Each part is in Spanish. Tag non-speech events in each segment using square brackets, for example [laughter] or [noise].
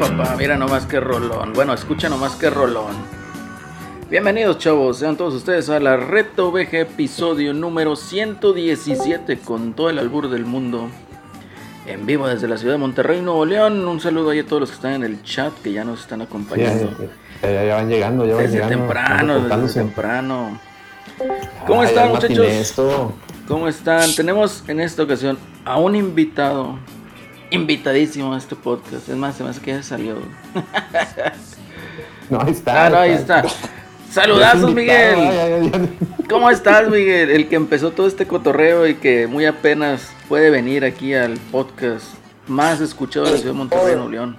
Papá, mira nomás que rolón. Bueno, escucha nomás que rolón. Bienvenidos, chavos. Sean todos ustedes a la Reto VG episodio número 117 con todo el albur del mundo. En vivo desde la ciudad de Monterrey, Nuevo León. Un saludo ahí a todos los que están en el chat que ya nos están acompañando. Ya, ya- ya van llegando, ya van desde llegando. temprano, desde temprano. ¿Cómo están, muchachos? ¿Cómo están? Tenemos en esta ocasión a un invitado, invitadísimo a este podcast. Es más, se me hace que ya salió. No, ahí está. Ah, no, ahí está. Saludazos, Ya es Miguel. invitado, ay, ay, ay. ¿Cómo estás, Miguel? El que empezó todo este cotorreo y que muy apenas puede venir aquí al podcast más escuchado de la ciudad de Monterrey, Nuevo León.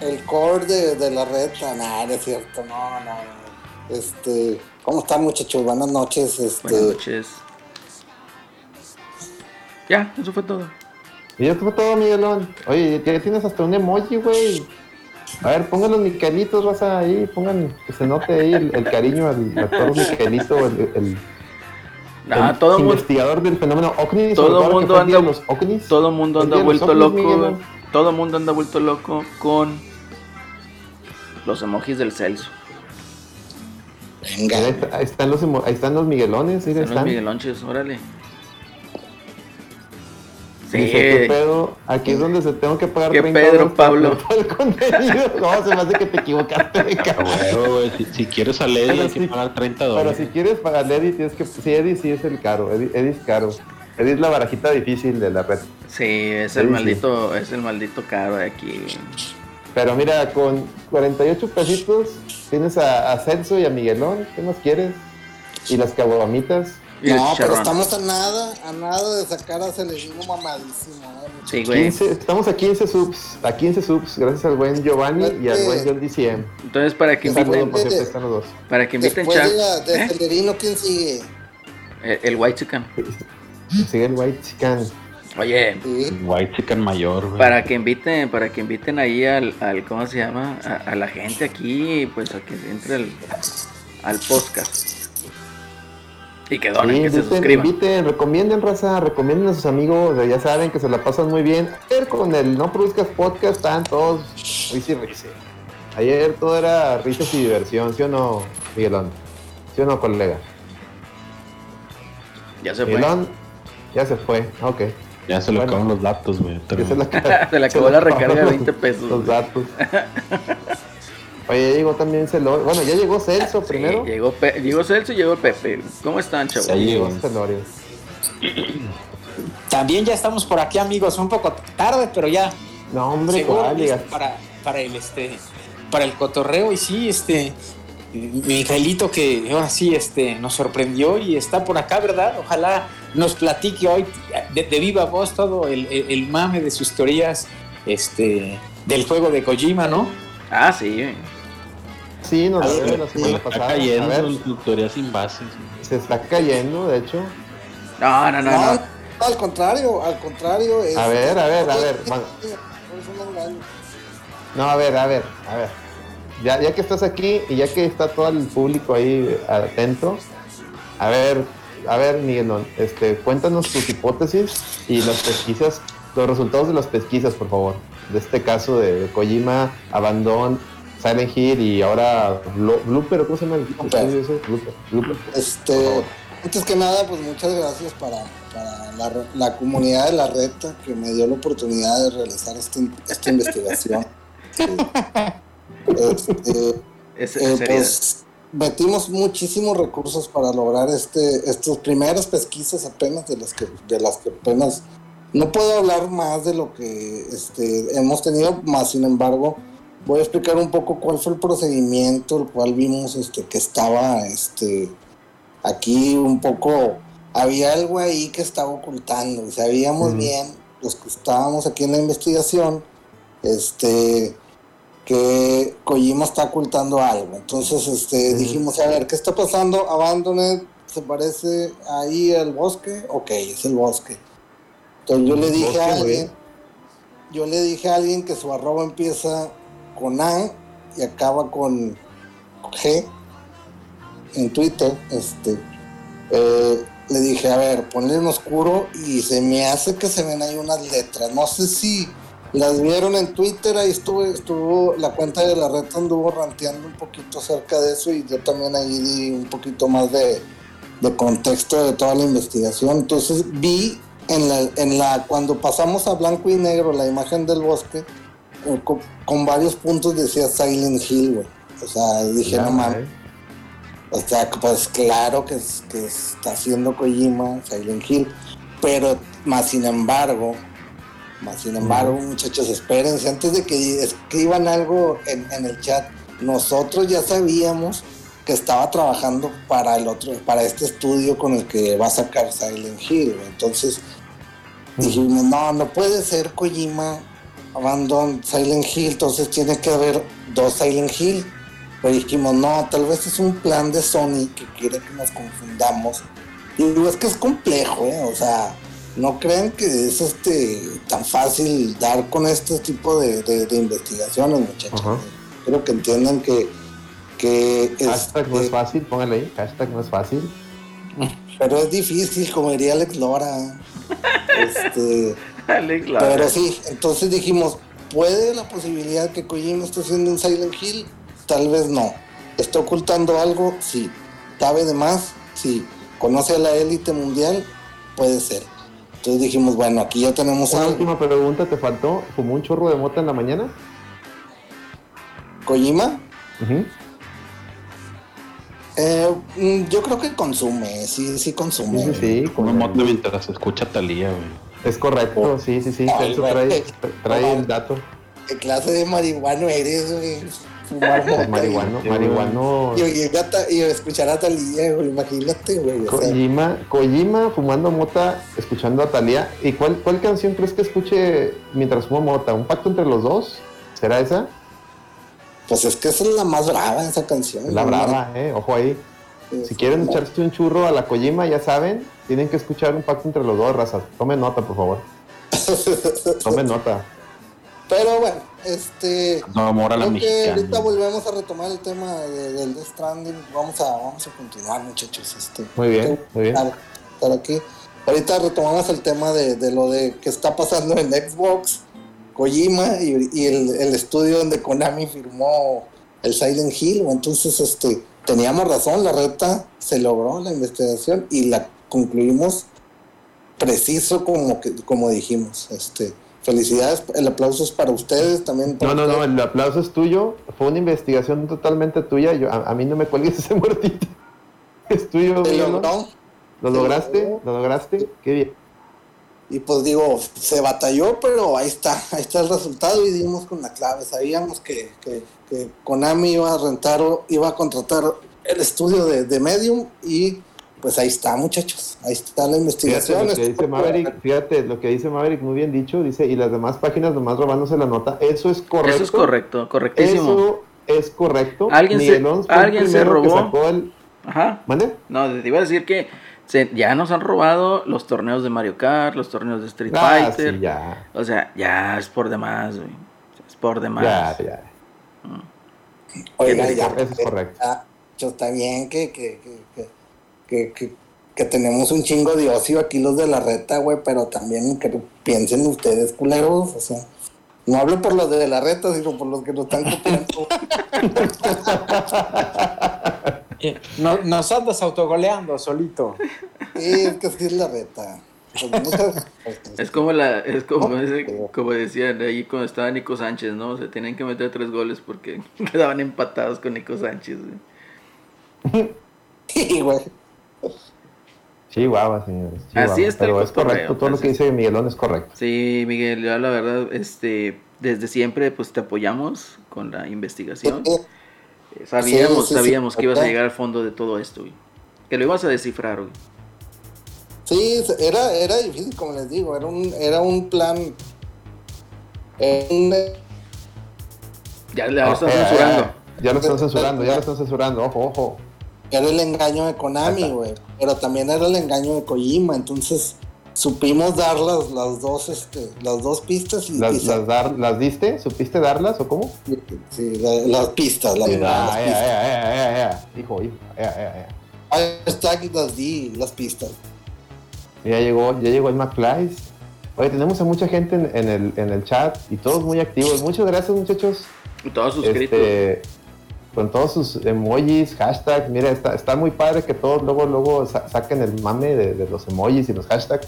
el core de, de la red, no, no es cierto, no, no, no. Este, ¿cómo están muchachos? Buenas noches, este, Buenas noches. Ya, eso fue todo. Y ya fue todo, Miguelón. Oye, ya tienes hasta un emoji, güey. A ver, pongan los Miquelitos, raza, ahí, pongan que se note ahí el, el cariño al, a todos Miquelito, el, el, Ah, el todo mundo, investigador del fenómeno OVNI. todo mundo el día anda- los OVNIs. todo mundo El anda los vuelto loco. Miguelón. Todo mundo anda vuelto loco con los emojis del Celso. venga, Ahí, está- ahí están los, ahí están los Miguelones, ahí los están. Miguelonches, órale. Sí, Dice, ¿qué pedo? Aquí es donde se tengo que pagar ¿Qué 30 Pedro, Pablo? el contenido. [laughs] No, se me hace que te equivocaste, [laughs] huevo, güey. Si, si quieres a Lady Pero hay sí- que pagar 30 Pero dólares. si quieres pagar Eddie, tienes que. Sí, Eddie sí es el caro. Eddie, Eddie es caro. Eddie es la barajita difícil de la red. sí, es Sí, el sí. maldito, es el maldito caro de aquí. Pero mira, con 48 pesitos tienes a, a Celso y a Miguelón. ¿Qué más quieres? Y las caguamitas. Y no, pero estamos a nada, a nada de sacar a Celestino mamadísimo, ¿eh? Sí, güey. 15, estamos a 15 subs. A 15 subs, gracias al buen Giovanni y al buen John DCM. Entonces, para que inviten, para que inviten Después chat, de, la, de ¿eh? Celerino, ¿quién sigue? el, el White Chicken. Sigue el White Chicken. Oye, Sí. White Chicken mayor, güey. para que inviten, para que inviten ahí al, al ¿cómo se llama? A, a la gente aquí, pues a que entre al, al podcast. Y que donen, Sí, que se inviten, suscriban. inviten, recomienden, raza, recomienden a sus amigos, o sea, ya saben que se la pasan muy bien. Ayer con el No Produzcas Podcast están todos risa y risa. Ayer todo era risas y diversión, ¿sí o no, Miguelón? ¿Sí o no, colega? Ya se fue. Miguelón ya se fue, ok. Ya se le Bueno. acaban los datos, güey. [laughs] Se, le acabó la acabaron recarga de los- 20 pesos. Los datos. [laughs] Oye, llegó también Celorio. Bueno, ya llegó Celso Sí, primero. llegó, Pe- llegó Celso y llegó Pepe. ¿Cómo están, chavos? Ya Llegó. Celorio. También ya estamos por aquí, amigos, un poco tarde, pero ya No, hombre, para, para el este para el cotorreo y sí, este Miguelito que ahora sí este nos sorprendió y está por acá, ¿verdad? Ojalá nos platique hoy de, de viva voz todo el, el- el mame de sus teorías este del juego de Kojima, ¿no? Ah, sí. Sí, nos lo dio la Se semana está pasada. Cayendo en teoría sin bases. se está cayendo, de hecho. No, no, no, No, al contrario, al contrario. A ver, a ver, a ver, man. Es. No, a ver, a ver, a ver. Ya, ya que estás aquí y ya que está todo el público ahí atento, a ver, a ver, Miguelón, este, cuéntanos tus hipótesis y las pesquisas, los resultados de las pesquisas, por favor. De este caso de Kojima, Abandon, Silent Hill y ahora Blo- Blooper, ¿cómo se llama el Blooper. Este, antes que nada, pues muchas gracias para, para la, la comunidad de la reta que me dio la oportunidad de realizar este, esta investigación. [laughs] Sí. Este, Es, eh, pues metimos muchísimos recursos para lograr este, estas primeras pesquisas apenas de las que, de las que apenas no puedo hablar más de lo que este, hemos tenido, más sin embargo voy a explicar un poco cuál fue el procedimiento, el cual vimos este, que estaba este, aquí un poco, había algo ahí que estaba ocultando, y sabíamos bien, los que estábamos aquí en la investigación, este, que Kojima está ocultando algo. Entonces este, dijimos, a ver, ¿qué está pasando? Abandoned se parece ahí al bosque, ok, es el bosque. Entonces yo le dije Bosque, a alguien, bien. yo le dije a alguien que su arroba empieza con A y acaba con G en Twitter, este, eh, le dije, a ver, ponle en oscuro y se me hace que se ven ahí unas letras. No sé si las vieron en Twitter, ahí estuvo, estuvo, la cuenta de la red anduvo ranteando un poquito acerca de eso y yo también ahí di un poquito más de, contexto de toda la investigación. Entonces vi en la, cuando pasamos a blanco y negro la imagen del bosque, con, con varios puntos decía Silent Hill, güey. O sea, dije, Ya, no mames. eh. O sea, pues claro que, es- que está haciendo Kojima, Silent Hill, pero más sin embargo, más sin embargo, muchachos, espérense, antes de que escriban algo en, en el chat, nosotros ya sabíamos que estaba trabajando para el otro, para este estudio con el que va a sacar Silent Hill, entonces dijimos, no, no puede ser Kojima Abandon Silent Hill, entonces tiene que haber dos Silent Hill. Pero dijimos, no, tal vez es un plan de Sony que quiere que nos confundamos. Y digo, es que es complejo, ¿eh? O sea, no crean que es este tan fácil dar con este tipo de, de- de investigaciones, muchachos. Creo que entiendan que, que Hashtag no es este, fácil, póngale ahí. Hashtag no es fácil. pero es difícil, como diría Alex Lora. [laughs] este, Alex Lara. Pero sí, entonces dijimos, ¿puede la posibilidad que Kojima esté haciendo un Silent Hill? Tal vez no. ¿Está ocultando algo? Sí. ¿Cabe de más? Sí. ¿Conoce a la élite mundial? Puede ser. Entonces dijimos, bueno, aquí ya tenemos Una algo. última pregunta, ¿te faltó? ¿Fumó un chorro de mota en la mañana? ¿Kojima? Ujú. Eh, mm, yo creo que consume, sí, sí consume. Sí, sí, sí. Con- moto mientras se escucha Talía, güey. Es correcto, sí, sí, sí. Ay, Eso trae, trae el dato. ¿Qué clase de marihuano eres, güey? Fumar mota [laughs] marihuano, Sí, marihuano. Y, escuchar a Talía, güey, imagínate, güey. o sea. Kojima, Kojima fumando mota, escuchando a Talía. ¿Y cuál, cuál canción crees que escuche mientras fuma mota? ¿Un pacto entre los dos? ¿Será esa? Pues es que esa es la más brava, esa canción. La brava, eh. Ojo ahí. Sí, Si sí, quieren echarse un churro a la Kojima, ya saben, tienen que escuchar un pacto entre los dos, razas. Tomen nota, por favor. [laughs] Tomen nota. Pero bueno, este. No, amor a la Creo que ahorita volvemos a retomar el tema de- del Death Stranding. Vamos a, vamos a continuar, muchachos. Este, Muy bien, muy bien. estar, estar aquí. Ahorita retomamos el tema de, de lo de que está pasando en Xbox, Kojima y, y el, el estudio donde Konami firmó el Silent Hill. Entonces, este, teníamos razón, la reta se logró la investigación y la concluimos preciso como que como dijimos. Este, felicidades, el aplauso es para ustedes también. No, para no, no, ustedes. el aplauso es tuyo. Fue una investigación totalmente tuya. Yo, a, a mí no me cuelgues ese [laughs] muertito. Es tuyo, Miguel, ¿no? ¿Lo lograste? logró. ¿Lo lograste? Qué bien. Y pues digo, se batalló, pero ahí está, ahí está el resultado y dimos con la clave. Sabíamos que, que, que Konami iba a rentar o iba a contratar el estudio de, de Medium y pues ahí está, muchachos. Ahí está la Fíjate investigación. lo que dice Maverick, fíjate lo que dice Maverick, muy bien dicho, dice, y las demás páginas nomás robándose la nota. Eso es correcto. Eso es correcto, correctísimo. Eso es correcto. Alguien se- alguien se robó. sacó el- Ajá. ¿Mande? No, te iba a decir que se- ya nos han robado los torneos de Mario Kart, los torneos de Street Ah, Fighter. sí, ya. O sea, ya es por demás, güey. Es por demás. Ya, ya. Oiga, Eso ya, es correcto. ya, yo está bien que, que, que, que, que, que- tenemos un chingo de ocio aquí los de la reta, güey, pero también que piensen ustedes, culeros, o sea, no hablo por los de la reta, sino por los que nos están copiando. [laughs] Eh, no- nos andas autogoleando solito. Sí, es que sí es la reta. Pues Es como la, es como, ese- como decían ahí cuando estaba Nico Sánchez, ¿no? Se tenían que meter tres goles porque [laughs] quedaban empatados con Nico Sánchez. güey. Sí, güey. Chihuahua, señores. Así está el Pero es correcto, todo lo que dice Miguelón es correcto. Sí, Miguel, ya la verdad, este, desde siempre, pues te apoyamos con la investigación. Eh, Sabíamos, Sí, sí, sí, sabíamos que ibas a llegar al fondo de todo esto, güey. Que lo ibas a descifrar, güey. Sí, era, era difícil, como les digo, era un, era un plan. eh, un- Ya la están eh, censurando. Ya lo están censurando, ya lo están censurando. Ojo, ojo. Era el engaño de Konami, güey. Pero también era el engaño de Kojima. Entonces supimos dar las, las dos, este, las dos pistas y, y ¿Las, las, dar- ¿Las diste? ¿Supiste darlas o cómo? sí, la- las pistas, la verdad, las Ah, pistas. ya, ya, ya, ya, ya. Hijo, hijo. Ya. Hashtag las di, las pistas. Ya llegó, ya llegó el McFly. Oye, tenemos a mucha gente en, en el, en el chat y todos muy activos. Muchas gracias, muchachos. Y todos suscritos. Este, con todos sus emojis, hashtags. Mira, está, está muy padre que todos luego, luego sa- saquen el mame de, de los emojis y los hashtags.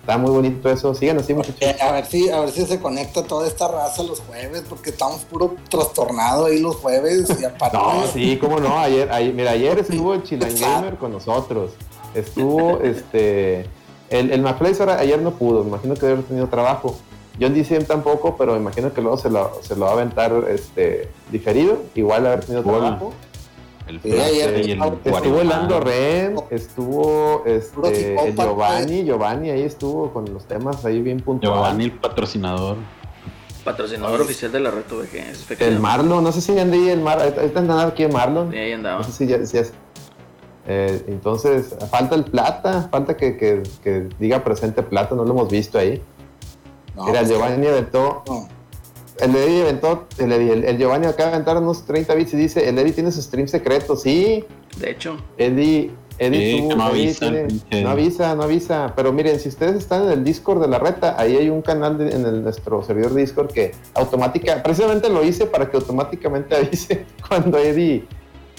Está muy bonito eso. Sigan así, muchachos. A ver si, a ver si se conecta toda esta raza los jueves, porque estamos puro trastornado ahí los jueves y aparte. No, sí, cómo no. Ayer, ayer- mira, ayer estuvo el Chilan Gamer con nosotros. Estuvo este. El, el McFly ahora- ayer no pudo, me imagino que debe haber tenido trabajo. John DCM tampoco, pero me imagino que luego se lo, se lo va a aventar este, diferido. Igual haber tenido Igual. trabajo. El Sí, ayer y el estuvo Estuvo el. Lando Ren, estuvo este, el. Giovanni, Giovanni ahí estuvo con los temas ahí bien puntuales. Giovanni, el patrocinador. Patrocinador oficial de la Reto VG. El. Marlon, no sé si anda ahí el Mar, ahí está andando aquí el Marlon. Sí, ahí andaba. No sé si ya, si es- eh, entonces, falta el plata, falta que, que- que diga presente plata, no lo hemos visto ahí. No, Mira, el pues, Giovanni aventó, no. el Eddie aventó, el, Eddie- el- el Giovanni acaba de aventar unos 30 bits y dice, el Eddie tiene su stream secreto, sí, De hecho, Eddie, Eddie, Sí, tú, no Eddie avisa tiene- no avisa, no avisa, pero miren, si ustedes están en el Discord de la reta, ahí hay un canal de- en el- nuestro servidor Discord que automática, precisamente lo hice para que automáticamente [laughs] avise cuando Eddie,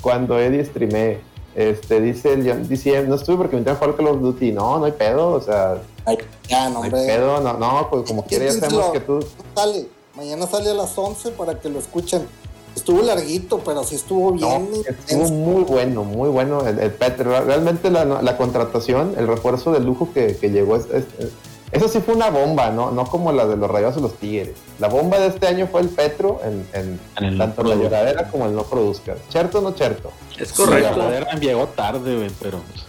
cuando Eddie streamee. Este, dice el dice, no estuve porque me tengo que jugar Call of Duty. No, no hay pedo, o sea, Ay, ya, no, no hay pedo, no, no, pues como quiera ya sabemos que tú, Sale, mañana sale a las 11 para que lo escuchen. Estuvo larguito, pero sí estuvo No, bien. estuvo muy bueno, muy bueno el, el Petro. Realmente la, la contratación, el refuerzo de lujo que, que llegó, es- eso sí fue una bomba, ¿no? no como la de los rayados y los tigres. La bomba de este año fue el Petro en, en En el no tanto la lloradera como el no produzca. ¿Cierto o no cierto? es Sí, correcto. la verdad, llegó tarde, güey, pero pues,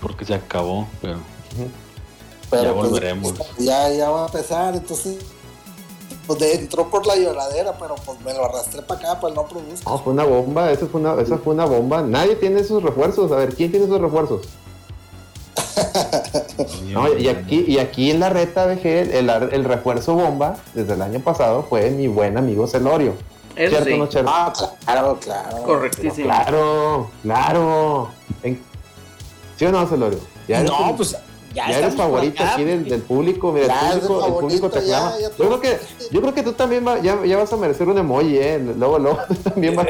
porque se acabó, pero pero ya pues, volveremos. ya, ya va a empezar, entonces. Pues de- entró por la lloradera, pero pues me lo arrastré para acá, para el no produzca. No, fue una bomba, eso fue una, esa fue una bomba. Nadie tiene esos refuerzos. A ver, ¿quién tiene esos refuerzos? [laughs] No, y aquí, y aquí en la reta BG, el, el refuerzo bomba desde el año pasado fue mi buen amigo Celorio. Eso ¿Cierto sí. no cierto? Ah, claro, claro. Correctísimo. Claro, claro. En- ¿Sí o no, Celorio? Ya No, pues ya, ya eres favorito acá, aquí del, público. Mira, Ya, el, público el público te aclama. yo, creo que, yo creo que tú también va- ya, ya vas a merecer un emoji, ¿eh? Luego, luego, tú [laughs] también vas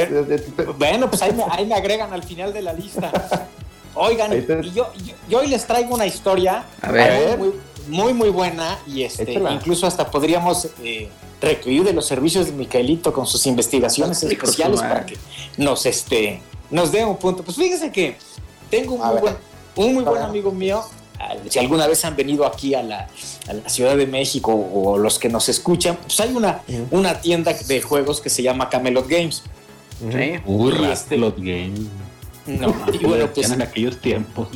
Bueno, pues ahí me, ahí me agregan al final de la lista. [laughs] Oigan, y yo, yo, yo hoy les traigo una historia A ver. muy, muy, muy buena y este, Échala. incluso hasta podríamos eh, requerir de los servicios de Micaelito con sus investigaciones especiales para que nos, este, nos dé un punto. Pues fíjense que tengo un A muy, ver. buen, un muy A buen ver. amigo mío. Si alguna vez han venido aquí a la, a la Ciudad de México o los que nos escuchan, pues hay una, una tienda de juegos que se llama Camelot Games. Sí. Y este- Rastlot Games. No, [laughs] y bueno, pues en aquellos tiempos.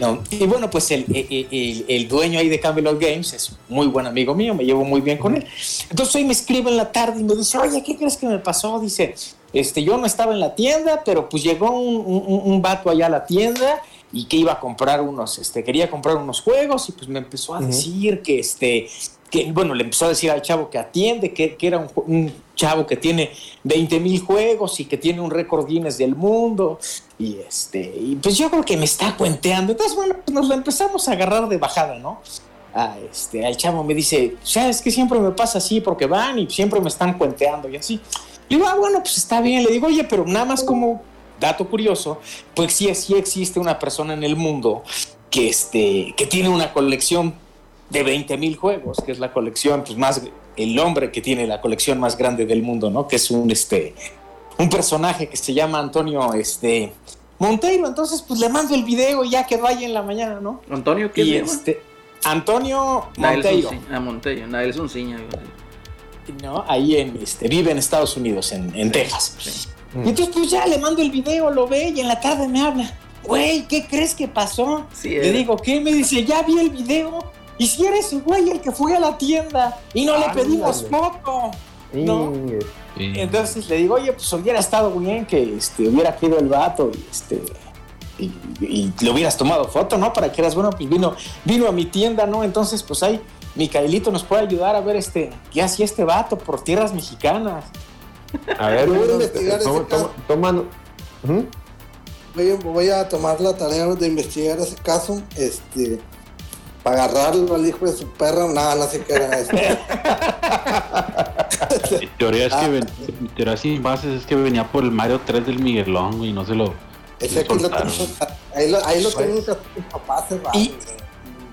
No, y bueno, pues el, el- el- el dueño ahí de Camelot Games es muy buen amigo mío, me llevo muy bien con él. Entonces hoy me escribe en la tarde y me dice, oye, ¿qué crees que me pasó? Dice, este, yo no estaba en la tienda, pero pues llegó un, un- un vato allá a la tienda y que iba a comprar unos, este, quería comprar unos juegos y pues me empezó a decir que este, que bueno, le empezó a decir al chavo que atiende, que, que era un, un chavo que tiene 20 mil juegos y que tiene un récord Guinness del mundo. Y este, y pues yo creo que me está cuenteando. Entonces, bueno, pues nos lo empezamos a agarrar de bajada, ¿no? A este, al chavo me dice, ¿sabes que siempre me pasa así? Porque van y siempre me están cuenteando y así. Le digo, ah, bueno, pues está bien. Le digo, oye, pero nada más como dato curioso, pues sí, sí existe una persona en el mundo que, este, que tiene una colección de 20 mil juegos, que es la colección, pues más, el hombre que tiene la colección más grande del mundo, ¿no? Que es un, este, un personaje que se llama Antonio, este, Monteiro. Entonces, pues le mando el video y ya que vaya en la mañana, ¿no? Antonio, ¿qué Y llama? este, Antonio Monteiro, Sunci- Ah, Monteiro. Nael Sunciña. ¿no? Ahí en, este, vive en Estados Unidos, en, en Texas. Sí. Y entonces, pues ya le mando el video, lo ve y en la tarde me habla. Güey, ¿qué crees que pasó? Sí, Le eh. digo, ¿qué? Me dice, ya vi el video. Y si eres el güey el que fue a la tienda y no le pedimos foto. No. Sí. Entonces le digo, oye, pues hubiera estado bien que este, hubiera ido el vato y este. Y, y le hubieras tomado foto, ¿no? Para que eras bueno, pues vino, vino a mi tienda, ¿no? Entonces, pues ahí, Micaelito nos puede ayudar a ver este, qué hacía este vato por tierras mexicanas. A ver, Voy a investigar toma- ese toma- caso. toman- Ujú. Voy a, voy a tomar la tarea de investigar ese caso, este, para agarrarlo al hijo de su perra, nada, no sé qué era eso. Mi teoría es que ven- mi teoría sin bases es que venía por el Mario 3 del Miguelón, y no se lo. Ese aquí lo tengo, ahí lo, ahí lo tengo papá hace rato, Y-.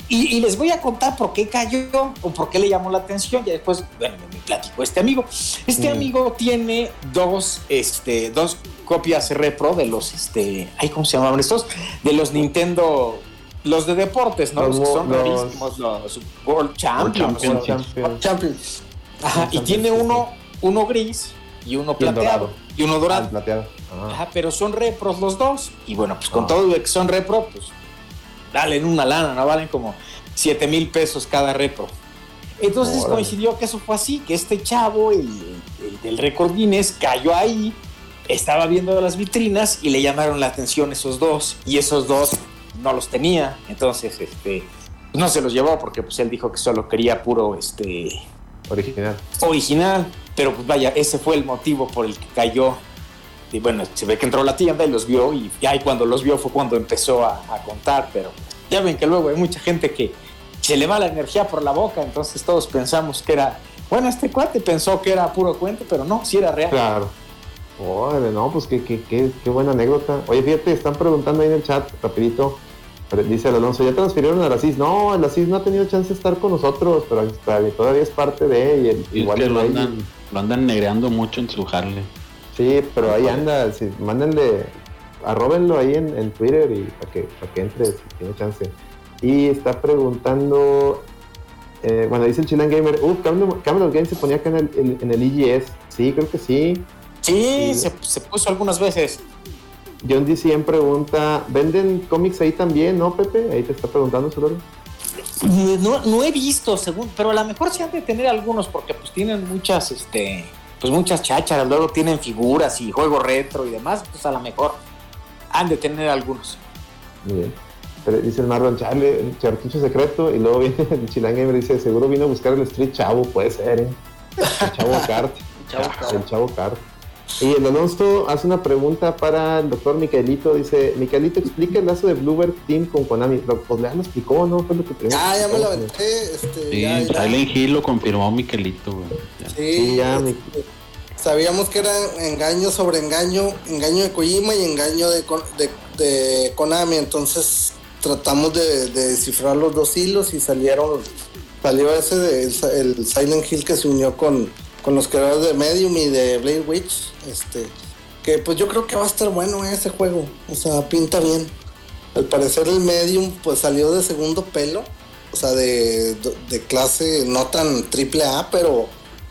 Y, y les voy a contar por qué cayó o por qué le llamó la atención. Ya después, bueno, me platicó este amigo. Este Mm. amigo tiene dos, este, dos copias repro de los, este, ay, ¿cómo se llamaban estos? De los Nintendo, los de deportes, ¿no? Los, Los que son los- rarísimos, los World Champions. Champions, o- Champions. Champions. Ajá, y tiene uno, uno gris y uno Y plateado. dorado. Y uno Ah, dorado. plateado. Ah. Ajá, pero son repros los dos. Y bueno, pues con Ah. todo de que son repro, pues dale una lana, ¿no? Valen como 7 mil pesos cada repro. Entonces Órale. coincidió que eso fue así, que este chavo, el, el del récord Guinness, cayó ahí, estaba viendo las vitrinas y le llamaron la atención esos dos. Y esos dos no los tenía. Entonces, este, no se los llevó porque pues él dijo que solo quería puro, este, Original. original, pero pues vaya, ese fue el motivo por el que cayó. Y bueno, se ve que entró la tienda y los vio y ya ahí cuando los vio fue cuando empezó a, a contar, pero ya ven que luego hay mucha gente que se le va la energía por la boca, entonces todos pensamos que era, bueno, este cuate pensó que era puro cuento, pero no, sí era real. Claro. Órale, no, pues qué, qué, qué, qué buena anécdota. Oye, fíjate, están preguntando ahí en el chat, rapidito. Pero Dice el Alonso, ¿ya transfirieron a la CIS? No, el CIS no ha tenido chance de estar con nosotros, pero está- todavía es parte de y el- Y igual es que lo andan, lo andan negreando mucho en su jale. Sí, pero ahí anda, sí, mándenle, arróbenlo ahí en, en Twitter y para que, para que entre si tiene chance. Y está preguntando, eh, bueno, dice el Chilan Gamer, uff, Cameron, Cameron Games se ponía acá en el, en, en el IGS. Sí, creo que sí. Sí, Sí. se, se puso algunas veces. John DCM pregunta, ¿venden cómics ahí también, no, Pepe? Ahí te está preguntando, Soloro. No, no he visto, según, pero a lo mejor sí han de tener algunos porque pues tienen muchas, este, pues muchas chácharas, luego tienen figuras y juego retro y demás, pues a lo mejor han de tener algunos. Muy bien. Pero dice el Marlon, chale, el chartucho secreto. Y luego [laughs] viene el Chilan Gamer y dice, seguro vino a buscar el Street Chavo, puede ser, ¿eh? El Chavo Kart. [laughs] El Chavo Kart. Y el Alonso hace una pregunta para el doctor Micaelito. Dice, Micaelito, explica el lazo de Bluebird Team con Konami. Lo- Pues ya lo explicó, ¿no? Fue lo que primero Ah, ya me lo aventé. Este, Sí, ya, ya. Silent Hill lo confirmó Miquelito, güey. Ya. Sí, Sí, ya, este, sabíamos que era engaño sobre engaño, engaño de Kojima y engaño de, de, de Konami, entonces tratamos de, de descifrar los dos hilos y salieron, salió ese de el, el Silent Hill que se unió con, con los creadores de Medium y de Blade Witch, este, que pues yo creo que va a estar bueno ese juego, o sea, pinta bien. Al parecer el Medium pues salió de segundo pelo, o sea, de, de clase no tan triple A, pero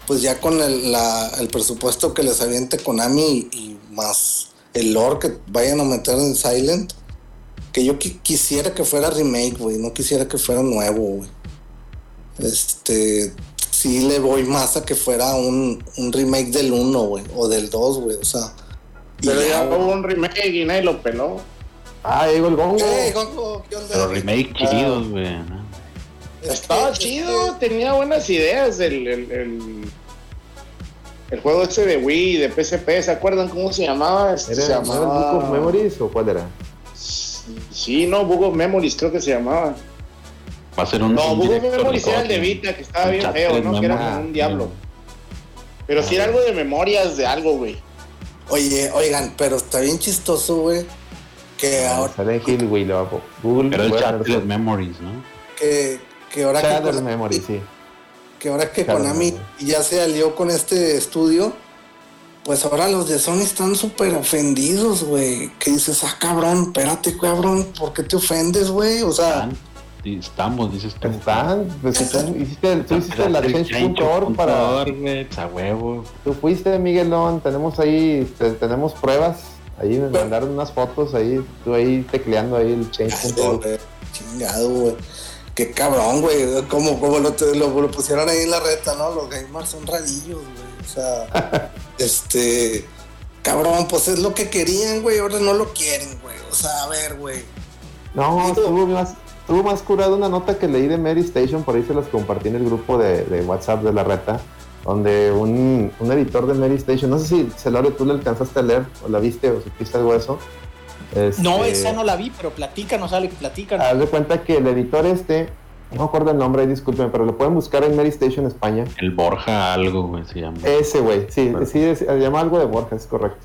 pues ya con el, el presupuesto que les aviente Konami y, más el lore que vayan a meter en Silent, que yo qui- quisiera que fuera remake, güey, no quisiera que fuera nuevo, güey. Este, sí le voy más a que fuera un, un remake del 1, güey, o del 2, güey, o sea. Pero ya hubo un remake y nadie lo peló. Ah, llegó el gongo. Ey, Gongo, ¿qué onda? Pero remake chidos, güey. ¿no? Estaba chido, tenía buenas ideas el, el, el, el juego ese de Wii, de PSP, ¿se acuerdan cómo se llamaba? Este, ¿Era, se ¿no era el llamaba... Book of Memories o cuál era? Sí, no, Book of Memories creo que se llamaba. Va a ser un. No, directo Memories era el de con- Vita, que estaba con bien feo, ¿no? Que era como un diablo. Pero sí era algo de memorias de algo, güey. Oye, oigan, pero está bien chistoso, güey, que ahora Silent Hill, güey, lo hago. Google. Pero el chat de Memories, ¿no? que, que ahora que de Konami- Memory, sí. que ahora que Konami ya se alió con este estudio, pues ahora los de Sony están súper ofendidos, güey. Que dices, ah, cabrón, espérate, cabrón, ¿por qué te ofendes, güey? O sea, estamos, dices tú. Están, pues tú hiciste, tú hiciste la change.org para. Change.org, güey, a huevo. Tú fuiste, Miguelón, tenemos ahí, te- tenemos pruebas. Ahí me mandaron unas fotos ahí, tú ahí tecleando ahí el change.org. güey, chingado, güey. Qué cabrón, güey. Como, como lo, lo, lo pusieron ahí en la reta, ¿no? Los gamers son rarillos, güey. O sea, [laughs] este. Cabrón, pues es lo que querían, güey. Ahora no lo quieren, güey. O sea, a ver, güey. No, estuvo más, estuvo más curada una nota que leí de Mary Station, por ahí se las compartí en el grupo de, de WhatsApp de la reta, donde un, un editor de Mary Station, no sé si Celorio tú le alcanzaste a leer o la viste o supiste algo de eso. No, Este, esa no la vi, pero platícanos, Alex, platícanos. Haz de cuenta que el editor este No me acuerdo el nombre, ahí, discúlpenme, pero lo pueden buscar en Mary Station España. El Borja algo, güey, se llama. Ese güey, sí, sí, se llama algo de Borja, es correcto.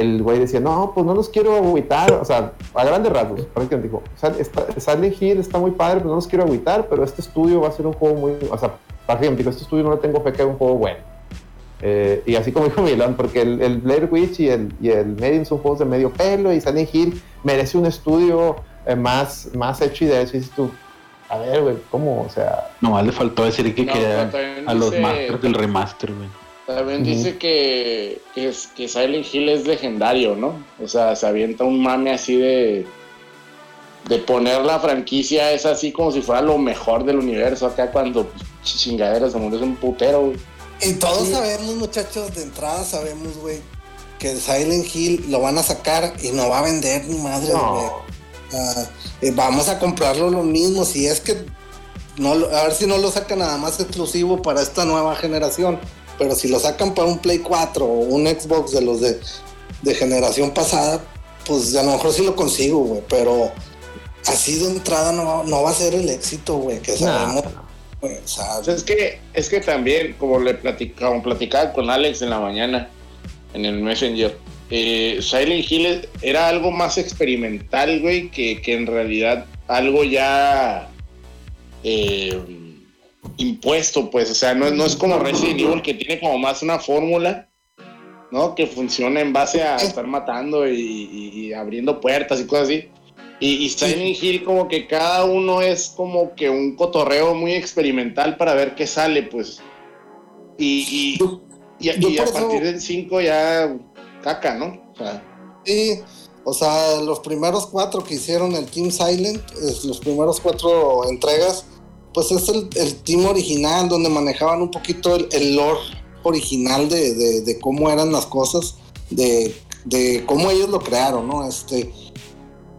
El güey decía, no, pues no los quiero agüitar, o sea, a grandes rasgos, prácticamente dijo, "Sal- está- Silent Hill está muy padre, pero no los quiero agüitar, pero este estudio va a ser un juego muy, o sea, prácticamente dijo, este estudio no le tengo fe que haga un juego bueno. Eh, y así como [laughs] dijo Milán, porque el, el Blair Witch y el, y el Medium son juegos de medio pelo y Silent Hill merece un estudio eh, más, más hecho y de eso y dices tú, a ver, güey, ¿cómo? O sea, Nomás le faltó decir que No, quería a los dice- masters del remaster, güey. También dice que, que, es, que Silent Hill es legendario, ¿no? O sea, se avienta un mame así de. De poner la franquicia es así como si fuera lo mejor del universo. Acá cuando pues, chingaderas se murió es un putero, güey. Y todos sabemos, muchachos, de entrada sabemos, güey, que Silent Hill lo van a sacar y no va a vender ni madre, güey. no. Eh, vamos a comprarlo lo mismo. Si es que no, a ver si no lo sacan nada más exclusivo para esta nueva generación. Pero si lo sacan para un Play 4 o un Xbox de los de, de generación pasada, pues a lo mejor sí lo consigo, güey. Pero así de entrada no, no va a ser el éxito, güey, que sabemos. sea, es que, es que también, como le platicaba, platicaba con Alex en la mañana, en el Messenger, eh, Silent Hill era algo más experimental, güey, que, que en realidad algo ya eh, impuesto, pues. O sea, no, es- no es como Resident Evil, que tiene como más una fórmula, ¿no? Que funciona en base a estar matando y, abriendo puertas y cosas así. Y, y Silent Hill como que cada uno es como que un cotorreo muy experimental para ver qué sale, pues. Y, y, a- yo y a por eso- partir del 5 ya caca, ¿no? O sea, Sí, o sea, los primeros cuatro que hicieron el Team Silent, los primeros cuatro entregas, pues es el, el team original donde manejaban un poquito el, el lore original de, de- de cómo eran las cosas, de, de cómo ellos lo crearon, ¿no? Este,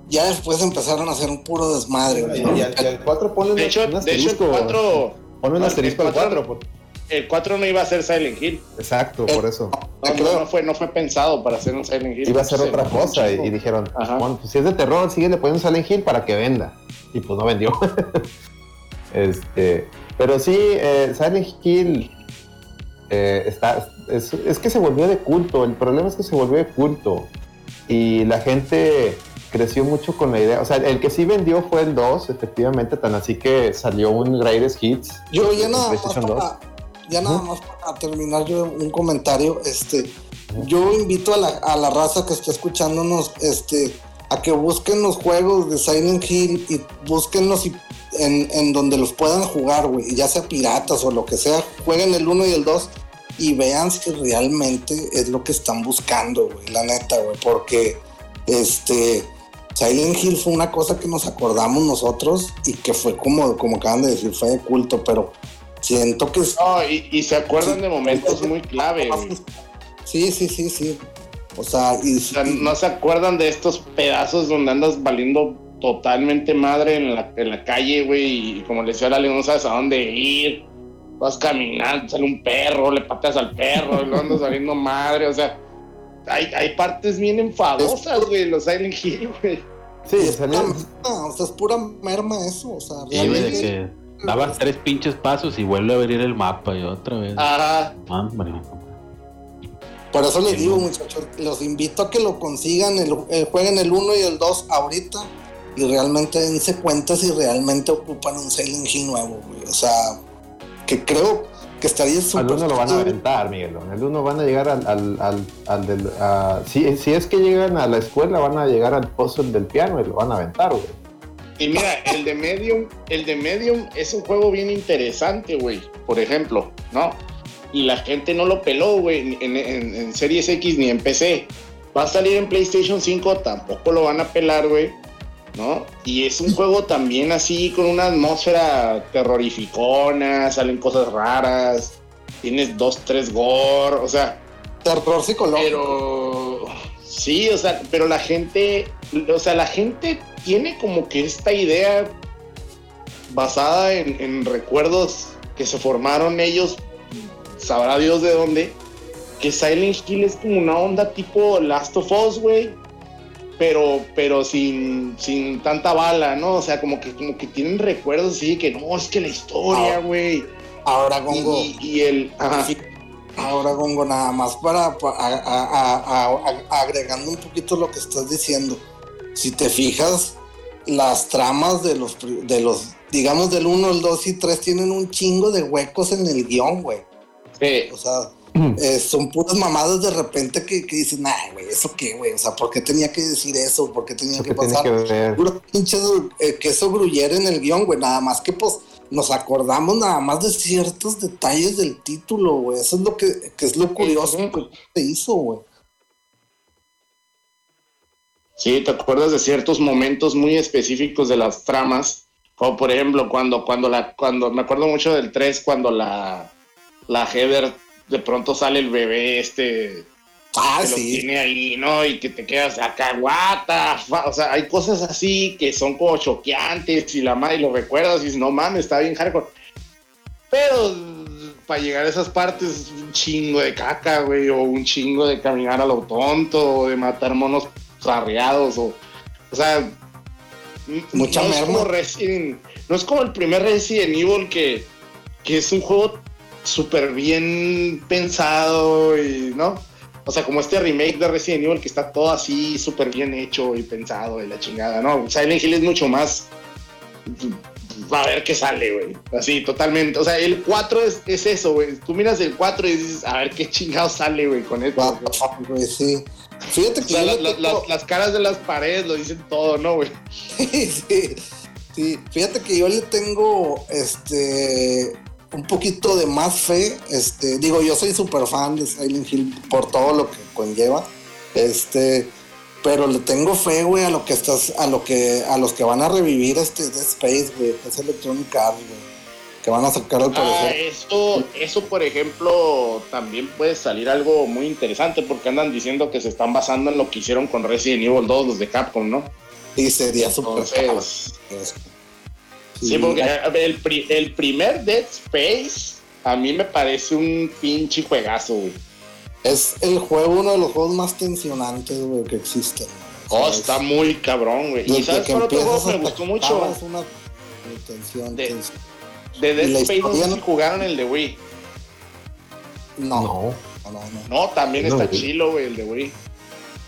ya después empezaron a hacer un puro desmadre, Y, güey. y al, y al 4 ponle de hecho, un de hecho el asterisco. 4 Ponle un el asterisco al cuatro- 4. el 4 no iba a ser Silent Hill. Exacto, Eh, por eso. No, no, no fue, no fue pensado para hacer un Silent Hill. Iba a ser Se otra cosa y, y dijeron, Ajá. bueno, pues si es de terror, sigue le ponen Silent Hill para que venda. Y pues no vendió. [laughs] este, pero sí, eh, Silent Hill eh, está, es, es que se volvió de culto. El problema es que se volvió de culto. Y la gente creció mucho con la idea. O sea, el que sí vendió fue el 2, efectivamente, tan así que salió un Greatest Hits. Yo ya nada más PlayStation 2. para, ya nada más para terminar yo un comentario, este, yo invito a la, a la raza que está escuchándonos, este, a que busquen los juegos de Silent Hill y búsquenlos y- en, en donde los puedan jugar, güey, ya sea piratas o lo que sea, jueguen el 1 y el 2 y vean si realmente es lo que están buscando, güey, la neta, güey, porque este Silent Hill fue una cosa que nos acordamos nosotros y que fue como, como acaban de decir, fue de culto, pero siento que No, y, y se acuerdan Sí. de momentos muy clave, güey. Sí, sí, sí, sí. O sea, y, O sea, no se acuerdan de estos pedazos donde andas valiendo totalmente madre en la, en la calle, güey, y como le decía a Lali, no sabes a dónde ir, vas caminando, sale un perro, le pateas al perro, y luego andas valiendo madre, o sea, hay, hay partes bien enfadosas, güey, los Silent Hill, güey. Sí, es pura merma, o sea, es pura merma eso, o sea, Sí, realmente. que dabas tres pinches pasos y vuelve a abrir el mapa y otra vez. Ajá, hombre. Por eso les Sí, digo, no. muchachos, los invito a que lo consigan, el, eh, jueguen el 1 y el 2 ahorita y realmente dense cuenta si realmente ocupan un Silent Hill nuevo, güey. O sea, que creo que estaría Al súper. uno lo van a aventar, Miguel. Al uno van a llegar al. al, al, al del, a- si, si es que llegan a la escuela, van a llegar al puzzle del piano y lo van a aventar, güey. y mira, el de Medium, el de Medium es un juego bien interesante, güey, por ejemplo, ¿no? Y la gente no lo peló, güey, en, en- en Series X ni en PC. Va a salir en PlayStation 5, tampoco lo van a pelar, güey. ¿No? Y es un juego también así con una atmósfera terrorificona, salen cosas raras, tienes dos, tres gore, o sea, Terror psicológico. pero sí, o sea, pero la gente, o sea, la gente tiene como que esta idea basada en, en recuerdos que se formaron ellos, sabrá Dios de dónde, que Silent Hill es como una onda tipo Last of Us, güey. Pero, pero sin, sin tanta bala, ¿no? O sea, como que, como que tienen recuerdos así que no, es que la historia, Ah, güey. Ahora, Y, Gongo, y- y el. Ajá. ahora, Gongo, nada más para, pa- a- a- a- a- agregando un poquito lo que estás diciendo. Si te fijas, las tramas de los, de los digamos, del 1, el 2 y 3 tienen un chingo de huecos en el guion, güey. Sí. O sea, [clears throat] eh, son puras mamadas de repente que, que dicen, ay, güey, ¿eso qué, güey? O sea, ¿por qué tenía que decir eso? ¿Por qué tenía Eso que pasar? que ver. Puro pinche eh, queso gruyere en el guion, güey. Nada más que, pues, nos acordamos nada más de ciertos detalles del título, güey. Eso es lo que, que es lo curioso que se hizo, güey. Sí, te acuerdas de ciertos momentos muy específicos de las tramas, como por ejemplo cuando, cuando la, cuando, me acuerdo mucho del 3, cuando la, la Heather de pronto sale el bebé este Ah, que lo sí. tiene ahí, ¿no? Y que te quedas acá, guata, o sea, hay cosas así que son como choqueantes y la madre lo recuerdas y dices, no mames, está bien hardcore. Pero para llegar a esas partes, un chingo de caca, güey, o un chingo de caminar a lo tonto, o de matar monos zarreados, o, o sea, Mucha no es merma. como Resident, no es como el primer Resident Evil que, que es un juego súper bien pensado y, ¿no? O sea, como este remake de Resident Evil que está todo así súper bien hecho y pensado y la chingada, ¿no? Silent Hill es mucho más... A ver qué sale, güey. Así, totalmente. O sea, el 4 es, es eso, güey. Tú miras el 4 y dices, a ver qué chingado sale, güey, con esto. Fuck, güey, sí. Fíjate O que sea, yo la- le la- tengo- las, las caras de las paredes lo dicen todo, ¿no, güey? [laughs] sí, sí. Fíjate que yo le tengo este un poquito de más fe. Este, digo, yo soy súper fan de Silent Hill por todo lo que conlleva. Este, pero le tengo fe, güey, a lo que estás, a lo que, a los que van a revivir este Dead Space, güey, es Electronic Arts, güey. Que van a sacar al Ah, parecer. eso, eso, por ejemplo, también puede salir algo muy interesante porque andan diciendo que se están basando en lo que hicieron con Resident Evil 2, los de Capcom, ¿no? y sería súper Entonces. Sí, porque el, pri- el primer Dead Space a mí me parece un pinche juegazo, güey. Es el juego, uno de los juegos más tensionantes, güey, que existen. Oh, ¿sabes? está muy cabrón, güey. Y sabes que cuál otro juego me gustó mucho? acabas, una tensión, De- tensión. De Dead Space, no sé si jugaron el de Wii. No, no, No. no, no. También No, está güey. chilo, güey, el de Wii.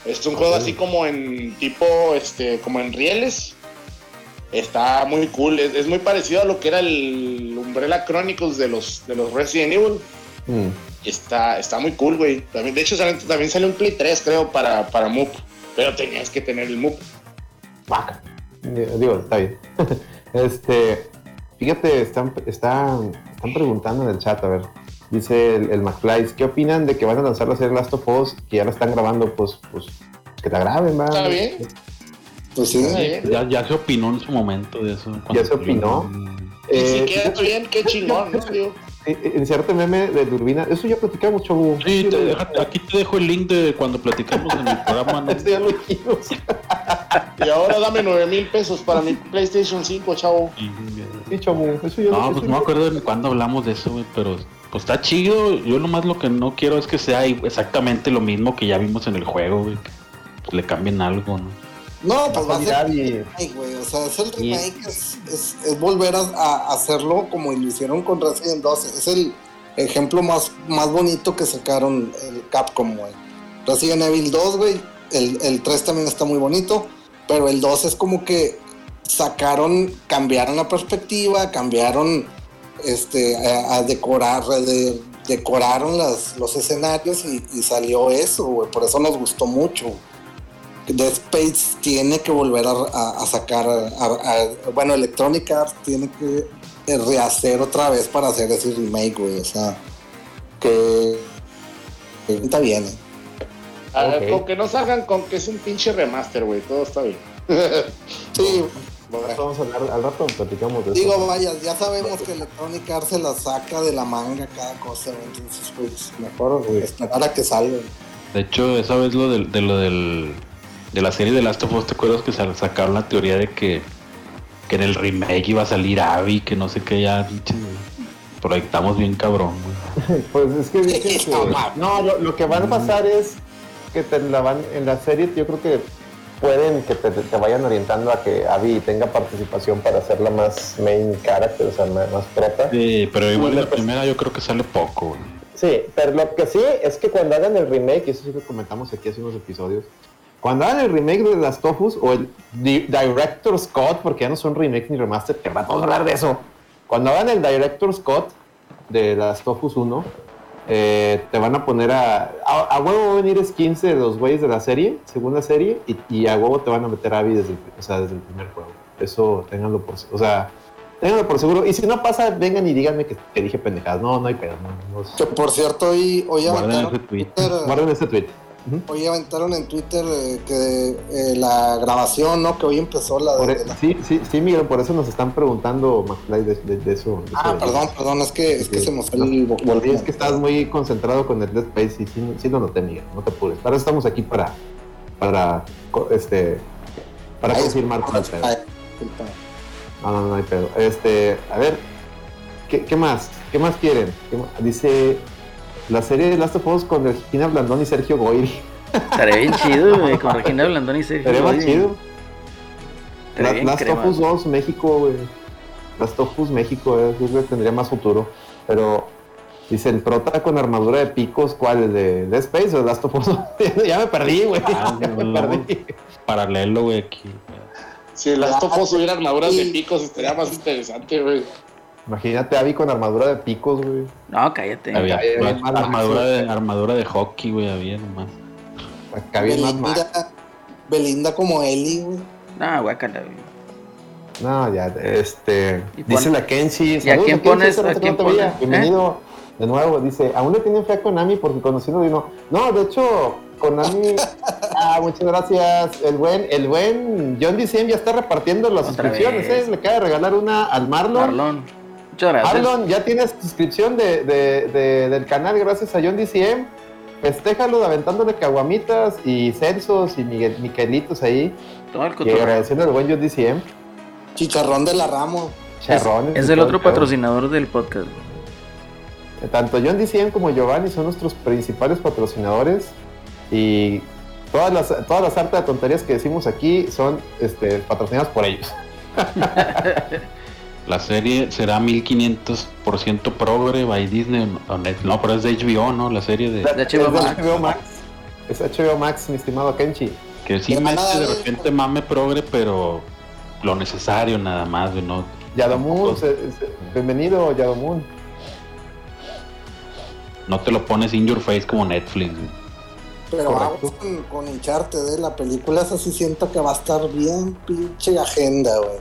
Es un juego así como en tipo, este, como en rieles. Está muy cool. Es, es muy parecido a lo que era el Umbrella Chronicles de los, de los Resident Evil. Mm. Está, está muy cool, güey. También, de hecho, sale- también sale un Play 3, creo, para, para MUP. Pero tenías que tener el MUP. Vaca. Digo, está bien. [laughs] este, fíjate, están, están, están preguntando en el chat, a ver. Dice el, el McFly, ¿qué opinan de que van a lanzar la serie Last of Us? Que ya la están grabando, pues, pues, que la graben, va. Está bien. Pues sí. Está bien. Ya, ya se opinó en su momento de eso. ¿Ya se opinó? Y si Eh, queda bien, qué chingón, ¿no? Eh, eh, Iniciarte meme de Turbina, eso ya platicamos, chavo. Sí, te deja- aquí te dejo el link de cuando platicamos en el programa. ¿no? [laughs] Eso ya lo dijimos. [laughs] Y ahora dame 9 mil pesos para mi PlayStation 5, chavo. Sí, Sí, chavo, eso ya No, pues no me acuerdo de cuándo hablamos de eso, güey, pero pues está chido. Yo nomás lo que no quiero es que sea exactamente lo mismo que ya vimos en el juego, güey. que, pues, le cambien algo, ¿no? No, pues va a ser y- remake, güey. O sea, es el Y- remake, es, es- es volver a, a hacerlo como lo hicieron con Resident 2. Es el ejemplo más, más bonito que sacaron el Capcom, güey. Resident Evil 2, güey. El, el 3 también está muy bonito. Pero el 2 es como que sacaron, cambiaron la perspectiva, cambiaron este, a, a decorar, de- decoraron las, los escenarios y, y salió eso, güey. Por eso nos gustó mucho. Dead Space tiene que volver a, a- a sacar, a- a- bueno, Electronic Arts tiene que rehacer otra vez para hacer ese remake, güey. O sea, que, que está bien. eh. A ver, Ok. con que no salgan con que es un pinche remaster, güey. Todo está bien. [laughs] Sí, Bueno, eso vamos a hablar al rato, platicamos de eso. digo, vaya, ya sabemos que Electronic Arts se la saca de la manga cada cosa. Entonces, pues, mejor güey, esperar a que salga. De hecho, esa vez lo del, de lo del de la serie de Last of Us, ¿te acuerdas que sa- sacaron la teoría de que, que en el remake iba a salir Abby, que no sé qué ya proyectamos bien cabrón, güey. [laughs] Pues es que dicen que. No, lo, lo que van a pasar es que te la van en la serie, yo creo que pueden que te, te vayan orientando a que Abby tenga participación para hacerla más main character, o sea, más, más prota. Sí, pero igual Y la primera yo creo que sale poco, güey. Sí, pero lo que sí es que cuando hagan el remake, y eso sí lo comentamos aquí hace unos episodios, cuando hagan el remake de las Tofus o el di- Director Scott, porque ya no son remake ni remaster, que vamos a hablar de eso. Cuando hagan el Director Scott de las Tofus 1, eh, te van a poner a, a. a huevo va a venir skins de los güeyes de la serie, segunda serie, y, y a huevo te van a meter a Abby desde el, o sea, desde el primer juego. Eso ténganlo por O sea, ténganlo por seguro. Y si no pasa, vengan y díganme que, que dije pendejadas. No, no hay pedo. No, no- Que por cierto, hoy, hoy Guarden ese tweet. Guarden ese tweet. Hoy aventaron en Twitter eh, que eh, la grabación, ¿no? Que hoy empezó la de, e- de la- sí, sí, sí, Miguel, por eso nos están preguntando, de, de- de eso. Ah, eso. perdón, perdón, es que, es que se me fue el volumen. es que estás muy concentrado con el Dead Space y sí, sí lo noté, Miguel, no te apures. Para eso estamos aquí para, para, este, para confirmar ay, disculpa. No, no, no hay pedo. Este, a ver, ¿qué, qué más? ¿Qué más quieren? ¿Qué más? Dice la serie de Last of Us con Regina Blandón y Sergio Goyri. Estaría bien [laughs] chido, güey, con Regina Blandón y Sergio. Sería más Goyri. chido. Estaría La- bien Last crema. of Us 2 México, güey. Last of Us México, eh, yo creo que tendría más futuro. Pero dice el prota con armadura de picos, ¿cuál? ¿El de Dead Space o de Last of Us? [laughs] ya me perdí, güey. Ah, [laughs] ya me perdí. Paralelo, güey, aquí. Si las tofos hubiera armaduras de picos, estaría más interesante, güey. Imagínate a Abby con armadura de picos, güey. No, cállate. Había armadura de, armadura de hockey, güey, había nomás. Acá bien Mad Max. Belinda, Belinda como Eli, güey. No, guácala, güey. No, ya, este. Dice la Kenshi. ¿Y a quién pones- a quién pones? Bienvenido de nuevo. Dice, aún le tienen fe a Konami porque conociendo vino. No, de hecho, Konami. [laughs] ah, muchas gracias. El buen, el buen John DCM ya está repartiendo las Otra suscripciones, vez. ¿eh? Le acaba de regalar una al Marlon. Marlon. Muchas gracias. Marlon, ya tienes suscripción de, de- de- del canal gracias a John DCM. Festéjalo aventándole caguamitas y Celsos y Miguel, Miquelitos ahí. Todo el Y agradeciendo al buen John DCM. Chicharrón de la Ramo. Charrones. Es el otro patrocinador del podcast. Tanto John DCM como Giovanni son nuestros principales patrocinadores y todas las, todas las hartas de tonterías que decimos aquí son este, patrocinadas por ellos. [laughs] La serie será 1500% progre by Disney o Netflix. No, pero es de HBO, ¿no? La serie de... De HBO Es Max. HBO Max. Es HBO Max, mi estimado Kenchi. Que sí mete de de- repente mame progre, pero lo necesario nada más, ¿no? Yadomun, bienvenido Yadomun. No te lo pones in your face como Netflix. Pero Correcto. vamos con, con Uncharted, de la película esa sí siento que va a estar bien pinche agenda, güey.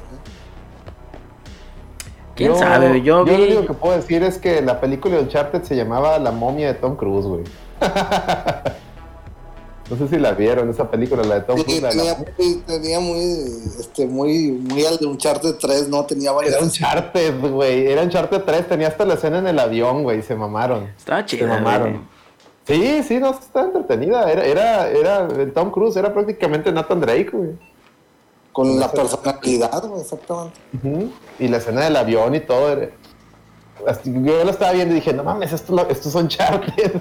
¿Quién sabe? Yo lo vi. único que puedo decir es que la película de Uncharted se llamaba La momia de Tom Cruise, güey. [laughs] no sé si la vieron, esa película, la de Tom Sí, Cruise. la tenía, muy, tenía muy, este, muy, muy al de Uncharted 3, ¿no? Tenía varias. Era Uncharted, güey. Era Uncharted 3. Tenía hasta la escena en el avión, güey. Se mamaron. Estaba Se chido. mamaron. Sí, sí, no, estaba entretenida. Era, era, era Tom Cruise, era prácticamente Nathan Drake, güey. Con la personalidad, güey, exactamente. Y la escena del avión y todo. era- Yo lo estaba viendo y dije, no mames, esto, lo- esto es Uncharted. [laughs]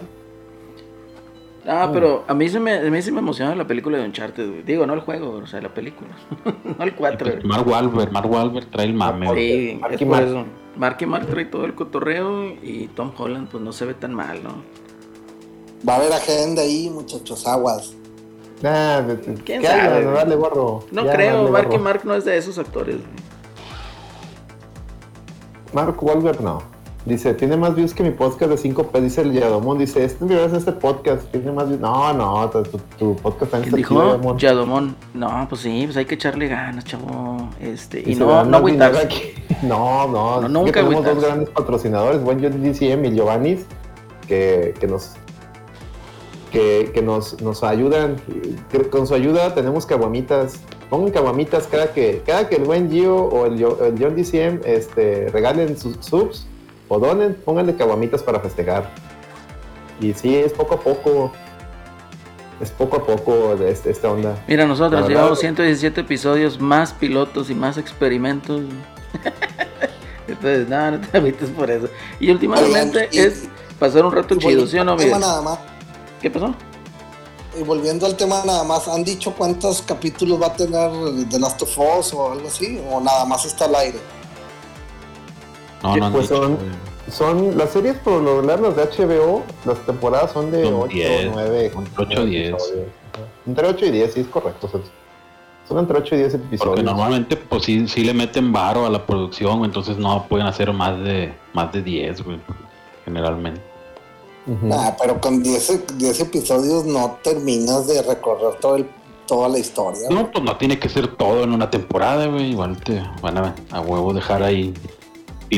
Ah, pero a mí, se me, a mí sí me emociona la película de Uncharted, güey. Digo, no el juego, o sea, la película. [laughs] no el 4. Pues Mark Wahlberg, Mark Wahlberg trae el mame, güey. Sí, Mark es y por Mark. eso. Mark y Mark trae todo el cotorreo y Tom Holland pues no se ve tan mal, ¿no? Va a haber agenda ahí, muchachos, aguas. Nah, ¿Quién ¿qué sabe, gorro. No Ya, creo, Mark y. Mark no es de esos actores. Mark Wahlberg no. Dice, tiene más views que mi podcast de 5P. Dice el Yadomón. Dice, este es este podcast. Tiene más views. No, no, tu, tu- podcast también ¿Quién está dijo? Yadomón. Yadomón. No, pues sí, pues hay que echarle ganas, chavo. Este, y Dice, no, "Dan no más dinero agüitarse. aquí". [laughs] No, no. No, nunca tenemos dos grandes patrocinadores, buen John DCM y Giovanni, que, que nos que, que nos, nos ayudan. Con su ayuda tenemos caguamitas. Pongan caguamitas cada que, cada que el buen Gio o el, el John DCM este, regalen sus subs o donen, pónganle caguamitas para festejar. Y sí, es poco a poco. Es poco a poco de este- esta onda. Mira, nosotros verdad- llevamos 117 episodios, más pilotos y más experimentos. [laughs] Entonces, no, no te agüites por eso. Y últimamente Oigan, y- es pasar un rato chido, ¿sí o no, nada más. ¿Qué pasó? y volviendo al tema nada más, ¿han dicho cuántos capítulos va a tener The Last of Us o algo así? ¿O nada más está al aire? No, no han Pues dicho, son-. Son las series por lo regular, las de HBO, las temporadas son de Son 8 10, 9. entre 8 y 10. Entre 8 y 10, sí, es correcto. Son, son entre 8 y 10 episodios. Porque normalmente, pues sí, sí le meten varo a la producción, entonces no pueden hacer más de más de 10, güey, generalmente. Nah, pero con 10, 10 episodios no terminas de recorrer todo el, toda la historia. No, pues no tiene que ser todo en una temporada, güey. Igual te van a, a huevo dejar ahí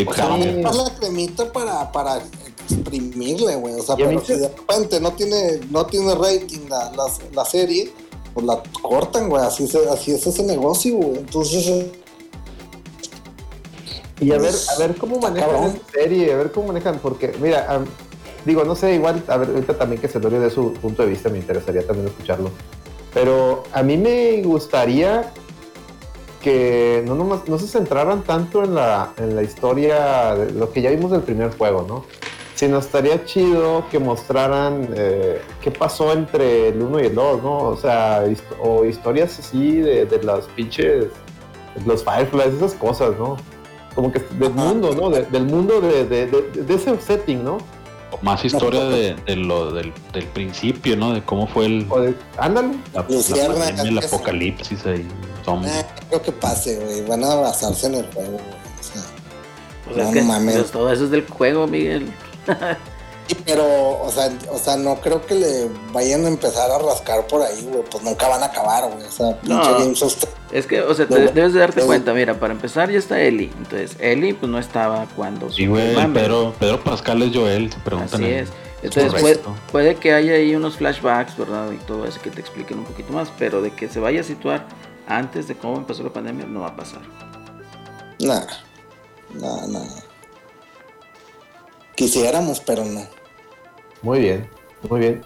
O sea, es la cremita para, para exprimirle, güey. O sea, pero si de repente no tiene, no tiene rating la, la, la serie, pues la cortan, güey. Así, se- así es ese negocio, güey. Entonces, Y a ver, a ver cómo manejan esta serie, a ver cómo manejan, porque, mira, digo, no sé, igual, a ver, ahorita también que se lo de su punto de vista, me interesaría también escucharlo. Pero a mí me gustaría que no, nomás, no se centraran tanto en la, en la historia, de lo que ya vimos del primer juego, ¿no? Sino estaría chido que mostraran eh, qué pasó entre el 1 y el 2, ¿no? O sea, hist- o historias así de, de las pinches, los Fireflies, esas cosas, ¿no? Como que del mundo, ¿no? De- del mundo de, de- de- de ese setting, ¿no? Más historia de, de lo, del, del principio, ¿no? De cómo fue el, de, ándale. la, la pandemia, el apocalipsis ahí. eh, no creo que pase, güey. Van a basarse en el juego, güey. O sea, Pues es No, que no mames. pues, todo eso es del juego, Miguel. [laughs] Sí, pero, o sea, o sea, no creo que le vayan a empezar a rascar por ahí, güey. Pues nunca van a acabar, güey. O sea, pinche No. Games of- Es que, o sea, te- debes de darte cuenta, mira, para empezar ya está Eli. Entonces, Eli pues no estaba cuando Sí, güey, Pedro, Pedro Pascal es Joel, se preguntan. Así es. Entonces puede, puede que haya ahí unos flashbacks, ¿verdad? Y todo eso que te expliquen un poquito más, pero de que se vaya a situar antes de cómo empezó la pandemia no va a pasar. Nah, nah, nah. Quisiéramos, pero no. Muy bien, muy bien.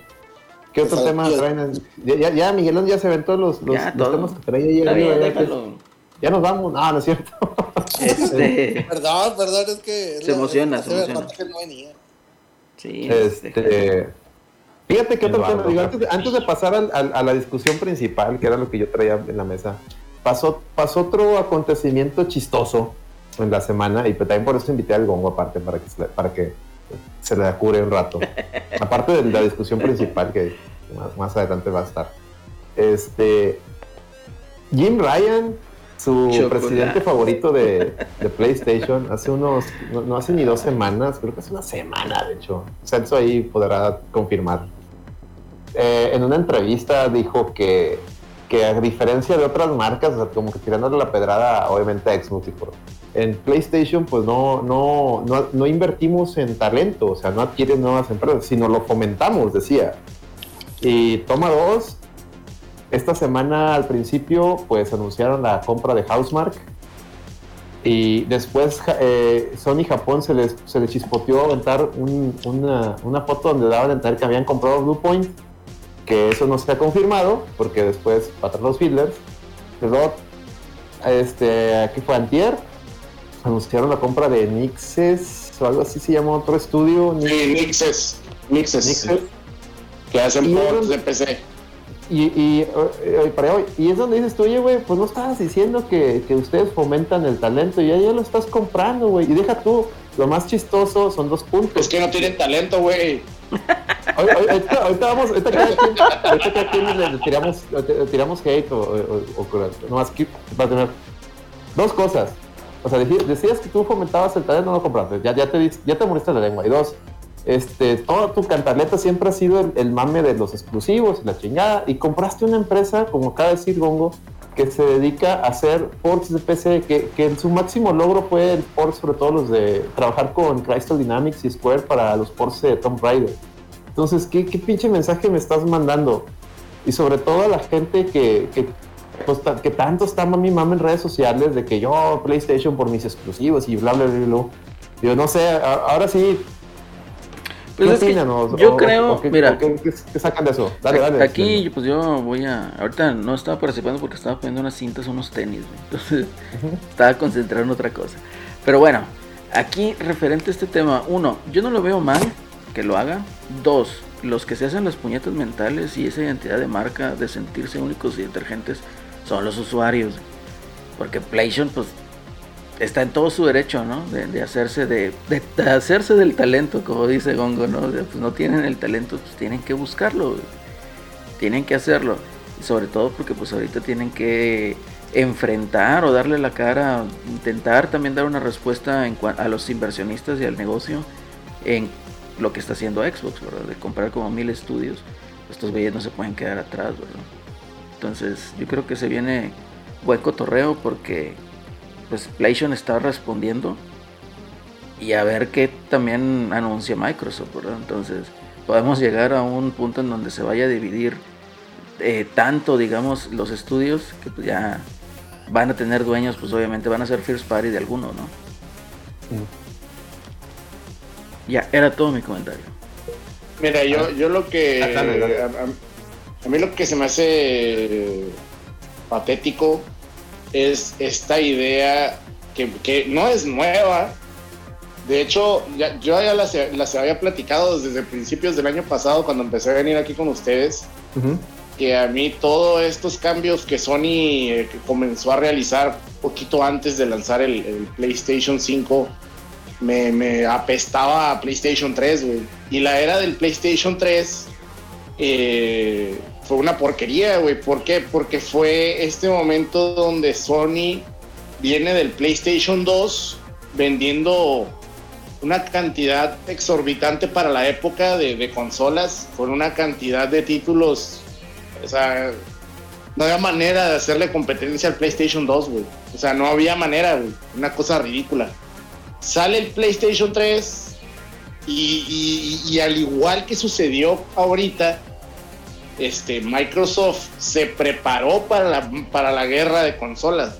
¿Qué otro tema traen? en- Ya, ya, ya, Miguelón ya se ven todos los, los, Ya, los temas que traía bien, ya, nos vamos. No, no es cierto. [laughs] Este, Perdón, perdón, es que. es Se la- emociona, se emociona. que no venía. sí, este, Este, fíjate que otro tema, digo, antes, de- antes de pasar al- al- a la discusión principal, que era lo que yo traía en la mesa, pasó, pasó otro acontecimiento chistoso en la semana y pues también por eso invité al Gongo aparte para que se le, para que se le cure un rato. [laughs] aparte de la discusión principal que más, más adelante va a estar. Este Jim Ryan, su Chocolate. presidente favorito de, de PlayStation, hace unos, no, no hace ni dos semanas, creo que hace una semana, de hecho. Celso ahí podrá confirmar. Eh, en una entrevista dijo que, que a diferencia de otras marcas, o sea, como que tirándole la pedrada, obviamente a Xbox y por- en PlayStation, pues no, no, no, invertimos en talento, o sea, no adquieren nuevas empresas, sino lo fomentamos, decía. Y toma dos, esta semana al principio pues anunciaron la compra de Housemark y después eh, Sony Japón se les, se les chispoteó aventar un- una, una foto donde daban a entender que habían comprado Bluepoint, que eso no se ha confirmado porque después pasaron los fielders. Luego, este, aquí fue Antier, anunciaron la compra de Nixes o algo así se llama otro estudio. Sí, Nixes. Nixes. Nixes. Que hacen Y ports de PC. Y, y, eh, eh, para hoy, y es donde dices tú, oye, güey, pues no estabas diciendo que, que ustedes fomentan el talento, y ya, ya lo estás comprando, güey. Y deja tú, lo más chistoso son dos puntos. Es que no tienen talento, güey. [laughs] Ahorita, ahorita vamos, ahorita cada quien, ahorita cada quien le, tiramos, le- tiramos hate o, o, o, o- nomás que para tener dos cosas. O sea, decías que tú fomentabas el talento, no lo compraste. Ya, ya, te, ya te moriste la lengua. Y dos, este, toda tu cantaleta siempre ha sido el, el mame de los exclusivos y la chingada. Y compraste una empresa, como acaba de decir Gongo, que se dedica a hacer ports de PC, que, que en su máximo logro fue el port, sobre todo los de trabajar con Crystal Dynamics y Square para los ports de Tomb Raider. Entonces, ¿qué, qué pinche mensaje me estás mandando? Y sobre todo a la gente que, que, pues, que tanto está mami mami en redes sociales de que yo PlayStation por mis exclusivos y bla bla bla bla. Yo no sé, a- ahora sí, Pues ¿qué es que opinan? O- yo o- creo, o qué- mira, o qué, qué- qué sacan de eso? Dale, dale. aquí pues yo voy a, ahorita no estaba participando porque estaba poniendo unas cintas, unos tenis, entonces estaba concentrado en otra cosa. Pero bueno, aquí referente a este tema, uno, yo no lo veo mal que lo haga. Dos, los que se hacen las puñetas mentales y esa identidad de marca de sentirse únicos y detergentes son los usuarios. Porque PlayStation, pues, está en todo su derecho, ¿no? De, hacerse de, hacerse del talento, como dice Gongo, ¿no? pues no tienen el talento, pues tienen que buscarlo, tienen que hacerlo. Y sobre todo porque pues ahorita tienen que enfrentar o darle la cara, intentar también dar una respuesta a los inversionistas y al negocio en lo que está haciendo Xbox, ¿verdad? De comprar como mil estudios. Estos güeyes no se pueden quedar atrás, ¿verdad? Entonces yo creo que se viene buen cotorreo porque pues PlayStation está respondiendo y a ver qué también anuncia Microsoft, ¿verdad? Entonces podemos llegar a un punto en donde se vaya a dividir eh, tanto, digamos, los estudios que pues, ya van a tener dueños, pues obviamente van a ser first party de alguno, ¿no? Ya, era todo mi comentario. Mira, yo, yo lo que. Ah, a, mí lo que se me hace patético es esta idea que, no es nueva. De hecho, yo ya las, las, había platicado desde principios del año pasado cuando empecé a venir aquí con ustedes. Que a mí todos estos cambios que Sony eh, comenzó a realizar poquito antes de lanzar el, el PlayStation 5 me, apestaba a PlayStation 3, güey. Y la era del PlayStation 3 eh, fue una porquería, güey. ¿Por qué? Porque fue este momento donde Sony viene del PlayStation 2 vendiendo una cantidad exorbitante para la época de, consolas, con una cantidad de títulos. O sea, no había manera de hacerle competencia al PlayStation 2, güey. O sea, no había manera, güey. Una cosa ridícula sale el PlayStation 3 y, al igual que sucedió ahorita, este, Microsoft se preparó para la, para la guerra de consolas.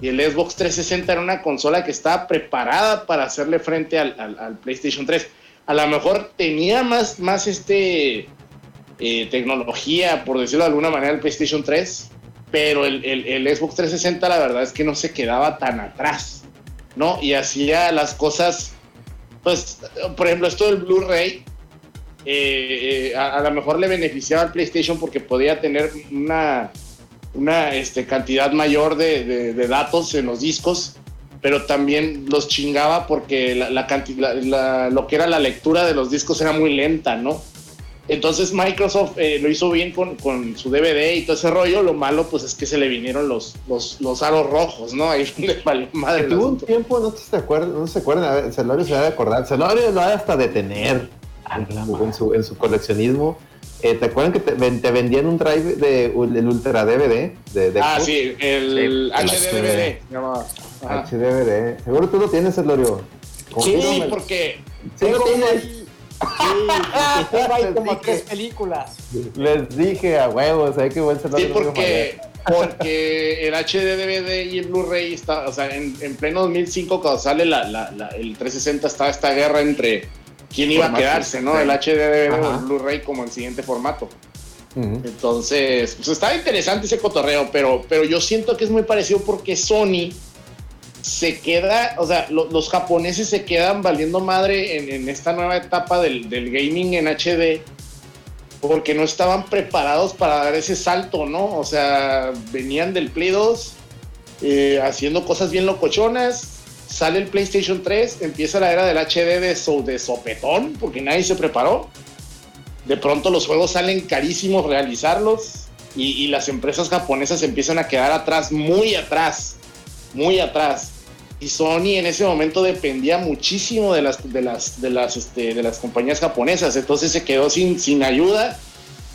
Y el Xbox 360 era una consola que estaba preparada para hacerle frente al, PlayStation 3. A lo mejor tenía más, más este, eh, tecnología, por decirlo de alguna manera, el PlayStation 3, pero el, el Xbox 360 la verdad es que no se quedaba tan atrás. ¿no? Y hacía las cosas, pues, por ejemplo, esto del Blu-ray, eh, eh, a, lo mejor le beneficiaba al PlayStation porque podía tener una, una este, cantidad mayor de, datos en los discos, pero también los chingaba porque la, la, lo que era la lectura de los discos era muy lenta, ¿no? Entonces Microsoft eh, lo hizo bien con, con, su DVD y todo ese rollo. Lo malo, pues, es que se le vinieron los, los, los aros rojos, ¿no? Ahí [laughs] madre. Tuvo un tiempo, no se acuerdan, no se acuerdan. Celorio se va a acordar. Celorio lo ha hasta detener en su, en su coleccionismo. Eh, ¿Te acuerdan que te, vendían un drive de el Ultra DVD? De, ah, sí, el HDVD. HDVD. Seguro tú lo tienes, Celorio. Sí, sí, porque. Sí, lo tienes. Sí, hay como tres películas. Les dije a huevos, hay que buen Sí, porque, porque el HD, DVD y el Blu-ray o sea, en, pleno 2005 cuando sale la, la, el 360 estaba esta guerra entre quién iba a quedarse, ¿no? El HD, DVD o el Blu-ray como el siguiente formato. Entonces, pues estaba interesante ese cotorreo, pero, pero yo siento que es muy parecido porque Sony se queda, o sea, los japoneses se quedan valiendo madre en, esta nueva etapa del, gaming en HD porque no estaban preparados para dar ese salto, ¿no? O sea, venían del Play 2 eh, haciendo cosas bien locochonas, sale el PlayStation 3, empieza la era del HD de, de sopetón porque nadie se preparó. De pronto los juegos salen carísimos realizarlos y, y las empresas japonesas empiezan a quedar atrás, muy atrás muy atrás. Y Sony en ese momento dependía muchísimo de las, de las, de las, este, de las compañías japonesas, entonces se quedó sin, sin ayuda.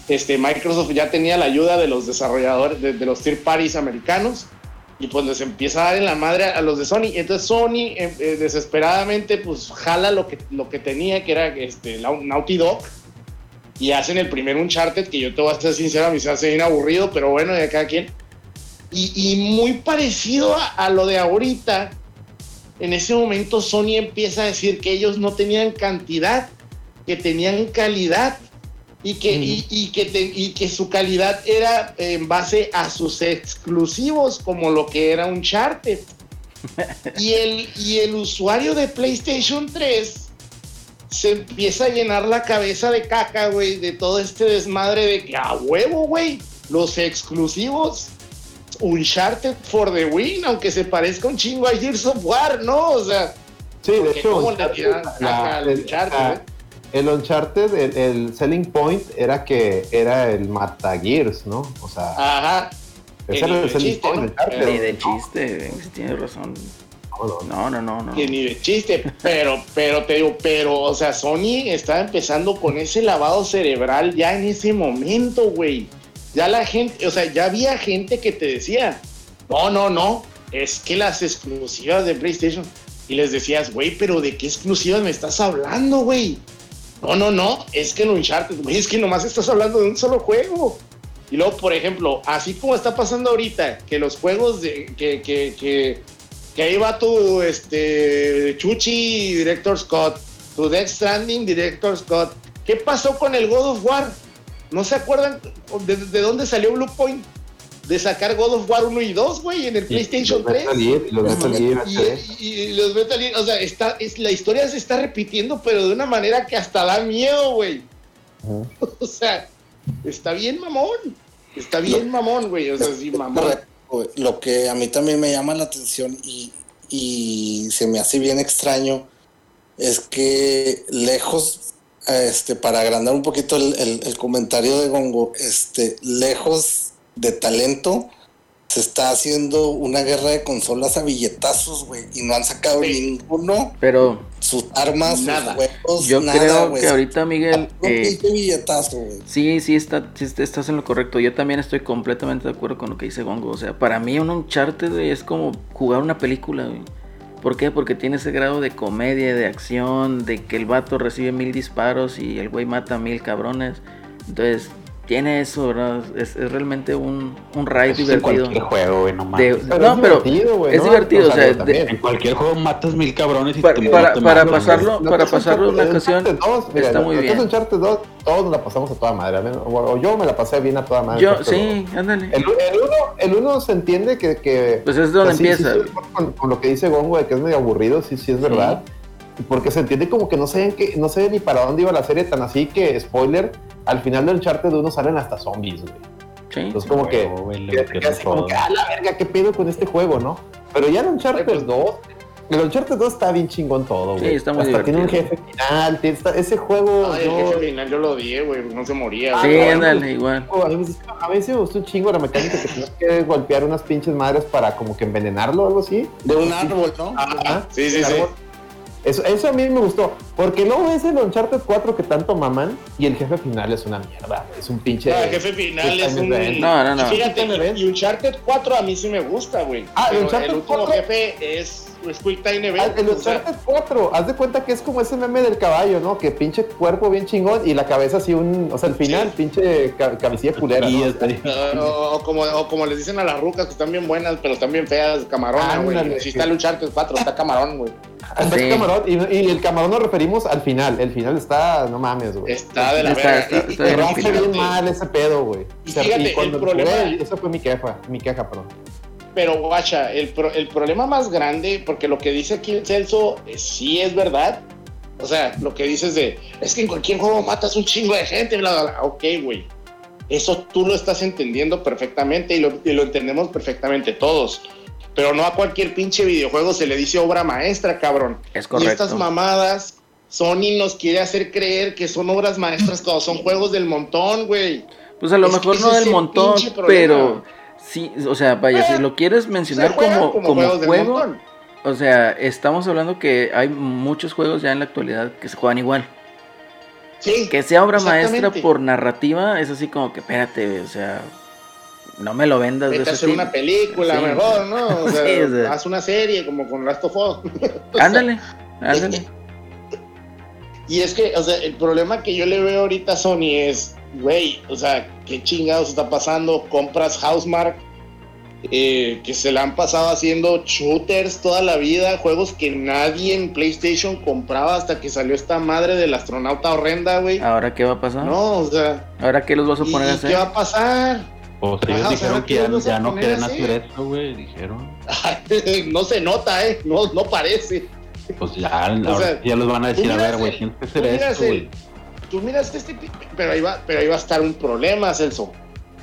Este, Microsoft ya tenía la ayuda de los desarrolladores, de, los third parties americanos, y pues les empieza a dar en la madre a, los de Sony. Entonces Sony eh, eh, desesperadamente pues jala lo que, lo que tenía, que era este, Naughty Dog, y hacen el primer Uncharted, que yo te voy a ser sincero, a mí se hace bien aburrido, pero bueno, de cada quien y, muy parecido a, lo de ahorita, en ese momento Sony empieza a decir que ellos no tenían cantidad, que tenían calidad y que, y, que que su calidad era en base a sus exclusivos, como lo que era un charter. [laughs] y, el, y el usuario de PlayStation 3 se empieza a llenar la cabeza de caca, güey, de todo este desmadre de que a huevo, güey, los exclusivos Uncharted for the win, aunque se parezca un chingo a Gears of War, ¿no? O sea, Sí, de hecho, cómo le Uncharted, tiran la- Uncharted, la- ¿eh? El Uncharted, el, el selling point era que era el Mata Gears, ¿no? O sea, Ajá. ese era el selling chiste, point ¿no? del Uncharted. Ni de chiste, si tienes razón. No, no, no. No, no, no, no. Que ni de chiste, pero, pero te digo, pero, o sea, Sony estaba empezando con ese lavado cerebral ya en ese momento, güey. Ya la gente, o sea, ya había gente que te decía, no, no, no, es que las exclusivas de PlayStation. Y les decías, güey, pero ¿de qué exclusivas me estás hablando, güey? No, no, no, es que en Uncharted, güey, es que nomás estás hablando de un solo juego. Y luego, por ejemplo, así como está pasando ahorita, que los juegos de, que, que, que, que ahí va tu este, Chuchi, Director Scott, tu Death Stranding, Director Scott. ¿Qué pasó con el God of War? ¿No se acuerdan de, de dónde salió Blue Point? De sacar God of War 1 y 2, güey, en el PlayStation los 3. Metal Gear, y los y- Gear, o sea, está, es, la historia se está repitiendo, pero de una manera que hasta da miedo, güey. [laughs] O sea, está bien mamón. Está bien mamón, güey. O sea, sí, mamón. Lo que a mí también me llama la atención y, y se me hace bien extraño es que lejos, este, para agrandar un poquito el, el- el comentario de Gongo, este, lejos de talento, se está haciendo una guerra de consolas a billetazos, güey, y no han sacado Sí. ninguno Pero sus armas, Nada. sus juegos, yo nada, creo que ahorita, Miguel, eh, billetazo, güey. Sí, sí, está, sí está- estás en lo correcto. Yo también estoy completamente de acuerdo con lo que dice Gongo. O sea, para mí un Uncharted es como jugar una película. güey. ¿Por qué? Porque tiene ese grado de comedia, de acción, de que el vato recibe mil disparos y el güey mata a mil cabrones. Entonces, tiene eso, ¿verdad? Es, es realmente un, un raid Eso es en divertido. cualquier juego, güey, no mames. De- Pero no, es pero divertido, güey, es ¿no? divertido, o sea, de-. En cualquier juego matas mil cabrones y Para- te para- para pasarlo- para pasarlo una ocasión, Uncharted 2, mira, está muy lo bien. Uncharted 2, todos nos la pasamos a toda madre. O, o yo me la pasé bien a toda madre. Yo, sí, 2. ándale. El, el uno, el uno se entiende que, que Pues es donde o sea, sí- sí empieza. con lo que dice Gongo de que es medio aburrido, sí, sí es verdad. Porque se entiende como que no sé, que, no sé ni para dónde iba la serie tan así que, spoiler, al final del Uncharted 1 salen hasta zombies, güey. Sí. Entonces como que, le que- que así como que, ah, la verga, qué pedo con este juego, ¿no? Pero ya el Uncharted Ay, pues- 2, el Uncharted 2 está bien chingón todo, Sí, güey. está muy Hasta tiene un jefe final, tiene- está- ese juego... Ay, el yo- jefe final yo lo odié, güey. No se moría. Ah, Sí, ándale, igual. Oh, A mí, a mí sí me gustó un chingo la mecánica que tienes que golpear unas pinches madres para como que envenenarlo o algo así. De un árbol, ¿no? Ajá. Sí, sí, sí. Eso, eso a mí me gustó. Porque luego ves el Uncharted 4 que tanto maman y el jefe final es una mierda. Es un pinche. No, el jefe final es un. No, no, no. Y Fíjate, y, y Uncharted 4 a mí sí me gusta, güey. Ah, Pero Uncharted el último 4? jefe es, es Quick Time Ah, Event. El o sea, Uncharted 4, haz de cuenta que es como ese meme del caballo, ¿no? Que pinche cuerpo bien chingón y la cabeza así un. O sea, el final, pinche ca- cabecilla culera. ¿no? está- o, como, o como les dicen a las rucas que están bien buenas, pero están bien feas, camarona, güey. Ándale, Si sí. está el Uncharted 4, está camarón, güey. Está Sí. camarón, y, y el camarón nos referimos al final. El final está, no mames, güey. Está de la verga. Se bien mal ese pedo, güey. Y O sea, fíjate, cuando el problema- jugué, Esa fue mi queja, mi queja, perdón. Pero, guacha, el, pro- el problema más grande, porque lo que dice aquí el Celso eh, sí es verdad. O sea, lo que dices de, es que en cualquier juego matas un chingo de gente, bla, bla, bla. Ok, güey. Eso tú lo estás entendiendo perfectamente y lo, y lo entendemos perfectamente todos. Pero no a cualquier pinche videojuego se le dice obra maestra, cabrón. Es Y correcto. estas mamadas, Sony nos quiere hacer creer que son obras maestras cuando son juegos del montón, güey. Pues a lo Es mejor no del el montón, pinche problema. Sí, o sea, vaya, si lo quieres mencionar como, como, juego, o sea, estamos hablando que hay muchos juegos ya en la actualidad que se juegan igual. Sí, Que sea obra maestra por narrativa es así como que, espérate, o sea, no me lo vendas de Vete a ese hacer tipo. una película Sí. mejor, ¿no? [laughs] O sea, Sí, o sea. haz una serie como con Last of Us. [laughs] Ándale, ándale. Y es que, o sea, el problema que yo le veo ahorita a Sony es, güey, o sea, ¿qué chingados está pasando? Compras Housemark, eh, que se la han pasado haciendo shooters toda la vida, juegos que nadie en PlayStation compraba hasta que salió esta madre del astronauta horrenda, güey. Ahora qué va a pasar? No, o sea, Ahora qué los vas a ¿y, poner a y qué va hacer? a pasar? O sea, ellos Ajá, o sea, dijeron ¿qué que ya, no quieren así? hacer eso, güey. Dijeron. [laughs] no se nota, ¿eh? No, no parece. Pues ya, ahora sea, ya los van a decir, a ver, güey, tienes que hacer esto, güey. Tú miras este tipo, pero ahí va, pero ahí va a estar un problema, Celso.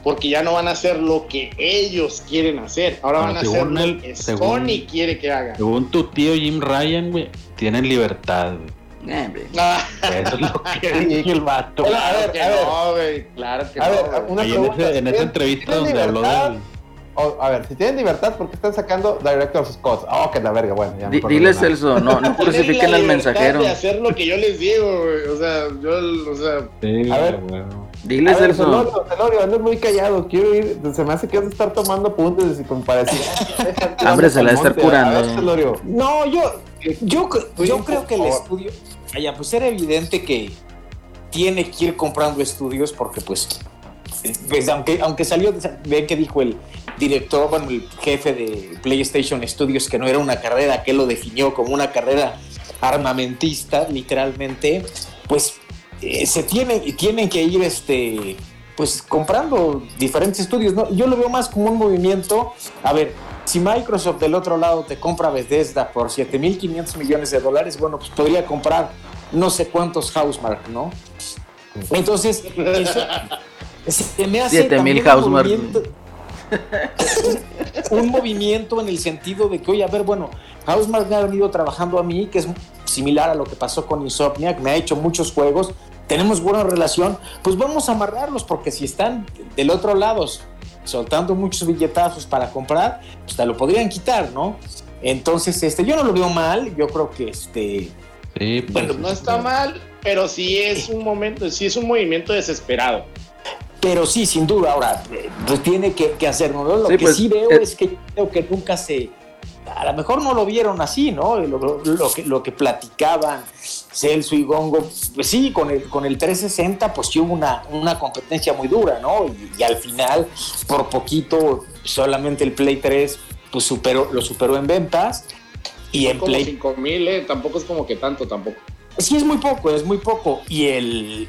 Porque ya no van a hacer lo que ellos quieren hacer. Ahora Bueno, van a hacer según lo el- que según- Sony quiere que haga. Según tu tío Jim Ryan, güey, tienen libertad, güey. Eh. [laughs] Ah, Eso es lo que [laughs] dice el vato. A claro que a ver. no, güey. Claro que A no. ver, una en, ese- en esa ¿tienen- entrevista donde habló del... O, a ver, si tienen libertad, ¿por qué están sacando Director's Scott? Oh, que la verga, bueno. Ya Diles. Celso, no, no [laughs] crucifiquen al mensajero. De hacer lo que yo les digo, güey. O sea, yo, o sea, Sí, A ver. güey. Diles, A ver, Celso. Celorio, Celorio, andas muy callado. Quiero ir. Se me hace que vas a estar tomando apuntes y como para decir. "Ah, [laughs] Hambre se la va a estar monte". curando. A ver, Celorio. No, yo, yo, Oye, yo por creo que el estudio, vaya, pues era evidente que tiene que ir comprando estudios porque pues, pues, aunque, aunque salió, ve que dijo el director, bueno, el jefe de PlayStation Studios que no era una carrera, que lo definió como una carrera armamentista, literalmente, pues eh, se tiene, tienen que ir este pues comprando diferentes estudios, ¿no? Yo lo veo más como un movimiento, a ver, si Microsoft del otro lado te compra Bethesda por 7.500 millones de dólares, bueno, pues podría comprar no sé cuántos Housemark, ¿no? Entonces, eso se me hace 7,000 también un Housemarque. movimiento, [laughs] un movimiento en el sentido de que, oye, a ver, bueno, Housemark me ha venido trabajando a mí, que es similar a lo que pasó con Insomniac, me ha hecho muchos juegos, tenemos buena relación, pues vamos a amarrarlos, porque si están del otro lado soltando muchos billetazos para comprar, pues te lo podrían quitar, ¿no? Entonces, este, yo no lo veo mal, yo creo que este, Sí, pues, Bueno, no está mal, pero sí es un momento, sí es un movimiento desesperado. Pero sí, sin duda, ahora, pues tiene que, que hacerlo, ¿no? Lo Sí, que pues, sí veo eh, es que creo que nunca se... A lo mejor no lo vieron así, ¿no? Lo, lo- lo que, lo que platicaban Celso y Gongo, pues sí, con el, con el 360 pues sí hubo una, una competencia muy dura, ¿no? Y, y al final, por poquito, solamente el Play 3 pues superó, lo superó en ventas. Y en Como Play 5 mil, eh, tampoco es como que tanto tampoco. Sí, es muy poco, es muy poco. Y el.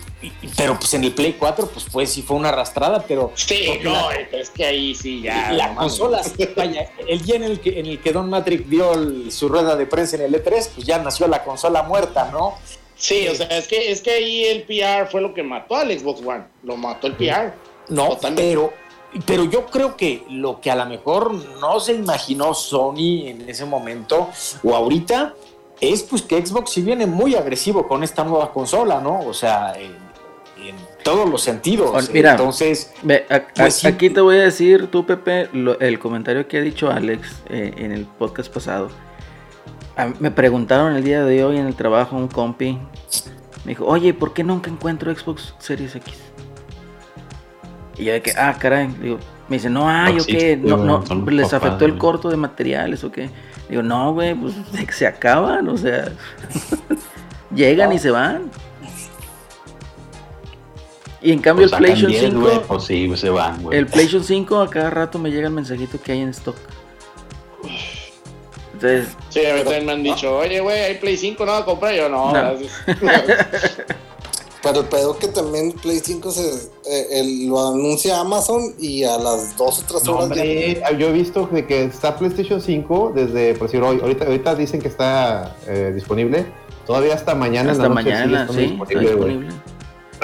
Pero pues en el Play 4, pues, pues sí fue una arrastrada, pero. Sí, no, la- eh, es que ahí sí ya. la no consola, vaya, el día en el que, en el que Don Matrix dio el- su rueda de prensa en el E3, pues ya nació la consola muerta, ¿no? Sí, o sea, es que, es que ahí el PR fue lo que mató al Xbox One. Lo mató el PR. No, Totalmente. pero, pero yo creo que lo que a lo mejor no se imaginó Sony en ese momento o ahorita es pues que Xbox sí viene muy agresivo con esta nueva consola, ¿no? O sea, en, en todos los sentidos. Bueno, mira. Entonces, Ve, a- Pues. Aquí te voy a decir, tú, Pepe, lo- el comentario que ha dicho Alex eh, en el podcast pasado. A- me preguntaron el día de hoy en el trabajo un compi. Me dijo, oye, ¿por qué nunca encuentro Xbox Series X? Y yo de que, ah, caray. Digo, me dice, no hay o qué, no, no, les afectó el corto de materiales o qué. Digo, no, güey, pues [laughs] se, acaban, o sea, [laughs] llegan y se van. Y en cambio pues el PlayStation 10, 5, güey, Pues sí, se van, güey. el PlayStation 5 a cada rato me llega el mensajito que hay en stock. Entonces, Sí, a mí también me han dicho, oye, güey, hay Play 5, no va a comprar. Yo, no, No. gracias. [laughs] Pero el pedo que también Play 5 se, eh, el- lo anuncia Amazon y a las dos o tres No, horas ya- yo he visto de que está PlayStation 5 desde, por decir, hoy, ahorita, ahorita dicen que está eh, disponible. Todavía hasta mañana hasta en la noche mañana, sí, está disponible.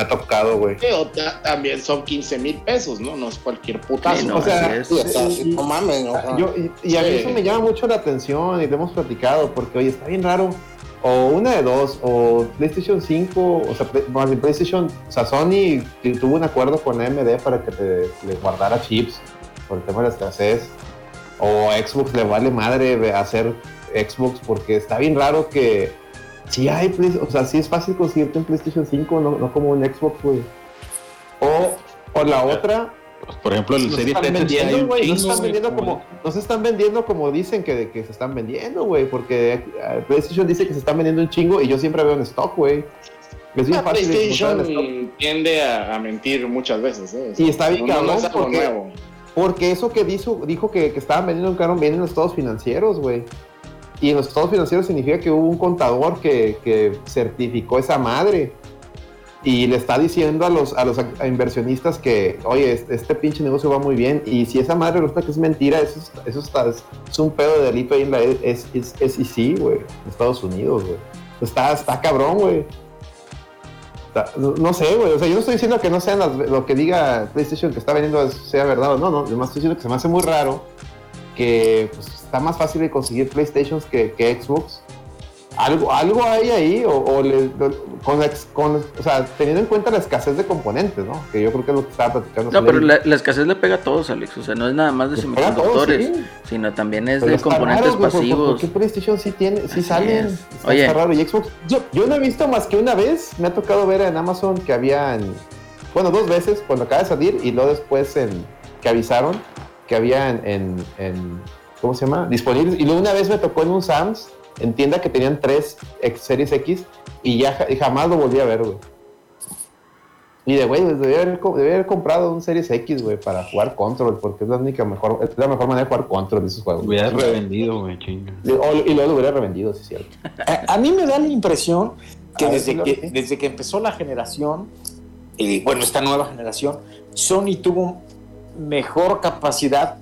Ha tocado, güey. Pero también son 15 mil pesos, ¿no? No es cualquier putazo. Sí, no, o sea, así es. Sí, o sea, Sí, no mames, ¿no? Yo, y, y a mí Sí. eso me llama mucho la atención y lo hemos platicado porque, oye, está bien raro. O una de dos, o PlayStation 5, o sea, más bien PlayStation, o sea, Sony tu- tuvo un acuerdo con AMD para que te, le guardara chips por el tema de la escasez. O Xbox le vale madre hacer Xbox porque está bien raro que si hay, Play- o sea, sí es fácil conseguirte un PlayStation 5, no, no como un Xbox, güey. O, o la otra, Pues, por ejemplo, el no se Serie están 3 vendiendo, güey. No se están vendiendo como, no se están vendiendo como dicen que, que se están vendiendo, güey. Porque eh, PlayStation dice que se están vendiendo un chingo y yo siempre veo en stock, güey. Es bien fácil encontrar en stock. PlayStation tiende a, a mentir muchas veces. ¿eh? Y está bien no, no cabrón, es algo porque- nuevo. Porque eso que dijo, dijo que, que estaban vendiendo un carro viene en los estados financieros, güey. Y en los estados financieros significa que hubo un contador que, que certificó esa madre. y le está diciendo a los, a los inversionistas que, oye, este, pinche negocio va muy bien y si esa madre resulta que es mentira, eso, es- eso está, es, un pedo de delito ahí en la es, es, SEC, güey, en Estados Unidos, güey. Está, está cabrón, güey. No sé, güey. O sea, yo no estoy diciendo que no sean las- lo que diga PlayStation que está vendiendo sea verdad o no, no. Además estoy diciendo que se me hace muy raro que pues, está más fácil de conseguir PlayStations que, que Xbox. Algo, algo hay ahí, o, o le- con, con- o sea, teniendo en cuenta la escasez de componentes, ¿no? Que yo creo que es lo que estaba platicando. No, pero la, la escasez le pega a todos, Alex. O sea, no es nada más de Le a todos, semiconductores, sí. sino también es Pero de componentes raro, güey, ¿por- por- pasivos. ¿Por qué PlayStation sí tiene, sí Así salen? es. Oye. está raro. Y Xbox, yo, yo no he visto más que una vez, me ha tocado ver en Amazon que habían, bueno, dos veces cuando acaba de salir y luego después en, que avisaron que habían en, en, ¿cómo se llama? Disponibles. Y luego una vez me tocó en un Sam's, en tienda que tenían tres X- Series X y ya y jamás lo volví a ver, güey. Y de güey, debía haber, co- debía haber comprado un Series X, güey, para jugar Control, porque es la única mejor, es la mejor manera de jugar Control de esos juegos. Hubieras revendido, güey, chinga. Y, luego lo hubiera revendido, sí es cierto. A, [laughs] a mí me da la impresión que ver, desde que, sí. desde que empezó la generación, eh, bueno, esta nueva generación, Sony tuvo mejor capacidad,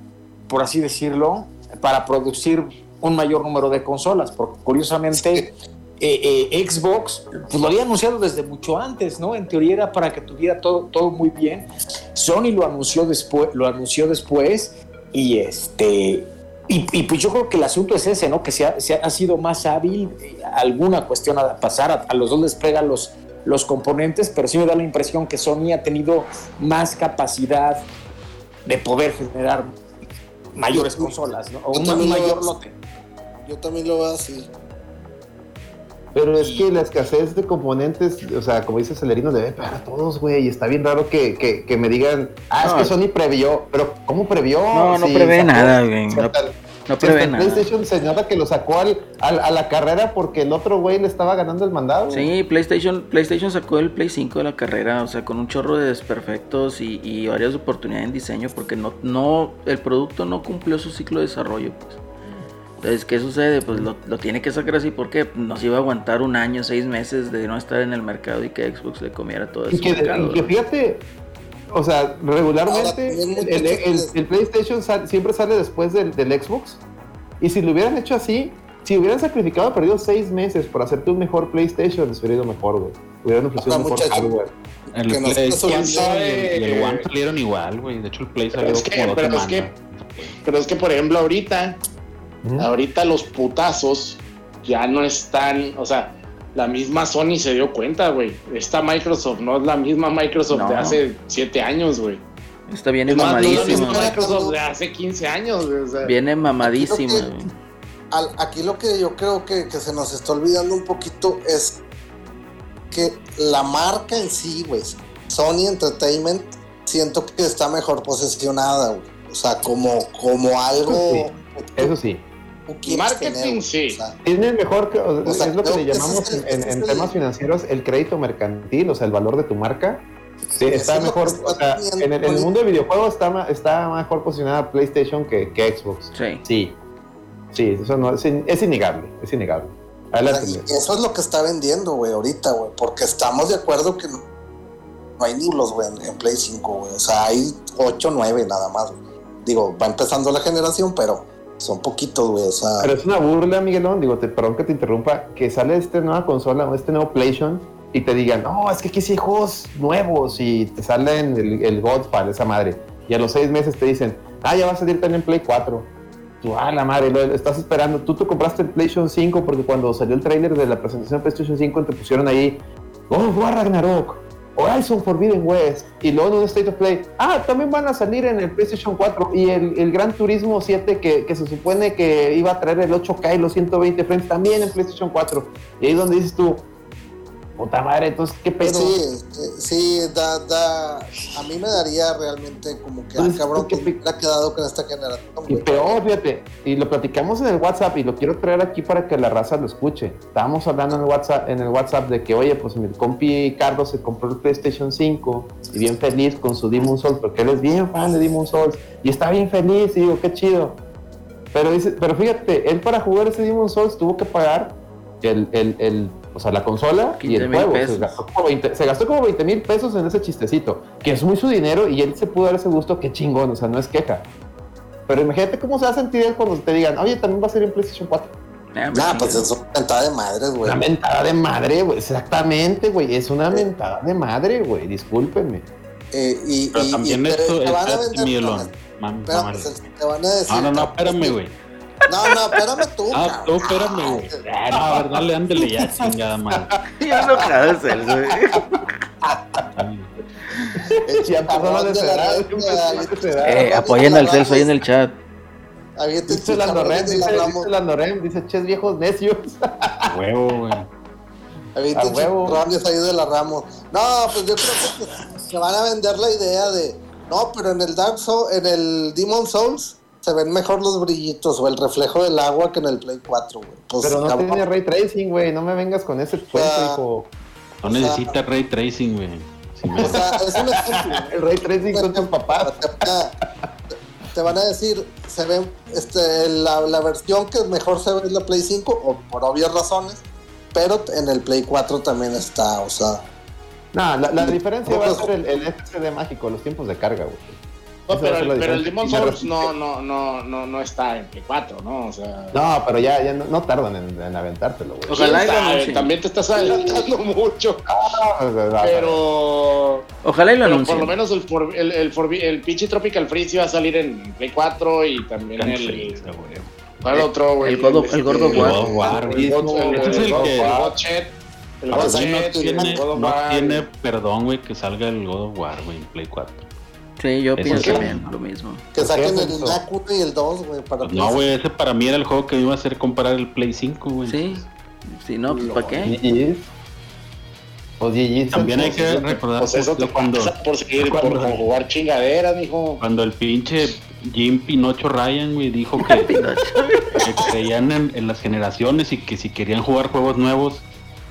por así decirlo, para producir un mayor número de consolas, porque curiosamente eh, eh, Xbox pues, lo había anunciado desde mucho antes, ¿no? En teoría era para que tuviera todo, todo muy bien. Sony lo anunció después, lo anunció después y este y, y, pues yo creo que el asunto es ese, ¿no? Que se ha, se ha sido más hábil eh, alguna cuestión a pasar, a, a los dos les pega los, los componentes, pero sí me da la impresión que Sony ha tenido más capacidad de poder generar mayores consolas, ¿no? O un, lo mayor veo- lote. Yo también lo veo así. Pero es que la escasez de componentes, o sea, como dice Celerino, debe pegar a todos, güey. Y está bien raro que, que, que me digan, ah, No. es que Sony previó. Pero, ¿cómo previó? No, no prevé nada, güey. No, no prevé el nada. PlayStation se nota que lo sacó al, al- a la carrera porque el otro güey le estaba ganando el mandado. Sí, PlayStation, PlayStation sacó el Play 5 de la carrera, o sea, con un chorro de desperfectos y, y varias oportunidades en diseño, porque no, no, el producto no cumplió su ciclo de desarrollo, pues. Entonces, ¿qué sucede? Pues lo, lo tiene que sacar así porque nos iba a aguantar un año, seis meses de no estar en el mercado y que Xbox le comiera todo Y ese que, mercado. y que fíjate, o sea, regularmente el, PlayStation sal- siempre sale después del, del Xbox. Y si lo hubieran hecho así, si hubieran sacrificado, perdido seis meses por hacerte un mejor PlayStation, les hubiera ido mejor, güey. Hubieran ofrecido un mejor hardware. El Que Play y el- olvidando. y el One salieron igual, güey. De hecho, el Play salió es que- como pero es semanas. Pero es que, por ejemplo, ahorita, ahorita los putazos ya no están, o sea, la misma Sony se dio cuenta, güey. Esta Microsoft no es la misma Microsoft de hace siete años, güey. Está bien Es más, no es la mamadísima. misma Microsoft de hace 15 años, güey. o sea. Viene mamadísima. Aquí lo que- güey. Al- aquí lo que yo creo que, que se nos está olvidando un poquito es que la marca en sí, güey, Sony Entertainment, siento que está mejor posicionada, güey. O sea, como, como algo Eso sí. Tú quieres Marketing, tener, sí. O sea, Tiene mejor, que, o- O sea, es lo que le que llamamos es en, temas financieros el crédito mercantil, o sea, el valor de tu marca. Sí, está mejor, está o sea, en el, en el ahorita. mundo de videojuegos está, está mejor posicionada PlayStation que, que Xbox. Sí. Sí, sí, eso no, es, in- es innegable, es innegable. Adelante. eso es lo que está vendiendo, güey, ahorita, güey. Porque estamos de acuerdo que no, no hay nulos, güey, en, en Play 5, güey. O sea, hay 8, 9 nada más. Digo, va empezando la generación, pero son poquitos, güey. O Pero es una burla, Miguelón, digo, te, perdón que te interrumpa, que sale esta nueva consola o este nuevo PlayStation y te digan, no, es que aquí sí hay juegos nuevos y te salen el, el Godfall, esa madre. Y a los seis meses te dicen, ah, ya va a salir también Play 4. Tú, ah, la madre, estás esperando. Tú te compraste el PlayStation 5 porque cuando salió el tráiler de la presentación de PlayStation 5 te pusieron ahí, oh, War Ragnarok, Horizon Forbidden West, y luego en un State of Play, ah, también van a salir en el PlayStation 4 y el, Gran Turismo 7 que, que se supone que iba a traer el 8K y los 120 frames también en PlayStation 4. Y ahí es donde dices tú, puta madre, entonces, ¿qué pedo? sí, sí, da, da. A mí me daría realmente como que, ah, Pues, cabrón, ¿qué que pi- hubiera quedado con esta generación, Y peor, fíjate, y lo platicamos en el WhatsApp y lo quiero traer aquí para que la raza lo escuche. Estábamos hablando en el WhatsApp, en el WhatsApp de que, oye, pues mi compi Carlos se compró el PlayStation 5 y bien feliz con su Demon Souls, porque él es bien fan de Demon Souls y está bien feliz y digo, qué chido. Pero dice, pero fíjate, él para jugar ese Demon Souls tuvo que pagar el, el, el O sea, la consola y 15 el juego. Se gastó, como 20, se gastó como 20 mil pesos en ese chistecito, que es muy su dinero y él se pudo dar ese gusto, qué chingón, o sea, no es queja. Pero imagínate cómo se va a sentir él cuando te digan, oye, también va a ser en PlayStation 4. Ah, Nah, pues sí. es una mentada de madres, güey. Una mentada de madre, güey. Exactamente, güey. Es una mentada de madre, güey. Discúlpenme. Eh, y, Pero y- también y- pero esto, te van a vender- Miguelón. Mam- Espérame, mamale. se- te van a decir. No, no, no, espérame, güey. No, no, espérame tú. Ah, tú, espérame, güey. Ah, no, a ver, dale, ándale ya, [laughs] chingada madre. [laughs] Ya enojado es él, güey. [laughs] El güey. Eh, apoyen al Celso ahí en el chat. El Dice de la dice, la Norem, dice ches viejos necios. Huevo, güey. A el huevo. ahí de la Ramos. No, pues yo creo que se van a vender la idea de. No, pero en el Dark Souls, en el Demon Souls, se ven mejor los brillitos o el reflejo del agua que en el Play 4, güey. Pues, Pero no cabrón. tiene ray tracing, güey. No me vengas con ese cuento, hijo. No necesita ray tracing, güey. Si me- O sea, es un ejemplo. [laughs] El ray tracing son tus papás. Te van a, decir, se ve este, la, la versión que mejor se ve es la Play 5, o por obvias razones, pero en el Play 4 también está, o sea, No, la, la diferencia va a ser el, el SSD mágico, los tiempos de carga, güey. No, pero, el- pero el. Demon Y Souls no, no, no, no, no está en Play 4, ¿no? O sea. No, pero ya, ya no, no tardan en, en aventártelo, güey. Ojalá y lo quién sabe, anuncien. También te estás adelantando [laughs] mucho. Ah, o sea, Pero. Ojalá y lo Pero por anuncien. lo menos el, for- el, el, Forbi- el pinche Tropical Freeze va a salir en Play 4 y también Tan el. güey. ¿Cuál otro, güey? El God el God of este, War. El God of War, El no tiene, el God of no tiene perdón, güey, que salga el God of War, güey, en Play 4. Sí, yo pienso también lo mismo. que ¿Por qué saquen el? NAC 1 y el 2, güey, para no, güey, ese para mí era el juego que me iba a hacer comprar el Play 5, güey. Sí. Si no, pues ¿para qué? Pues GG's. También hay que recordar Pues eso justo te cuando, por seguir, por, cuando- por jugar chingaderas, mijo. cuando el pinche Jim Pinocho Ryan, güey, dijo que, [laughs] que creían en, en las generaciones y que si querían jugar juegos nuevos,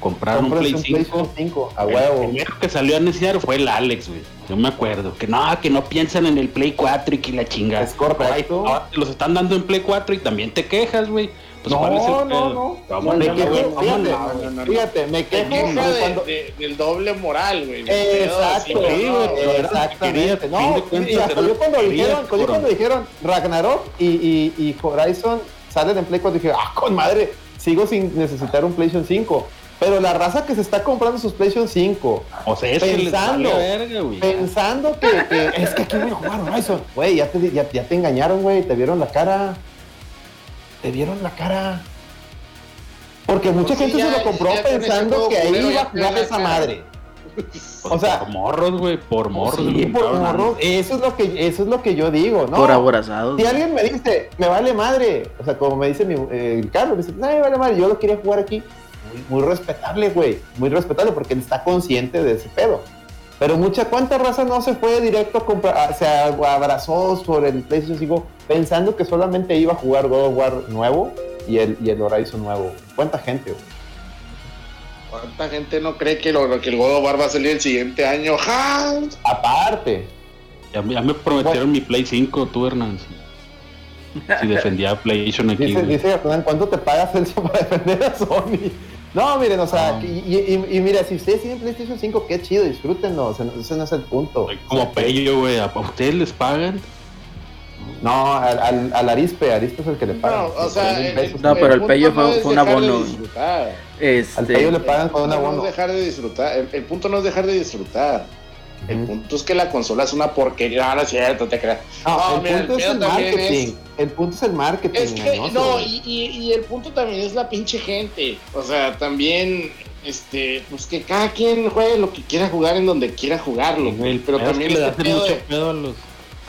compraron un Play 5. PlayStation 5, a El huevo. primero que salió a anunciar fue el Alex, güey. Yo me acuerdo. Que no, que no piensan en el Play 4 y que la chingada. Es correcto. Ahora te los están dando en Play 4 y también te quejas, güey. Pues, No, ¿cuál es el no, pedo? no. ¿Cómo Me no, quejo, fíjate, ¿Cómo no? no, no, no. Fíjate, me quejo de- cuando... de- del doble moral, güey. Exacto, Sí, no, güey, exactamente. No, yo cuando dijeron, cuando dijeron Ragnarok y, y, y Horizon salen en Play 4, dije, ah, con madre, sigo sin necesitar un PlayStation 5. Pero la raza que se está comprando sus PlayStation 5, O sea, es que Pensando. verga, güey. pensando que, que [laughs] es que aquí voy a jugar Horizon, güey, ya te, ya, ya te engañaron, güey, te vieron la cara. Te vieron la cara. Porque mucha Pues sí, gente se lo compró pensando que ahí iba a jugar esa cara. madre. O sea- por morros, güey, por morros. Sí, por morros. Eso es lo que eso es lo que yo digo, ¿no? Por aborazados. Si alguien me dice, me vale madre, o sea, como me dice mi, eh, el Carlos, me dice, no, me vale madre, yo lo quería jugar aquí. Muy, muy respetable, güey, muy respetable porque él está consciente de ese pedo. Pero mucha, ¿cuánta raza no se fue directo a comprar, a- se abrazó sobre el PlayStation 5 pensando que solamente iba a jugar God of War nuevo y el, y el Horizon nuevo? ¿Cuánta gente, güey? ¿Cuánta gente no cree que, lo, que el God of War va a salir el siguiente año? ¡Ja! Aparte, Ya, ya me prometieron mi Play 5, tú, Hernán. Si, defendía [laughs] PlayStation aquí, dice Hernán, ¿cuánto te pagas Celso para defender a Sony? No, miren, o sea, No. y, y- y mira, si ustedes tienen PlayStation 5, qué chido, disfrútenlo, o sea, ese no es el punto. Como Pello, güey. ¿A ustedes les pagan? No, al, al, al Arispe, Arispe es el que le pagan. No, o sea, el-. No, pero el punto pello fue- fue un de abono. disfrutar. Al pello le Este, pagan con un El no abono. es dejar de disfrutar. El, el punto no es dejar de disfrutar. El punto es que la consola es una porquería. Ahora es cierto, te creas. No, No, el mira, punto el es el marketing. El punto es el marketing. Es que, engañoso, no, y, y- y el punto también es la pinche gente. O sea, también, este, pues que cada quien juegue lo que quiera jugar en donde quiera jugarlo. Güey, pero también que le este mucho de- pedo a los,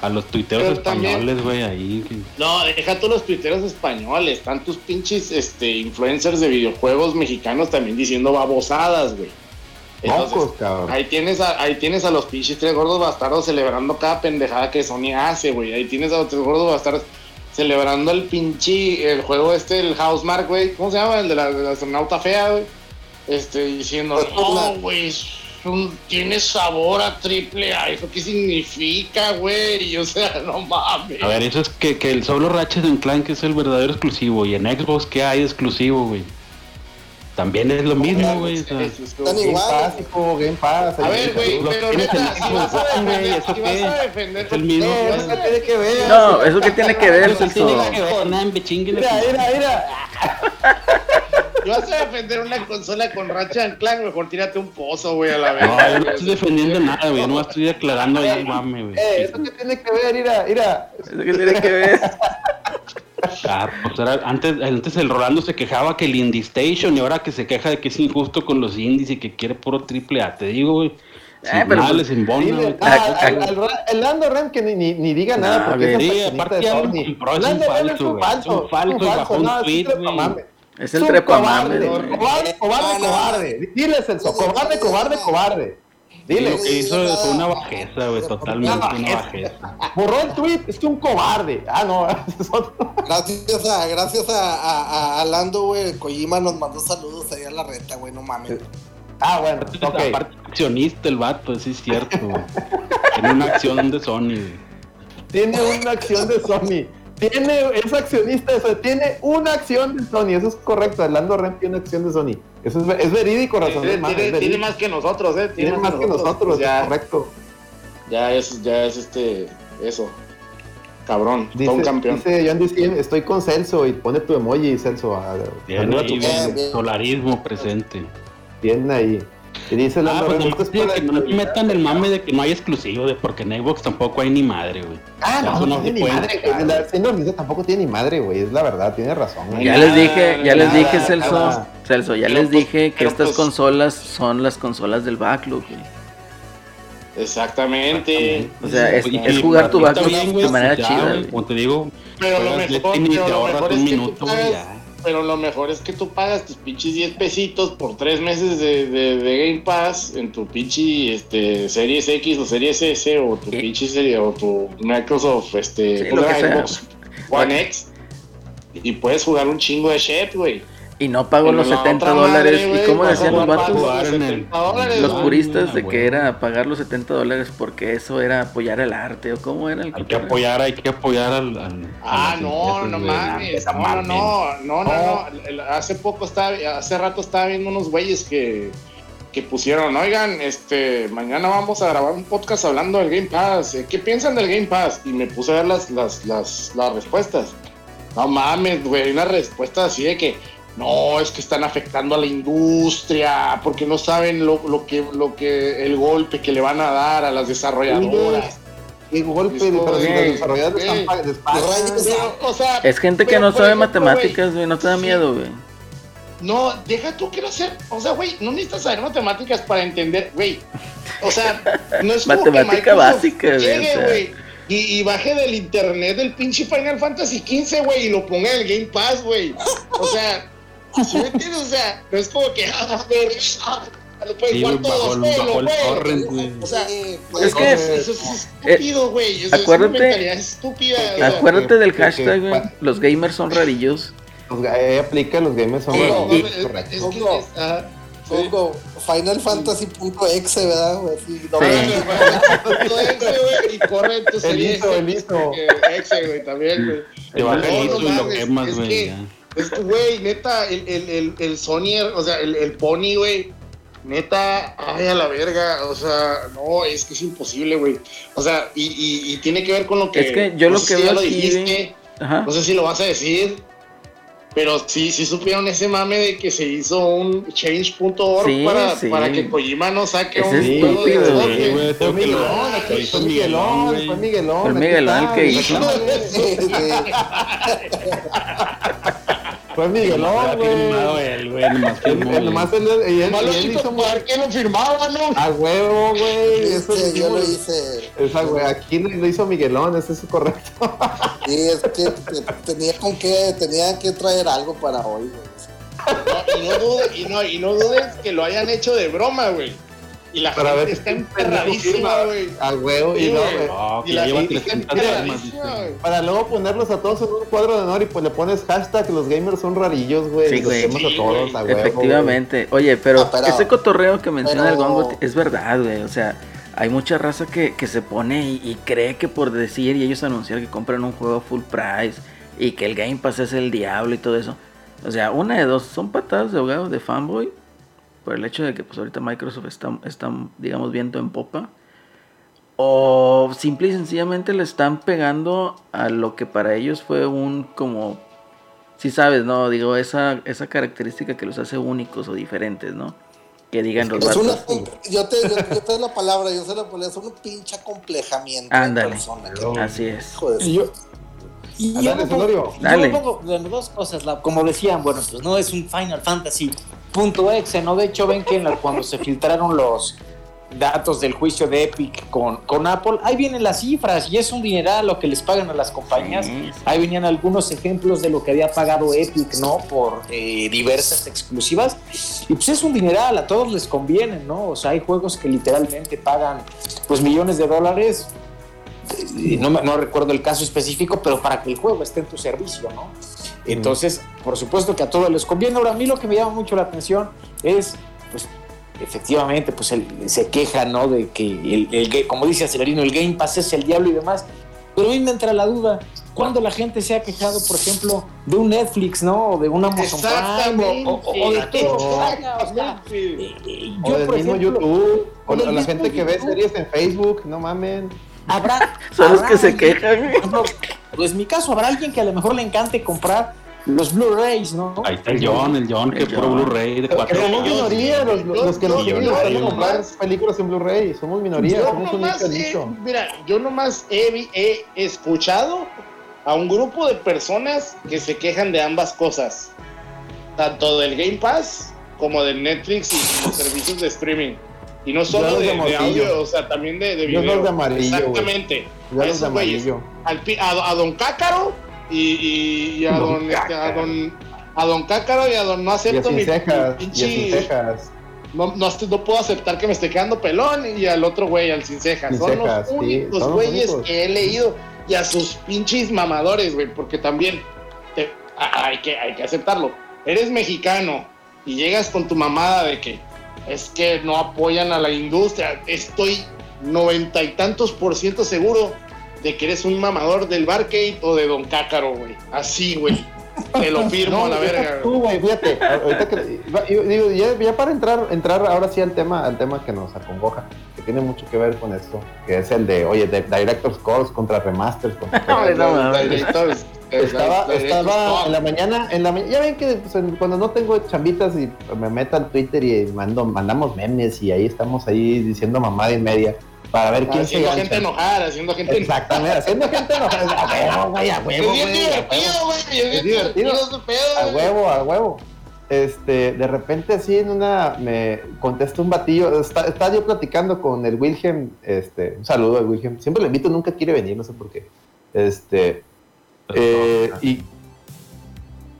a los tuiteros Pero españoles, güey, ahí. que- No, deja todos los tuiteros españoles, están tus pinches este, influencers de videojuegos mexicanos también diciendo babosadas, güey. Entonces, Mocos, cabrón. ahí tienes, a, ahí tienes a los pinches tres gordos bastardos celebrando cada pendejada que Sony hace, güey. Ahí tienes a los tres gordos bastardos celebrando el pinche, el juego este, el Housemark, güey. ¿Cómo se llama? El de la, de la astronauta fea, güey. Este, diciendo, Pues, no, güey, tiene sabor a triple A. ¿Eso qué significa, güey? O sea, [laughs] no mames. A ver, eso es que, que el solo Ratchet and Clank es el verdadero exclusivo. Y en Xbox, ¿qué hay exclusivo, güey? También es lo mismo, güey. Están Game igual. Game Pass. A ver, güey, pero neta, si vas a defender, ¿eso si vas a defender, Es el mismo, no, eso tiene que ver. No, eso que tiene que ver, Celso. tiene que ver, me chinguen la Mira, mira, mira. [laughs] Si vas a defender una consola con racha en clan, mejor tírate un pozo, güey, a la vez. No, yo no estoy defendiendo nada, güey. No estoy declarando ahí, mame, güey. Eh, eso que tiene que ver, mira, mira. Eso que tiene que ver. [laughs] Ah, pues era- antes, antes el Rolando se quejaba que el Indie Station y ahora que se queja de que es injusto con los indies y que quiere puro triple A. Te digo, güey. Eh, pero nada pues, ah, el Lando Ram que ni, ni, ni diga nada porque es Sí, aparte de Sony. es un Lando Ram falso, es un falso, Es un falso y bajó un no, es tweet, el cobarde, güey. Cobarde, cobarde, No, no. cobarde. Dile, Celso, cobarde, cobarde, cobarde. Dile, lo que hizo fue una bajeza, güey. Totalmente una bajeza. borró el tweet, es que un cobarde. Ah, no, [laughs] es otro. Gracias a, gracias a, a, a Lando, güey. Kojima nos mandó saludos ahí a la reta, güey, no mames. Ah, bueno, ok. Aparte, accionista el vato, sí es cierto. Tiene una acción de Sony. Tiene una acción de Sony. Tiene, es accionista de Sony. Tiene una acción de Sony. Eso es correcto. Lando Ram tiene una acción de Sony. Eso es, es verídico, razón. Tiene, es más, tiene- es tiene más que nosotros, eh. Tiene más que nosotros, es Ya, correcto. ya es, ya es este, eso. Cabrón, Dice, todo un campeón. dice John dice, estoy con Celso y pone tu emoji, Celso. a- a ahí, tu bien. solarismo presente. Bien ahí. Y dice Ah, Lando pues es que no me metan el mame de que no hay exclusivo, de porque en Xbox tampoco hay ni madre, güey. Ah, no, no tiene ni madre. La tampoco tiene ni madre, güey. Es la verdad, tiene razón. güey. Ya Nada, les dije, ya les dije, Celso. Celso, ya Pero les pues- dije que estas pues- consolas son las consolas del backlog, güey. Exactamente. O sea, es, Y- es y jugar tu backlog bien, de manera ya, chida, güey. Como te digo, Pero lo mejor, pero lo es que tú minuto, güey, pagas, ya. pero lo mejor es que tú pagas tus pinches 10 pesitos por 3 meses de, de, de Game Pass en tu pinche este, Series X o Series S o tu Sí. pinche serie o tu Microsoft este, Sí. Xbox One X y puedes jugar un chingo de shit, güey. Y no pago En los la 70 otra dólares. madre, ¿Y cómo decían los vatos? por Jugar en el- 70 dólares, Los puristas de Ah, que güey. era pagar los 70 dólares porque eso era apoyar el arte o cómo era el Hay que apoyar, hay que apoyar al. al- Ah, no, no mames. No, no, mames. no, no, Hace poco estaba, hace rato estaba viendo unos güeyes que, que pusieron, oigan, este, mañana vamos a grabar un podcast hablando del Game Pass. eh, ¿Qué piensan del Game Pass? Y me puse a ver las, las, las, las respuestas. No mames, güey, una respuesta así de que no, es que están afectando a la industria, porque no saben lo, lo que, lo que, el golpe que le van a dar a las desarrolladoras. Qué golpe, Esto, pero los desarrolladores están o sea, Es gente que pero, no sabe ejemplo, matemáticas, güey. No te da Sí. miedo, güey. No, deja tú que no sé. O sea, güey, no necesitas saber matemáticas para entender, güey. O sea, no es como que Matemática básica, güey, llegue, y, y baje del internet del pinche Final Fantasy XV, güey, y lo ponga en el Game Pass, güey. O sea, ¿sí me entiendes? O sea, no es como que, [laughs] ah, ver, ah, lo pueden Sí, jugar todos, el- el güey. torrent, güey. O sea, Es que- eso, eso es estúpido, güey. Eso acuérdate- es una mentalidad estúpida. Acuérdate del hashtag, güey. Los gamers son rarillos. Los eh, aplica, los gamers son no, raros. y- es- que es- ajá, sí. Pongo Final Fantasy.exe, ¿verdad? güey? No, Sí. Órale, [laughs] güey, y corre en tu serie el ISO. que- Exe, güey, también, güey. Te baja No, el no ISO y lo quemas, güey. Ya. Es que, güey, neta, el, el, el, el Sony, o sea, el, el Pony, güey, neta, ay, a la verga, o sea, no, es que es imposible, güey. O sea, y, y, y tiene que ver con lo que... Es que yo no lo que si ya veo lo aquí, dijiste, Ajá. no sé si lo vas a decir, pero sí, sí supieron ese mame de que se hizo un change.org Sí, para, sí. para que Kojima no saque Ese un juego de Xbox, Fue lo- Miguelón, lo fue Miguelón, fue Miguelón. Fue Miguelón el que hizo. [laughs] Fue Miguelón, güey. él, güey. Nomás firmó, él- Nomás él, y él, No lo él por firmaba, ¿no? a huevo, güey. Es Eso que yo lo hice. Esa, güey, aquí lo hizo Miguelón, eso es correcto. [laughs] Sí, es que te- tenía con qué, tenía que traer algo para hoy, güey. No, y, no dudes, y, no, y no dudes que lo hayan hecho de broma, güey. Y la Para gente ver está si emperradísima, güey. A huevo, y no, güey. güey. No, Y que la ya lleva gente está 300 armas, emperradísima, dice. güey. Para luego ponerlos a todos en un cuadro de honor y pues le pones hashtag los gamers son rarillos, güey. Sí, güey. quemas a Sí, todos, güey. a huevo, Efectivamente. Oye, pero, Ah, pero- ese cotorreo que menciona el Gongo es verdad, güey. O sea, hay mucha raza que, que se pone y, y cree que por decir y ellos anunciar que compran un juego full price y que el Game Pass es el diablo y todo eso. O sea, una de dos, son patadas de ahogado de fanboy por el hecho de que pues ahorita Microsoft está, está digamos, viento en popa. O simple y sencillamente le están pegando a lo que para ellos fue un como, si sabes, ¿no? Digo, esa, esa característica que los hace únicos o diferentes, ¿no? Que digan los Es una, yo, te, yo, yo te doy la palabra, yo sé la palabra, es un pinche acomplejamiento. de Ándale. persona, que- Así es. hijo de su- Y yo, y yo pongo- yo pongo- bueno, dos cosas, la- como decían, bueno, pues no es un Final Fantasy punto exe, ¿no? De hecho, ven que en la- cuando se filtraron los datos del juicio de Epic con, con Apple, ahí vienen las cifras y es un dineral lo que les pagan a las compañías. Sí. Ahí venían algunos ejemplos de lo que había pagado Epic, ¿no? Por eh, diversas exclusivas. Y pues es un dineral, a todos les conviene, ¿no? O sea, hay juegos que literalmente pagan pues millones de dólares. No, no recuerdo el caso específico, pero para que el juego esté en tu servicio, ¿no? Entonces, por supuesto que a todos les conviene. Ahora, a mí lo que me llama mucho la atención es, pues, efectivamente, pues él se queja, ¿no? De que, el, el como dice Acelerino, el Game Pass es el diablo y demás. Pero a mí me entra la duda, ¿cuándo la gente se ha quejado, por ejemplo, de un Netflix, ¿no? O de un Amazon Prime, o, o- o de todo o O yo, del por mismo ejemplo, YouTube, o o la, la mismo gente que ve series en Facebook, no mamen. habrá... Son los que se quejan. ejemplo, Pues mi caso, habrá alguien que a lo mejor le encante comprar los Blu-rays, ¿no? Ahí está el John, el John que puro. Blu-ray de Pero cuatro somos yo- minoría, los, los, los que yo- nos yo- yo- yo comprar nomás- películas en Blu-ray, somos minoría, Yo somos un nomás he- nicho. mira, yo nomás he, he escuchado a un grupo de personas que se quejan de ambas cosas, tanto del Game Pass como del Netflix y los servicios de streaming. Y no solo de, de de amarillo. audio, o sea, también de, de Yo video. los de amarillo. Exactamente. Ya a los de amarillo. Al a, a Don Cácaro y, y- y a, Don don, este, a. Don a Don Cácaro y a Don no acepto mi, cejas, mi pinche- no, no, no puedo aceptar que me esté quedando pelón y al otro güey, al sin cejas. Sin son cejas, los sí, únicos son güeyes que he leído y a sus pinches mamadores, güey, porque también te- hay, que, hay que aceptarlo. Eres mexicano y llegas con tu mamada de que es que no apoyan a la industria. Estoy noventa y tantos por ciento seguro de que eres un mamador del Barcade o de Don Cácaro, güey. Así, güey. Te lo firmo a la verga. Tú, güey, fíjate, ahorita que, digo, ya, ya para entrar, entrar ahora sí al tema, al tema que nos acongoja, que tiene mucho que ver con esto, que es el de, oye, de Director's Scores contra Remasters, contra [laughs] no. Directores, Estaba, directores, estaba no. en la mañana, en la ya ven que pues, en- cuando no tengo chambitas y me meto al Twitter y mando, mandamos memes y ahí estamos ahí diciendo mamada y media para ver quién se haciendo gente gancha. enojar, haciendo gente Exactamente, haciendo gente enojada. A huevo, güey, a Es huevo, bien güey, a huevo. divertido, güey. Es Es bien divertido. divertido ese pedo. A huevo, a huevo. Este, de repente así en una, me contesta un batillo, está, está yo platicando con el Wilhelm, este, un saludo al Wilhelm, siempre lo invito, nunca quiere venir, no sé por qué. Este, eh, y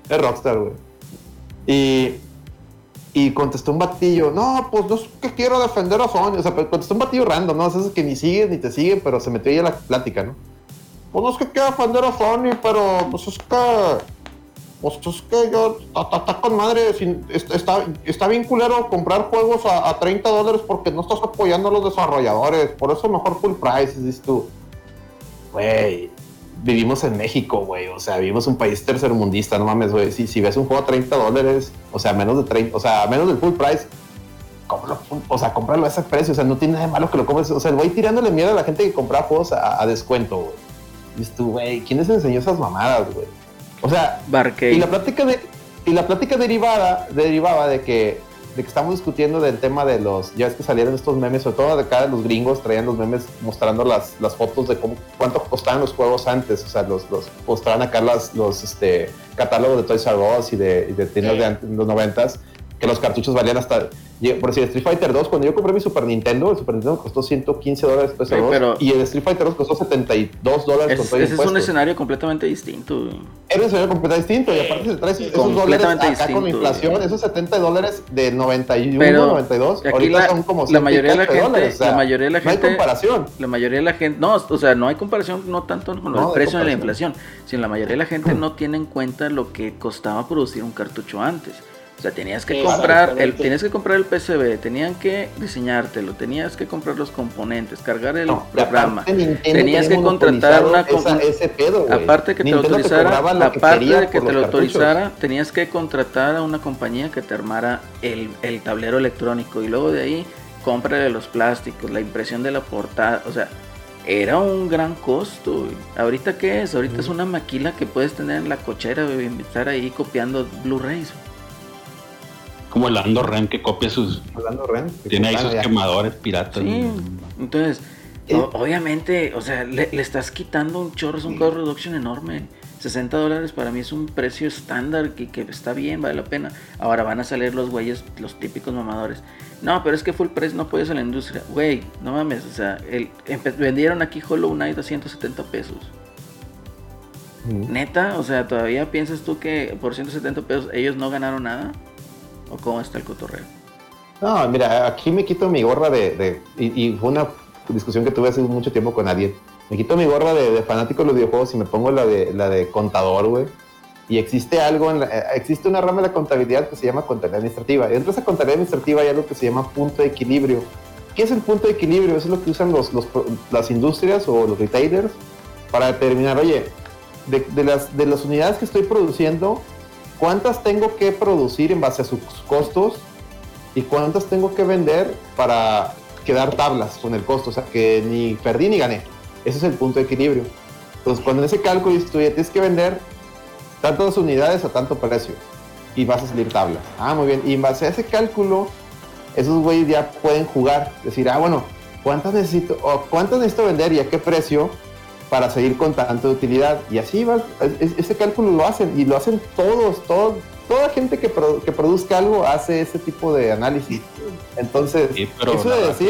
es Rockstar, güey. Y, y contestó un batillo, no, pues no es que quiero defender a Sony, o sea, contestó un batillo random, ¿no? Esos que ni siguen ni te siguen, pero se metió ahí a la plática, ¿no? Pues no es que quiera defender a Sony, pero pues es que pues es que yo, está, con madre, sin- est- está, está bien culero comprar juegos a, a 30 dólares porque no estás apoyando a los desarrolladores, por eso mejor full price, dices tú. Güey, vivimos en México, güey, o sea, vivimos un país tercermundista, no mames, güey, si, si ves un juego a 30 dólares, o sea, menos de 30, o sea, menos del full price, cómpralo, o sea, cómpralo a ese precio, o sea, no tiene nada de malo que lo compres, o sea, el güey tirándole miedo a la gente que compra juegos a, a descuento, güey. Dices tú, güey, ¿quién les enseñó esas mamadas, güey? O sea, Barcade. y la plática de y la plática derivada derivaba de que de que estamos discutiendo del tema de los ya es que salieron estos memes sobre todo de acá de los gringos traían los memes mostrando las, las fotos de cómo cuánto costaban los juegos antes o sea los los mostraban acá las, los este catálogos de Toys R Us y de, y de tiendas de antes, los noventas que los cartuchos valían hasta por decir Street Fighter 2 cuando yo compré mi Super Nintendo el Super Nintendo costó 115 dólares Sí, y el Street Fighter 2 costó 72 dólares con Es- ese es un escenario completamente distinto. Era un escenario completamente distinto y aparte se trae esos, dólares acá con la distinto, inflación, güey. esos 70 dólares de 91, Pero 92, aquí ahorita la- son como la mayoría de la 100 gente- dólares, o sea, la mayoría de la no gente- hay comparación. La mayoría de la gente, no, o sea, no hay comparación, no tanto con No, el de precio de la comparación. inflación, sino la mayoría de la gente [clears throat] no tiene en cuenta lo que costaba producir un cartucho antes. O sea, tenías que Sí, comprar el, tenías que comprar el PCB, tenían que diseñártelo, tenías que comprar los componentes, cargar el No, programa. Tenías tenía que contratar una esa- ese pedo. Aparte que te lo Nintendo autorizara, lo que aparte de que te lo autorizara, tenías que contratar a una compañía que te armara el, el tablero electrónico y luego de ahí cómprale los plásticos, la impresión de la portada, o sea, era un gran costo. güey. ¿Ahorita qué es? Ahorita es una maquila que puedes tener en la cochera, güey, y estar ahí copiando Blu-rays. güey. Como el Ando Ren que copia sus. Hablando Ren, Tiene ahí sus ya. quemadores piratas. Sí, entonces, Eh. o- obviamente, o sea, le, le estás quitando un chorro, es un cost reduction enorme. 60 dólares para mí es un precio estándar que, que está bien, vale la pena. Ahora van a salir los güeyes, los típicos mamadores. No, pero es que full price no apoyas a la industria. Güey, no mames, o sea, el, vendieron aquí Hollow Knight a 170 pesos. Ujú. Neta, o sea, ¿todavía piensas tú que por 170 pesos ellos no ganaron nada? ¿O cómo está el cotorreo? No, mira, aquí me quito mi gorra de... y, fue una discusión que tuve hace mucho tiempo con alguien. Me quito mi gorra de, fanático de los videojuegos y me pongo la de, la de contador, güey. Y existe algo, en la- eh, existe una rama de la contabilidad que se llama contabilidad administrativa. Dentro de esa contabilidad administrativa hay algo que se llama punto de equilibrio. ¿Qué es el punto de equilibrio? Eso es lo que usan los, las industrias o los retailers para determinar, oye, de las, de las unidades que estoy produciendo, ¿cuántas tengo que producir en base a sus costos y cuántas tengo que vender para quedar tablas con el costo? O sea, que ni perdí ni gané. Ese es el punto de equilibrio. Entonces, cuando en ese cálculo tú ya tienes que vender tantas unidades a tanto precio y vas a salir tablas. Ah, muy bien. Y en base a ese cálculo, esos güeyes ya pueden jugar. Decir, ah, bueno, ¿cuántas necesito, o cuántas necesito vender y a qué precio para seguir con tanta utilidad? Y así va, es- es- ese cálculo lo hacen y lo hacen todos, todos, toda gente que, que produzca algo hace ese tipo de análisis. Entonces, Sí, eso de decir,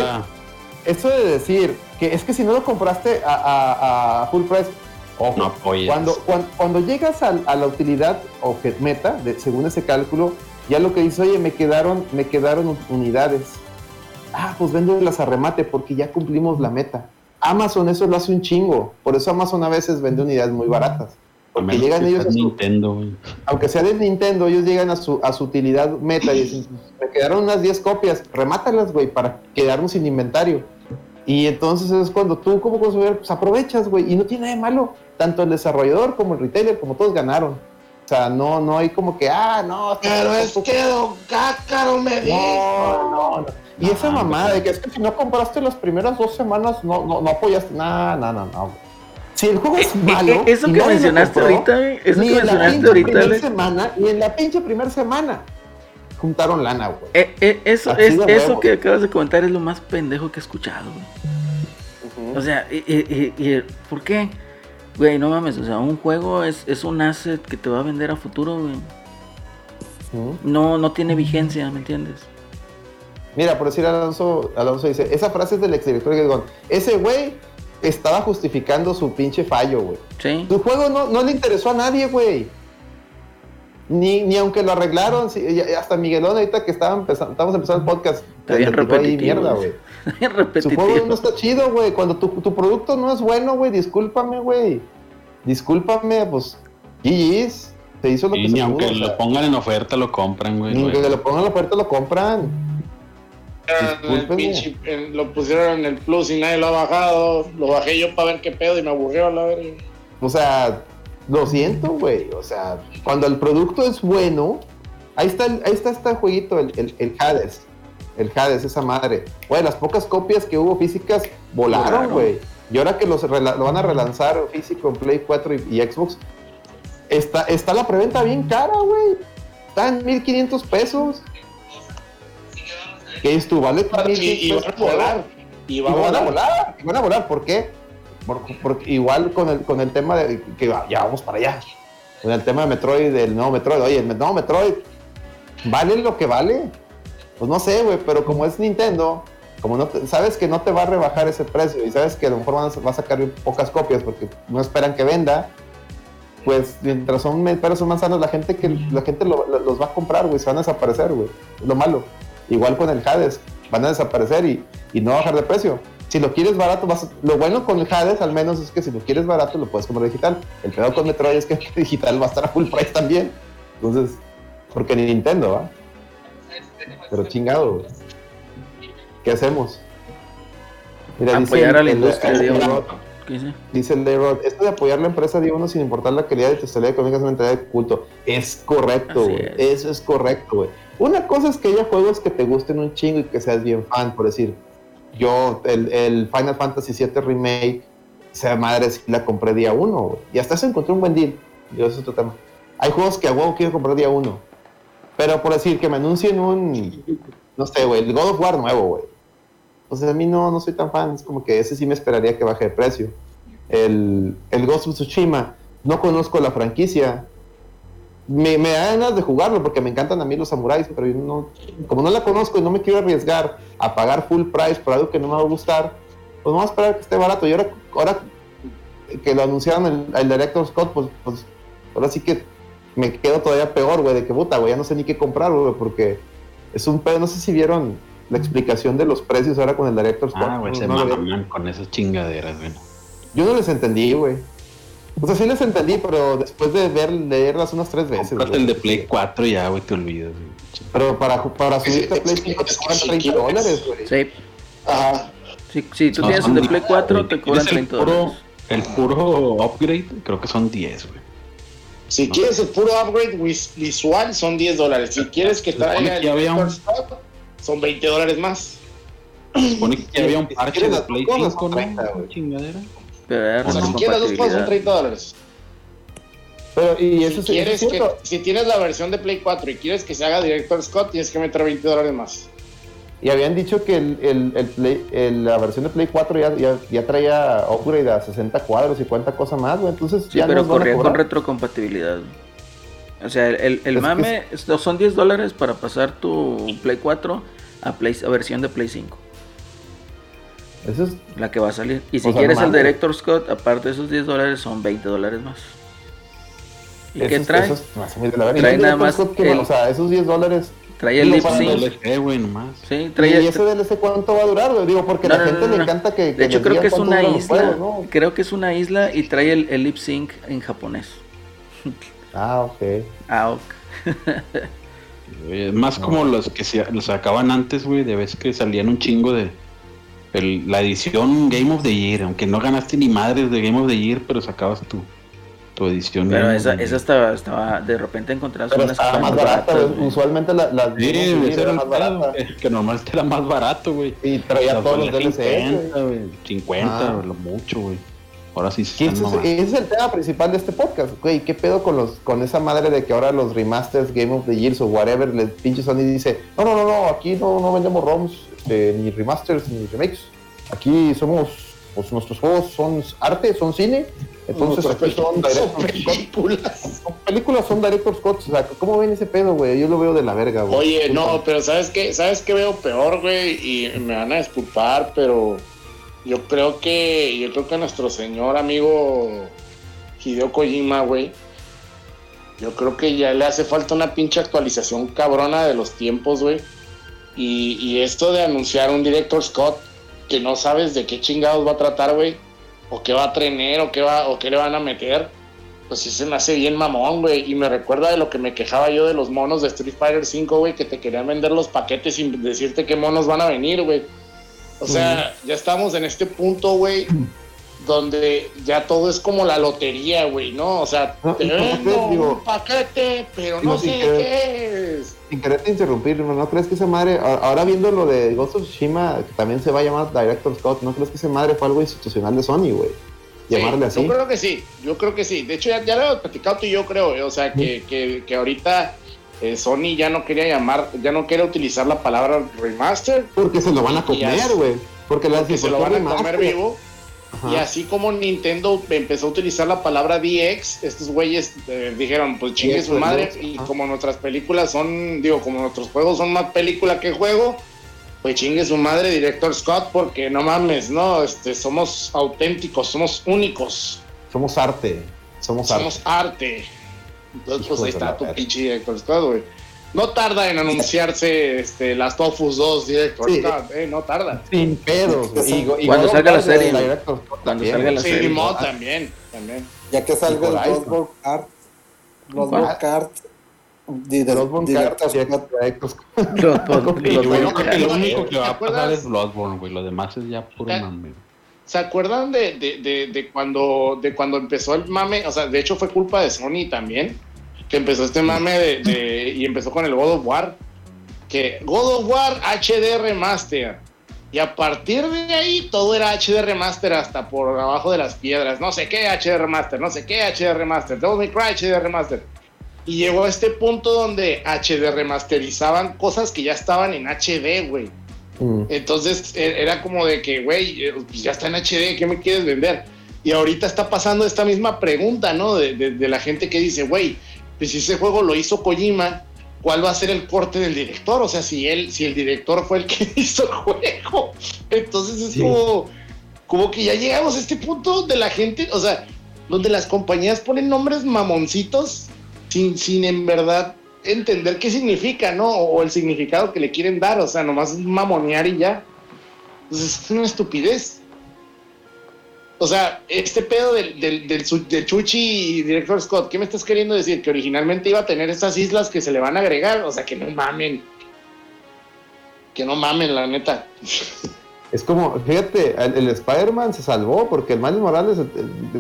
eso de decir que es que si no lo compraste a, a- a full price, ojo, No cuando, cuando, cuando llegas al- a, la utilidad o que meta, de- según ese cálculo, ya lo que dice, oye, me quedaron, me quedaron unidades. Ah, pues las a remate porque ya cumplimos la meta. Amazon eso lo hace un chingo. Por eso Amazon a veces vende unidades muy baratas. Porque llegan ellos a su, Nintendo, aunque sea de Nintendo, ellos llegan a su, a su utilidad meta y dicen, me quedaron unas 10 copias, remátalas, güey, para quedarnos sin inventario. Y entonces es cuando tú como consumidor pues aprovechas, güey, y no tiene nada de malo. Tanto el desarrollador como el retailer, como todos ganaron. O sea, no, no hay como que, ah, no, Pero es que Don Cácaro me dijo. no, no, no. Y esa mamada de que es que si no compraste las primeras dos semanas, no, no, no apoyaste. No, no, no, no. güey. Si el juego es malo. Eh, eso que mencionaste compró, ahorita, eso ni que en la mencionaste pinche ahorita, primera Alex. semana, ni en la pinche primera semana juntaron lana, güey. Eh, eh, eso, Así es, de eso que acabas de comentar es lo más pendejo que he escuchado, güey. O sea, y, y- y- y- ¿por qué? Güey, no mames, o sea, un juego es, es un asset que te va a vender a futuro, güey. No, no tiene vigencia, ¿me entiendes? Mira, por decir Alonso, Alonso dice, esa frase es del exdirector Gong. Ese güey estaba justificando su pinche fallo, güey. Sí. Tu juego no, no le interesó a nadie, güey. Ni, ni aunque lo arreglaron, hasta Miguelón ahorita que estaba empezando, estamos empezando el podcast, Está bien repetitivo. mierda, güey. [laughs] Bien Su repetitivo. juego no está chido, güey. Cuando tu, tu producto no es bueno, güey, discúlpame, güey. Discúlpame, pues, GG's. Se hizo lo Y que ni se aunque pudo, o lo sea, pongan en oferta, lo compran, güey. Ni aunque lo pongan en oferta, lo compran. Pinche- en- lo pusieron en el plus y nadie lo ha bajado. Lo bajé yo para ver qué pedo y me aburrió a la verga. O sea, lo siento, güey. O sea, cuando el producto es bueno, ahí está, el- ahí está este jueguito, el, el, el Hades. El Hades, esa madre. Güey, las pocas copias que hubo físicas volaron, güey. Y ahora que los lo van a relanzar físico en Play 4 y, y Xbox, está, está la preventa bien cara, güey. Está en 1500 pesos. ¿Qué es tú? ¿Vale? Y, y van a volar. Y van a volar. y van a volar, ¿por qué? Por- porque igual con el, con el tema de que ya vamos para allá. Con el tema de Metroid, del nuevo Metroid, oye, el nuevo Metroid, ¿vale lo que vale? Pues no sé, güey, pero como es Nintendo, como no te- sabes que no te va a rebajar ese precio y sabes que a lo mejor van a, va a sacar pocas copias porque no esperan que venda, pues mientras son peras son manzanas, la gente que la gente lo- lo- los va a comprar, güey, se van a desaparecer, güey. Es lo malo. Igual con el Hades, van a desaparecer y, y no bajar de precio. Si lo quieres barato, vas a- lo bueno con el Hades al menos es que si lo quieres barato lo puedes comprar digital. El peor con Metroid es que [laughs] digital va a estar a full price también. Entonces, porque ni Nintendo, ¿va? Pero chingado. ¿Qué hacemos? Mira, dice Apoyar a la el- industria, el- el- ¿Qué dice? Dice el Leyrod, esto de apoyar la empresa de uno sin importar la calidad de tu estabilidad económica es una mentalidad de culto. Es correcto, güey. es. Eso es correcto, güey. Una cosa es que haya juegos que te gusten un chingo y que seas bien fan, por decir, yo, el, el Final Fantasy VII Remake, sea madre, si la compré día uno, güey. Y hasta eso encontré un buen deal. Yo, eso es otro tema. Hay juegos que a huevo quiero comprar día uno. Pero por decir, que me anuncien un, no sé, güey, el God of War nuevo, güey. Pues a mí no, no soy tan fan, es como que ese sí me esperaría que baje de precio. El, el Ghost of Tsushima, no conozco la franquicia. Me, me da ganas de jugarlo porque me encantan a mí los samuráis, pero yo no, como no la conozco y no me quiero arriesgar a pagar full price por algo que no me va a gustar, pues vamos a esperar que esté barato. Y ahora, ahora que lo anunciaron el, el Director Scott, pues, pues ahora sí que me quedo todavía peor, güey, de que puta, güey, ya no sé ni qué comprar, güey, porque es un pedo, no sé si vieron la explicación de los precios ahora con el Director Scott. Ah, güey, No- se no con esas chingaderas, güey. Yo no les entendí, güey. O sea, sí les entendí, pero después de ver, leerlas unas tres veces. Cómprate güey. el de Play 4 y ya, güey, te olvidas, güey. Pero para, para subirte a Play es que- 5 te cobran si 30 quieres- dólares, güey. Sí. Ajá. Si, si tú No, tienes el de Play 4, güey. te cobran ¿Tienes 30 el puro, dólares. el puro upgrade, creo que son 10, güey. Si quieres el puro upgrade vis- visual, son 10 dólares. Si quieres que traiga el había un- Cut, son 20 dólares más. Se supone que había un parche quieres de Play dos cosas, 5, son 30, ¿no? güey. Chingadera. Pero ya O sea, no si quieres dos cosas, son compatibilidad. 30 dólares. Pero, y eso Si quieres es que, si tienes la versión de Play 4 y quieres que se haga Director Scott, tienes que meter 20 dólares más. Y habían dicho que el, el, el Play- el- la versión de Play 4 ya, ya, ya traía upgrade a 60 cuadros y cuánta cosa más, güey. Entonces Sí, ya pero corría con retrocompatibilidad. O sea, el, el, Es mame es- son 10 dólares para pasar tu Play 4 a, Play, a versión de Play 5, Eso es la que va a salir. Y si O sea, quieres el. Director Scott, aparte de esos 10 dólares, son 20 dólares más. ¿Y qué Eso trae? eso es-. Trae nada más que, O sea, esos 10 dólares. Trae el lip sync. DLC, güey, nomás. Sí, ¿Y trae ese DLC cuánto va a durar? güey? Digo, porque No, a la no, gente no, le no. encanta que. De hecho, creo que es una isla. juegos, ¿no? Creo que es una isla y trae el, el lip sync en japonés. Ah, ok. Ah, ok. Más como los que se los sacaban antes, güey, de vez que salían un chingo de el- la edición Game of the Year, aunque no ganaste ni madres de Game of the Year, pero sacabas tu, tu edición. Pero esa, esa estaba, estaba, de repente encontrabas Pero unas que estaba más barata, güey. Usualmente la- las. Sí, Year ese era más barata. que, normalmente era más barato, güey. Y traía todos los DLC. güey. 50, güey, 50, Ah. güey, lo mucho, güey. Ahora sí se Que están ese, es, mamando. ese es el tema principal de este podcast, güey. ¿Qué pedo con los con esa madre de que ahora los remasters, Game of the Years o whatever, les pinche Sony dice, no, no, no, no, aquí no, no vendemos ROMs, eh, ni remasters, ni remakes. Aquí somos, pues nuestros juegos son arte, son cine. Entonces aquí son son director Scott. películas. Son películas, son director Scott. O sea, ¿cómo ven ese pedo, güey? Yo lo veo de la verga, güey. Oye, no, pero ¿sabes qué? ¿Sabes qué veo peor, güey? Y me van a disculpar, pero yo creo que yo creo que nuestro señor amigo Hideo Kojima, güey, yo creo que ya le hace falta una pinche actualización cabrona de los tiempos, güey. Y, y esto de anunciar un director Scott que no sabes de qué chingados va a tratar, güey, o qué va a tener, o qué va, o qué le van a meter, pues sí se me hace bien mamón, güey. Y me recuerda de lo que me quejaba yo de los monos de Street Fighter 5, güey, que te querían vender los paquetes sin decirte qué monos van a venir, güey. O sea, ya estamos en este punto, güey, donde ya todo es como la lotería, güey, ¿no? O sea, No, te vendo digo, un paquete, pero digo, no sé querer- qué es. Sin quererte interrumpir, ¿no? ¿no crees que esa madre, ahora viendo lo de Ghost of Tsushima, que también se va a llamar Director Scott, ¿no crees que esa madre fue algo institucional de Sony, güey? Llamarle Sí, así. Yo creo que sí, yo creo que sí. De hecho, ya, ya lo hemos platicado tú y yo, creo. eh, O sea, que, que, que ahorita eh, Sony ya no quería llamar, ya no quiere utilizar la palabra remaster, Porque se lo van a comer, güey. Porque, las que se lo van a comer vivo. Ajá. Y así como Nintendo empezó a utilizar la palabra DX, estos güeyes eh, dijeron, pues chingue su madre. DX, Y como nuestras películas son, digo, como nuestros juegos son más película que juego, pues chingue su madre, Director Scott, porque no mames, ¿no? Este, somos auténticos, somos únicos. Somos arte. Somos, Somos arte. Entonces, pues ahí está tu pinche Director Scott, güey. No tarda en anunciarse este, las Tofus 2 Director Sí. Scott, eh, no tarda. Sin pedos, güey. Y, y Cuando salga la serie. Director Cuando también, salga la. Sí, serie. Mo también, también. Ya que salga el Bloodborne. ¿Cuál? Bloodborne de- Bloodborne Card, no- Los- Y los- yo creo que ¿te lo acuerdas? único que va ¿Te a pasar es Bloodborne, güey. Lo demás es ya puro ¿Te- mame. ¿Se acuerdan de, de, de, de cuando, de cuando empezó el mame? O sea, de hecho fue culpa de Sony también, que empezó este mame de, de- y empezó con el God of War, que God of War HD Remaster. Y a partir de ahí todo era HD Remaster hasta por abajo de las piedras. No sé qué HD Remaster, no sé qué HD Remaster, Devil May Cry HD Remaster. Y llegó a este punto donde HD remasterizaban cosas que ya estaban en HD, güey. Mm. Entonces e- era como de que, güey, eh, pues ya está en HD, ¿qué me quieres vender? Y ahorita está pasando esta misma pregunta, ¿no? De, de- de la gente que dice, güey, pues si ese juego lo hizo Kojima, ¿cuál va a ser el corte del director? O sea, si él, si el director fue el que [laughs] hizo el juego. Entonces es Sí. como, como que ya llegamos a este punto donde la gente, o sea, donde las compañías ponen nombres mamoncitos sin, sin en verdad entender qué significa, ¿no? O el significado que le quieren dar, o sea, nomás mamonear y ya. Entonces es una estupidez. O sea, este pedo del, del, del, Chuchi y director Scott, ¿qué me estás queriendo decir? Que originalmente iba a tener estas islas que se le van a agregar, o sea, que no mamen. Que no mamen, la neta. [laughs] Es como, fíjate, el, el Spider-Man se salvó porque el Miles Morales eh,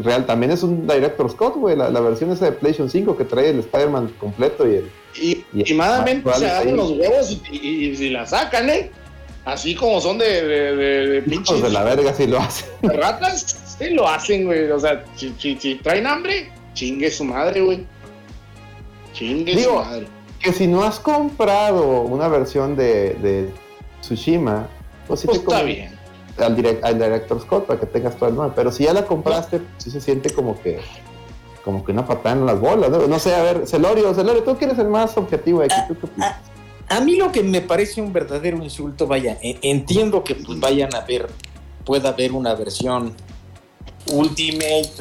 real también es un Director Scott, güey. La, la versión esa de PlayStation 5 que trae el Spider-Man completo y el. Y Y- ah, se agarran los huevos y, y- y- y la sacan, ¿eh? Así como son de, de, de- de pinches Hijos de la verga si lo hacen. ratas, sí lo hacen, güey. O sea, si, si- si traen hambre, chingue su madre, güey. Chingue Digo, su madre. Que si no has comprado una versión de, de Tsushima, pues sí Pues te está bien. al, direct, al Director Scott para que tengas todo el nombre. Pero si ya la compraste, pues sí se siente como que como que una patada en las bolas. No, No sé, a ver, Celorio, Celorio, tú que eres el más objetivo aquí. ¿tú qué opinas? A mí lo que me parece un verdadero insulto, vaya, e- entiendo que pues, vayan a ver, pueda haber una versión Ultimate.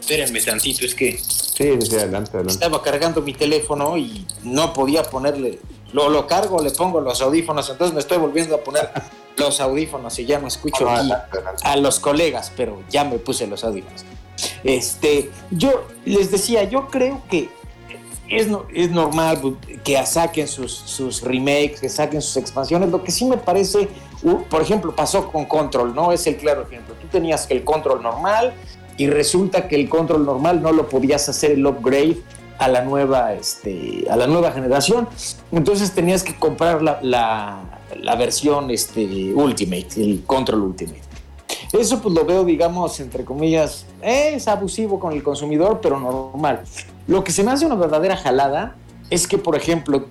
Espérenme tantito, es que Sí, sí, sí, adelante, adelante. estaba cargando mi teléfono y no podía ponerle... Lo, lo cargo, le pongo los audífonos, entonces me estoy volviendo a poner [laughs] los audífonos y ya no escucho aquí adelante. a los colegas, pero ya me puse los audífonos. Este, yo les decía, yo creo que es, es normal pues, que saquen sus, sus remakes, que saquen sus expansiones. Lo que sí me parece, por ejemplo, pasó con Control, ¿no? Es el claro ejemplo. Tú tenías el Control normal y resulta que el Control normal no lo podías hacer el upgrade a la nueva, este, a la nueva generación. Entonces tenías que comprar la, la- la versión este, Ultimate, el Control Ultimate. Eso pues lo veo, digamos, entre comillas, es abusivo con el consumidor, pero normal. Lo que se me hace una verdadera jalada es que, por ejemplo,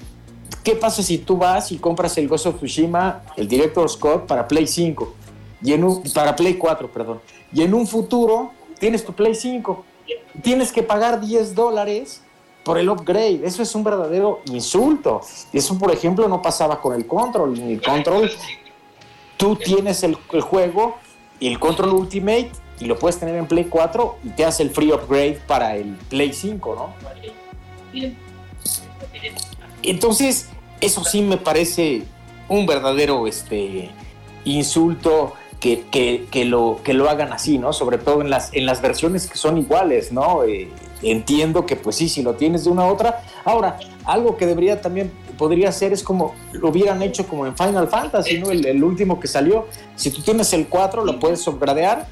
¿qué pasa si tú vas y compras el Ghost of Tsushima, el Director Scott, para Play 5? Y en un, para Play 4, perdón. Y en un futuro tienes tu Play 5. Tienes que pagar 10 dólares por el upgrade. Eso es un verdadero insulto. Eso, por ejemplo, no pasaba con el Control. En el Control, tú tienes el juego el Control Ultimate y lo puedes tener en Play 4 y te hace el free upgrade para el Play 5, ¿no? Entonces, eso sí me parece un verdadero este, insulto que, que- que lo, que lo hagan así, ¿no? Sobre todo en las, en las versiones que son iguales, ¿no? Eh, entiendo que pues sí, si lo tienes de una a otra. Ahora, algo que debería también, podría ser es como lo hubieran hecho como en Final Fantasy, ¿no? El, el último que salió. Si tú tienes el 4, lo puedes upgradear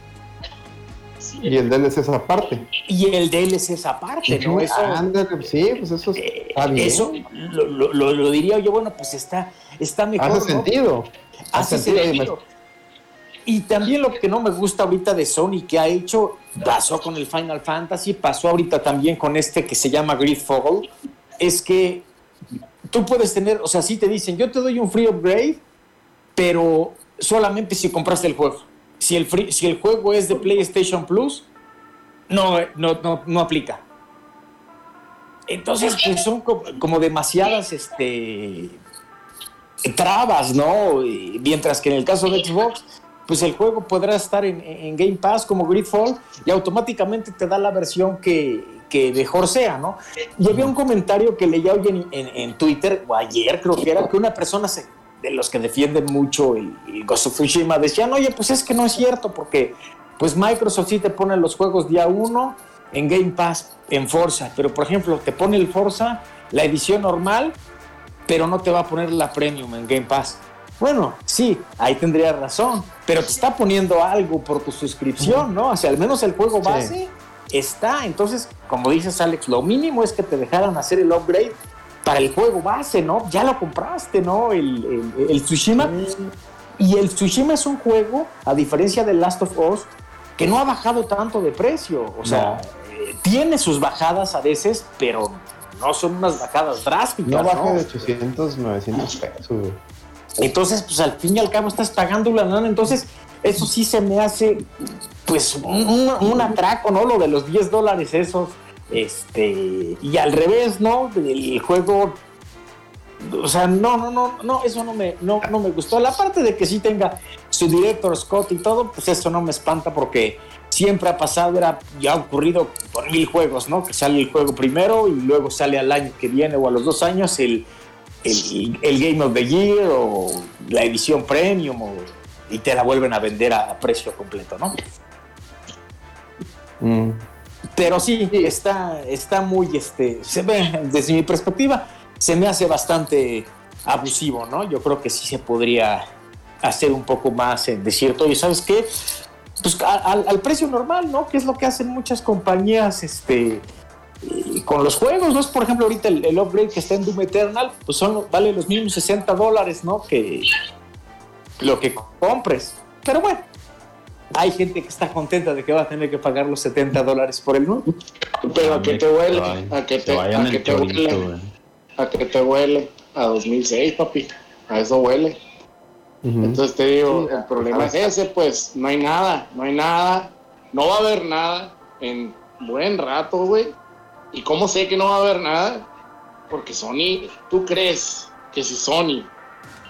Y el DLC es aparte. y el DLC es aparte, ¿no? Eso, Ándale, sí, pues eso eh, está bien. eso lo, lo- lo- lo diría yo, bueno, pues está, está mejor. hace ¿no? sentido. Hace Hace sentido, sentido. Y también lo que no me gusta ahorita de Sony que ha hecho, pasó con el Final Fantasy, pasó ahorita también con este que se llama Gridfall, es que tú puedes tener, o sea, sí te dicen, yo te doy un free upgrade, pero solamente si compraste el juego. Si el, free- si el juego es de PlayStation Plus, no, no, no, no aplica. Entonces, pues son co- como, demasiadas este, trabas, ¿no? Mientras que en el caso de Xbox, pues el juego podrá estar en, en Game Pass como Gridfall y automáticamente te da la versión que, que mejor sea, ¿no? Y había un comentario que leía hoy en, en- en Twitter, o ayer creo que era, que una persona se- de los que defienden mucho el, el Ghost of Tsushima decían, oye, pues es que no es cierto, porque pues Microsoft sí te pone los juegos día uno en Game Pass, en Forza, pero por ejemplo, te pone el Forza la edición normal, pero no te va a poner la premium en Game Pass. Bueno, sí, ahí tendría razón, pero te está poniendo algo por tu suscripción, ¿no? O sea, al menos el juego base está. Entonces, como dices, Alex, lo mínimo es que te dejaran hacer el upgrade para el juego base, ¿no? Ya lo compraste, ¿no? El, el, el Tsushima. Y el Tsushima es un juego, a diferencia del Last of Us, que no ha bajado tanto de precio. O sea, eh, tiene sus bajadas a veces, pero no son unas bajadas drásticas. No baja ¿no? de 800, 900 pesos. Entonces, pues al fin y al cabo estás pagando una lana. Entonces, eso sí se me hace, pues, un, un- atraco, ¿no? Lo de los 10 dólares esos. Este, y al revés, ¿no? El juego. O sea, no, no, no, no, eso no me, no, no me gustó. La parte de que sí tenga su director Scott y todo, pues eso no me espanta porque siempre ha pasado, era, ya ha ocurrido por mil juegos, ¿no? Que sale el juego primero y luego sale al año que viene o a los dos años el, el, el Game of the Year o la edición premium o- y te la vuelven a vender a, a precio completo, ¿no? Mm. Pero sí, está, está muy, este, se ve, desde mi perspectiva, se me hace bastante abusivo, ¿no? Yo creo que sí se podría hacer un poco más en decir, oye, ¿sabes qué? Pues a- al, al precio normal, ¿no? Que es lo que hacen muchas compañías, este, y con los juegos, ¿no? Es, por ejemplo, ahorita el, el upgrade que está en Doom Eternal, pues son, vale los mismos 60 dólares, ¿no? Que lo que compres. Pero bueno, hay gente que está contenta de que va a tener que pagar los 70 dólares por el nuevo. Pero a que te huele, a que te, a que te huele, a que te huele a 2006, papi. A eso huele. Entonces te digo, Sí, el problema es ese, pues no hay nada, no hay nada, no va a haber nada en buen rato, güey. ¿Y cómo sé que no va a haber nada? Porque Sony, ¿tú crees que si Sony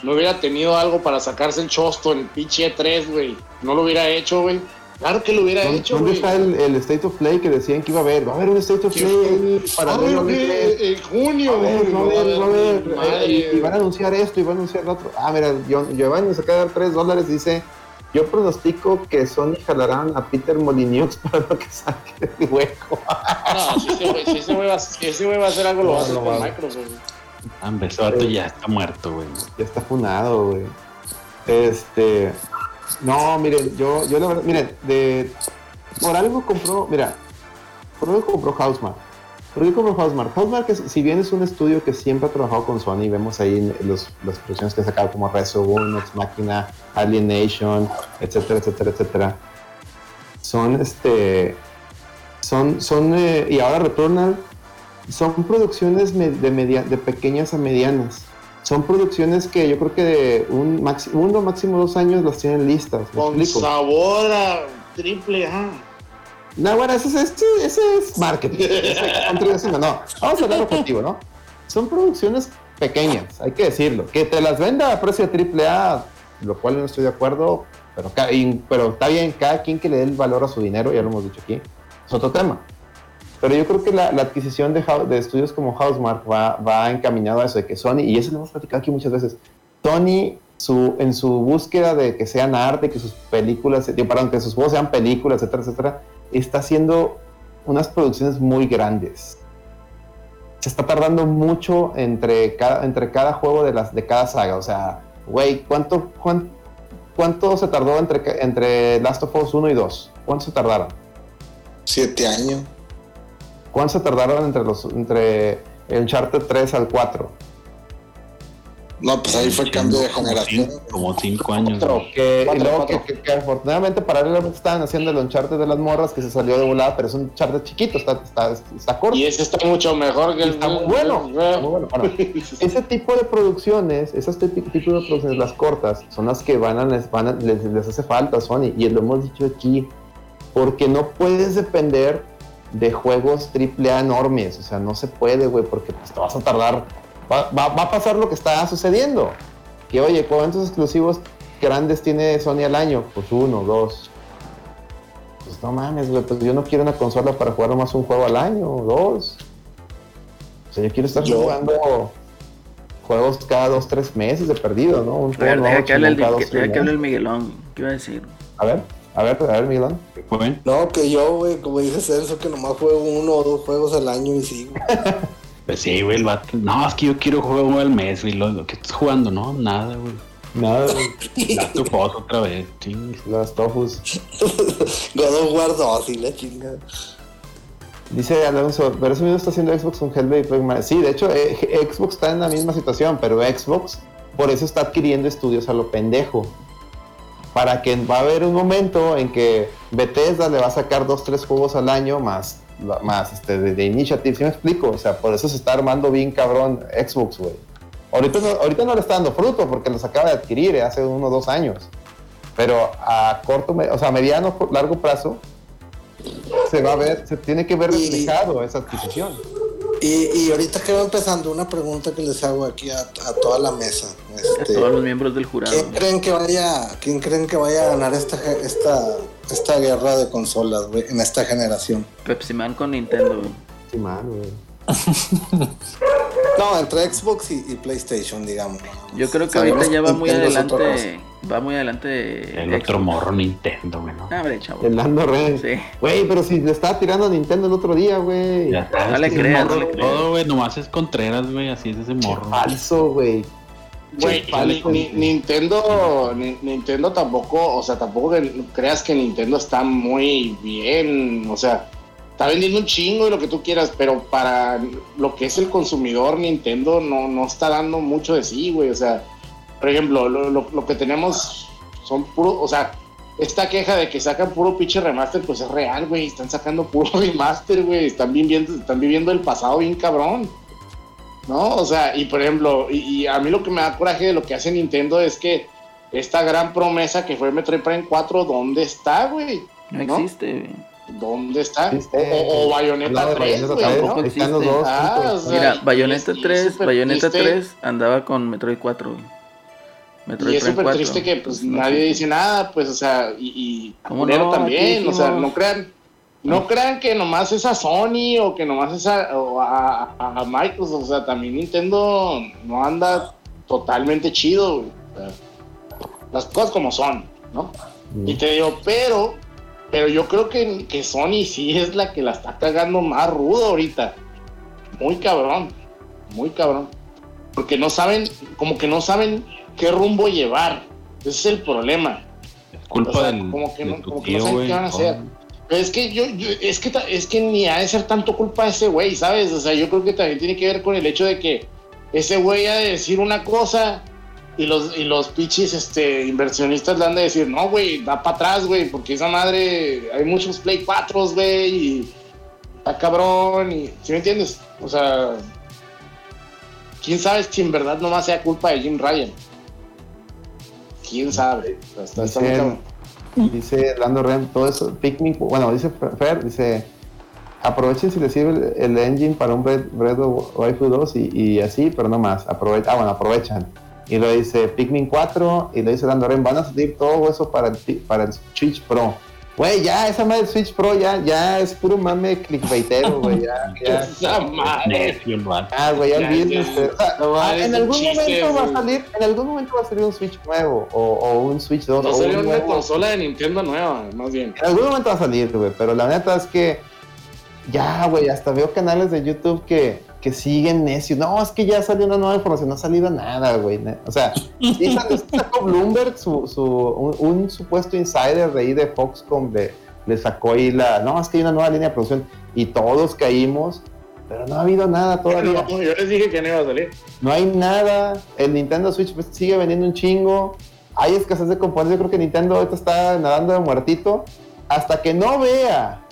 no hubiera tenido algo para sacarse el chosto en pinche 3, güey, no lo hubiera hecho, güey? Claro que lo hubiera ¿Dónde, hecho, dónde está el, el State of Play que decían que iba a haber? Va a haber un State of. Play para Ah, Unido. en junio, Va a ver, güey, va a no ver, va a ver. ni eh, madre, Y, van a anunciar esto y van a anunciar lo otro. Ah, mira, Gio- Giovanni nos acaba de dar 3 dólares. Dice: Yo pronostico que Sony jalarán a Peter Molyneux [laughs] para lo que saque el hueco. No, si ese güey, va, si va a hacer algo, lo va a hacer con. Microsoft. Hombre, ese vato ya está muerto, güey. Ya está funado, güey. Este. No, miren, yo, yo la verdad, miren, de. Por algo compró, mira, por algo compró Housemark. ¿Por qué compró Housemark? Housemark, es- si bien es un estudio que siempre ha trabajado con Sony, vemos ahí los, las producciones que ha sacado como Resogun, Ex Machina, Alienation, etcétera, etcétera, etcétera. Son este. Son, son, eh, y ahora Returnal, son producciones de, media, de pequeñas a medianas. Son producciones que yo creo que de un maxi- uno, máximo dos años las tienen listas. ¿me Con sabor a triple A. No, bueno, ese, es- ese, ese es marketing. [laughs] Es no, vamos a hablar objetivo, ¿no? Son producciones pequeñas, hay que decirlo. Que te las venda a precio de triple A, lo cual no estoy de acuerdo, pero, pero está bien, cada quien que le dé el valor a su dinero, ya lo hemos dicho aquí, es otro tema. Pero yo creo que la, la adquisición de, de estudios como Housemark va, va encaminado a eso, de que Sony, y eso lo hemos platicado aquí muchas veces, Sony su, en su búsqueda de que sean arte, que sus películas, perdón, que sus juegos sean películas, etcétera, etcétera, está haciendo unas producciones muy grandes. Se está tardando mucho entre cada, entre cada juego de, las, de cada saga. O sea, güey, ¿cuánto, cuán- ¿cuánto se tardó entre, entre Last of Us 1 y 2? ¿Cuánto se tardaron? Siete años. ¿Cuánto se tardaron entre los entre el Uncharted 3 al 4? No, pues ahí fue el cambio de generación. cinco- Como cinco años. Otro. Que, y Cuatro, luego cuatro. que, que- que afortunadamente paralelamente estaban haciendo el Uncharted de las morras que se salió de volada, pero es un Uncharted chiquito, está, está, está corto. Y ese está mucho mejor que el. Está muy bueno. Muy bueno. Bueno, [laughs] ese tipo de producciones, esas tipo, de producciones, las cortas, son las que van a, les, van a- les, les hace falta a Sony. Y lo hemos dicho aquí, porque no puedes depender de juegos AAA enormes. O sea, no se puede, güey, porque pues, te vas a tardar. Va, va- va a pasar lo que está sucediendo. Que, oye, ¿cuántos exclusivos grandes tiene Sony al año? Pues uno, dos. Pues no mames, güey, pues yo no quiero una consola para jugar nomás un juego al año, dos. O sea, yo quiero estar Yo- jugando juegos cada dos, tres meses de perdido, ¿no? Un A ver, deja que hable el, que- que hable el. Miguelón. ¿Qué iba a decir? A ver, a ver, a ver. Güey, No, que yo, güey, como dice Celso, que nomás juego uno o dos juegos al año y sigo. [laughs] Pues sí, güey, el vato. No, es que yo quiero jugar uno al mes, güey. Lo, lo que estás jugando, no, nada, güey. Nada, güey. La tu foto otra vez, ching. Los tofus. [laughs] God of War 2 y la chingada. Dice Alonso, pero eso mismo está haciendo Xbox con Hellblade Pragma. Sí, de hecho, eh, Xbox está en la misma situación, pero Xbox por eso está adquiriendo estudios a lo pendejo. Para que va a haber un momento en que Bethesda le va a sacar dos, tres juegos al año más, más este, de, de Initiative. ¿Sí me explico? O sea, por eso se está armando bien cabrón Xbox, güey. Ahorita no, ahorita no le está dando fruto porque los acaba de adquirir eh, hace uno o dos años. Pero a corto, o sea, mediano, largo plazo, se va a ver, se tiene que ver reflejado esa adquisición. Y, y ahorita que va empezando, una pregunta que les hago aquí a, a toda la mesa. A Este, todos los miembros del jurado. ¿Quién creen que vaya, quién creen que vaya a ganar esta, ge- esta, esta guerra de consolas güey, en esta generación? Pepsi Man con Nintendo, güey. Sí, man, güey. [laughs] No, entre Xbox y, y PlayStation, digamos. Yo creo que Sabemos ahorita ya va muy adelante. Va muy adelante. El otro morro Nintendo, güey, ¿no? Ah, hombre, chavo. El Lando Ren. Sí. Güey, pero si le estaba tirando a Nintendo el otro día, güey. Ya está, No es le creas, no creas. Todo, güey, nomás es Contreras, güey, así es ese morro. Falso, güey. Güey, ni- Nintendo, ni- Nintendo tampoco, o sea, tampoco que creas que Nintendo está muy bien, o sea, está vendiendo un chingo y lo que tú quieras, pero para lo que es el consumidor, Nintendo no, no está dando mucho de sí, güey, o sea, por ejemplo, lo, lo- lo que tenemos son puro, o sea, esta queja de que sacan puro pinche remaster, pues es real, güey, están sacando [laughs] puro remaster, güey, están viviendo, están viviendo el pasado bien cabrón. ¿no? O sea, y por ejemplo, y, y a mí lo que me da coraje de lo que hace Nintendo es que esta gran promesa que fue Metroid Prime 4, ¿dónde está, güey? No ¿No? existe, güey. ¿Dónde está? Existe. O, o Bayonetta Hablaba de 3, Bayonetta güey, 3, ¿no? Están los dos Ah, juntos. o sea, Mira, Bayonetta es- y es 3, súper Bayonetta triste. 3 andaba con Metroid 4, güey. Metroid Y es súper 4. triste que pues no nadie dice nada, pues, o sea, y, y ¿Cómo culero no? también, o sea, no crean, no crean que nomás es a Sony o que nomás es a, o a, a- a Microsoft, o sea, también Nintendo no anda totalmente chido, güey. O sea, las cosas como son, ¿no? Y te digo, pero, pero yo creo que, que Sony sí es la que la está cagando más rudo ahorita. Muy cabrón, muy cabrón. Porque no saben, como que no saben qué rumbo llevar. Ese es el problema. Es culpa O sea, del, como que de no- como que no saben qué van a hacer. Pero es que yo, yo- es que es que ni ha de ser tanto culpa de ese güey, ¿sabes? O sea, yo creo que también tiene que ver con el hecho de que ese güey ha de decir una cosa y los, y los pichis este, inversionistas le han de decir, no, güey, da para atrás, güey, porque esa madre, hay muchos Play 4, güey, y está cabrón, y, ¿sí me entiendes? O sea, quién sabe si en verdad nomás sea culpa de Jim Ryan. Quién sabe. Está- Dice, dice Lando Rem, todo eso, Pikmin, bueno, dice Fer, dice, aprovechen si les sirve el, el engine para un Breath of Waifu 2 y, y así, pero no más, aprovecha, ah, bueno, aprovechan. Y lo dice Pikmin 4 y lo dice Lando Rem, van a salir todo eso para el, para el Switch Pro. Güey, ya, esa madre Switch Pro ya, ya es puro mame clickbaitero, güey, ya, [laughs] ya. Esa madre. Ah, güey, ya Ya. O sea, ah, en algún chiste, momento va a salir, en algún momento va a salir un Switch nuevo o, o un Switch 2 No o sería un una nuevo- consola de Nintendo nueva, más bien. En algún momento va a salir, güey, pero la neta es que ya, güey, hasta veo canales de YouTube que, que siguen necios. No, es que ya salió una nueva información, no ha salido nada, güey. O sea, sí sacó Bloomberg, su, su, un, un supuesto insider de ahí de Foxconn, de, le sacó ahí la, no, es que hay una nueva línea de producción y todos caímos, pero no ha habido nada todavía. No, yo les dije que no iba a salir. No hay nada. El Nintendo Switch pues, sigue vendiendo un chingo. Hay escasez de componentes. Yo creo que Nintendo ahorita está nadando de muertito. Hasta que no vea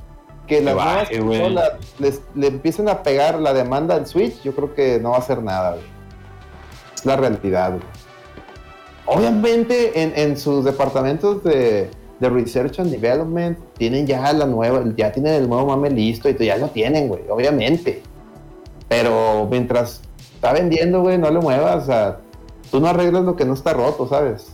que las nuevas consolas les- le empiecen a pegar la demanda al Switch, yo creo que no va a hacer nada. güey. Es la realidad. güey. Obviamente en, en sus departamentos de, de Research and Development tienen ya la nueva, ya tienen el nuevo mame listo y ya lo tienen, güey, obviamente. Pero mientras está vendiendo, güey, no le muevas. O sea, tú no arreglas lo que no está roto, ¿sabes?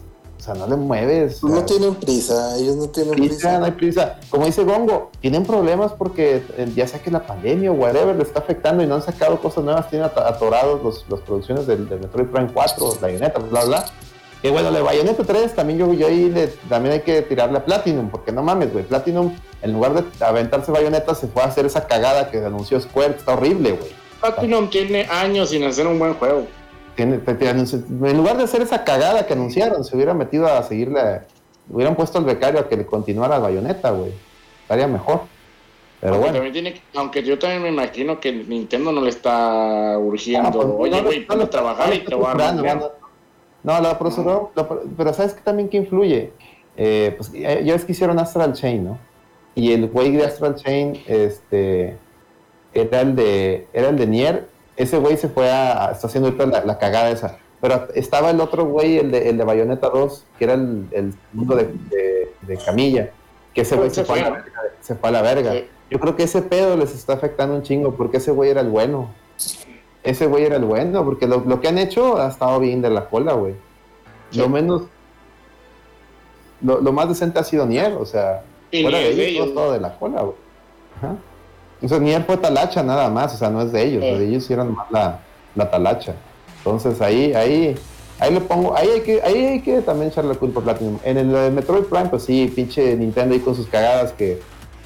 O sea, no le mueves. No sea, tienen prisa, ellos no tienen prisa, prisa. no hay prisa. Como dice Gongo, tienen problemas porque eh, ya sea que la pandemia o whatever le está afectando y no han sacado cosas nuevas, tienen at- atorados los, las producciones del, del Metroid Prime 4, Bayonetta, bla, bla. Que bueno, la de Bayonetta 3 también yo, yo ahí le- también hay que tirarle a Platinum, porque no mames, güey. Platinum, en lugar de aventarse Bayonetta, se fue a hacer esa cagada que anunció Square, que está horrible, güey. Platinum tiene años sin hacer un buen juego. Tiene- te- te anunci- en lugar de hacer esa cagada que anunciaron, se hubiera metido a seguirle, hubieran puesto al becario a que le continuara la bayoneta, güey. Estaría mejor. Pero aunque, bueno. tiene, que- aunque yo también me imagino que Nintendo no le está urgiendo. Ah, pues, Oye, no, güey, no, trabajar y te voy a no, lo apre- pero ¿sabes qué también que influye? Eh, pues ya ves que hicieron Astral Chain, ¿no? Y el güey de Astral Chain, este, era el de, era el de Nier, ese güey se fue a, está haciendo ahorita la, la cagada esa. Pero estaba el otro güey, el de, el de Bayonetta 2, que era el, el segundo de, de- de Camilla, que ese güey se, fue a la verga, se fue a la verga. Sí. Yo creo que ese pedo les está afectando un chingo, porque ese güey era el bueno. Ese güey era el bueno, porque lo, lo que han hecho ha estado bien de la cola, güey. Sí. Lo menos. Lo, lo más decente ha sido Nier, o sea, fuera de ellos, todo de la cola, güey. Ajá. O sea, Nier fue talacha nada más, o sea, no es de ellos, Sí. de ellos hicieron más la, la talacha. Entonces ahí, ahí, ahí le pongo, ahí hay que, ahí hay que también echarle la culpa a Platinum. En el de Metroid Prime, pues sí, pinche Nintendo ahí con sus cagadas que,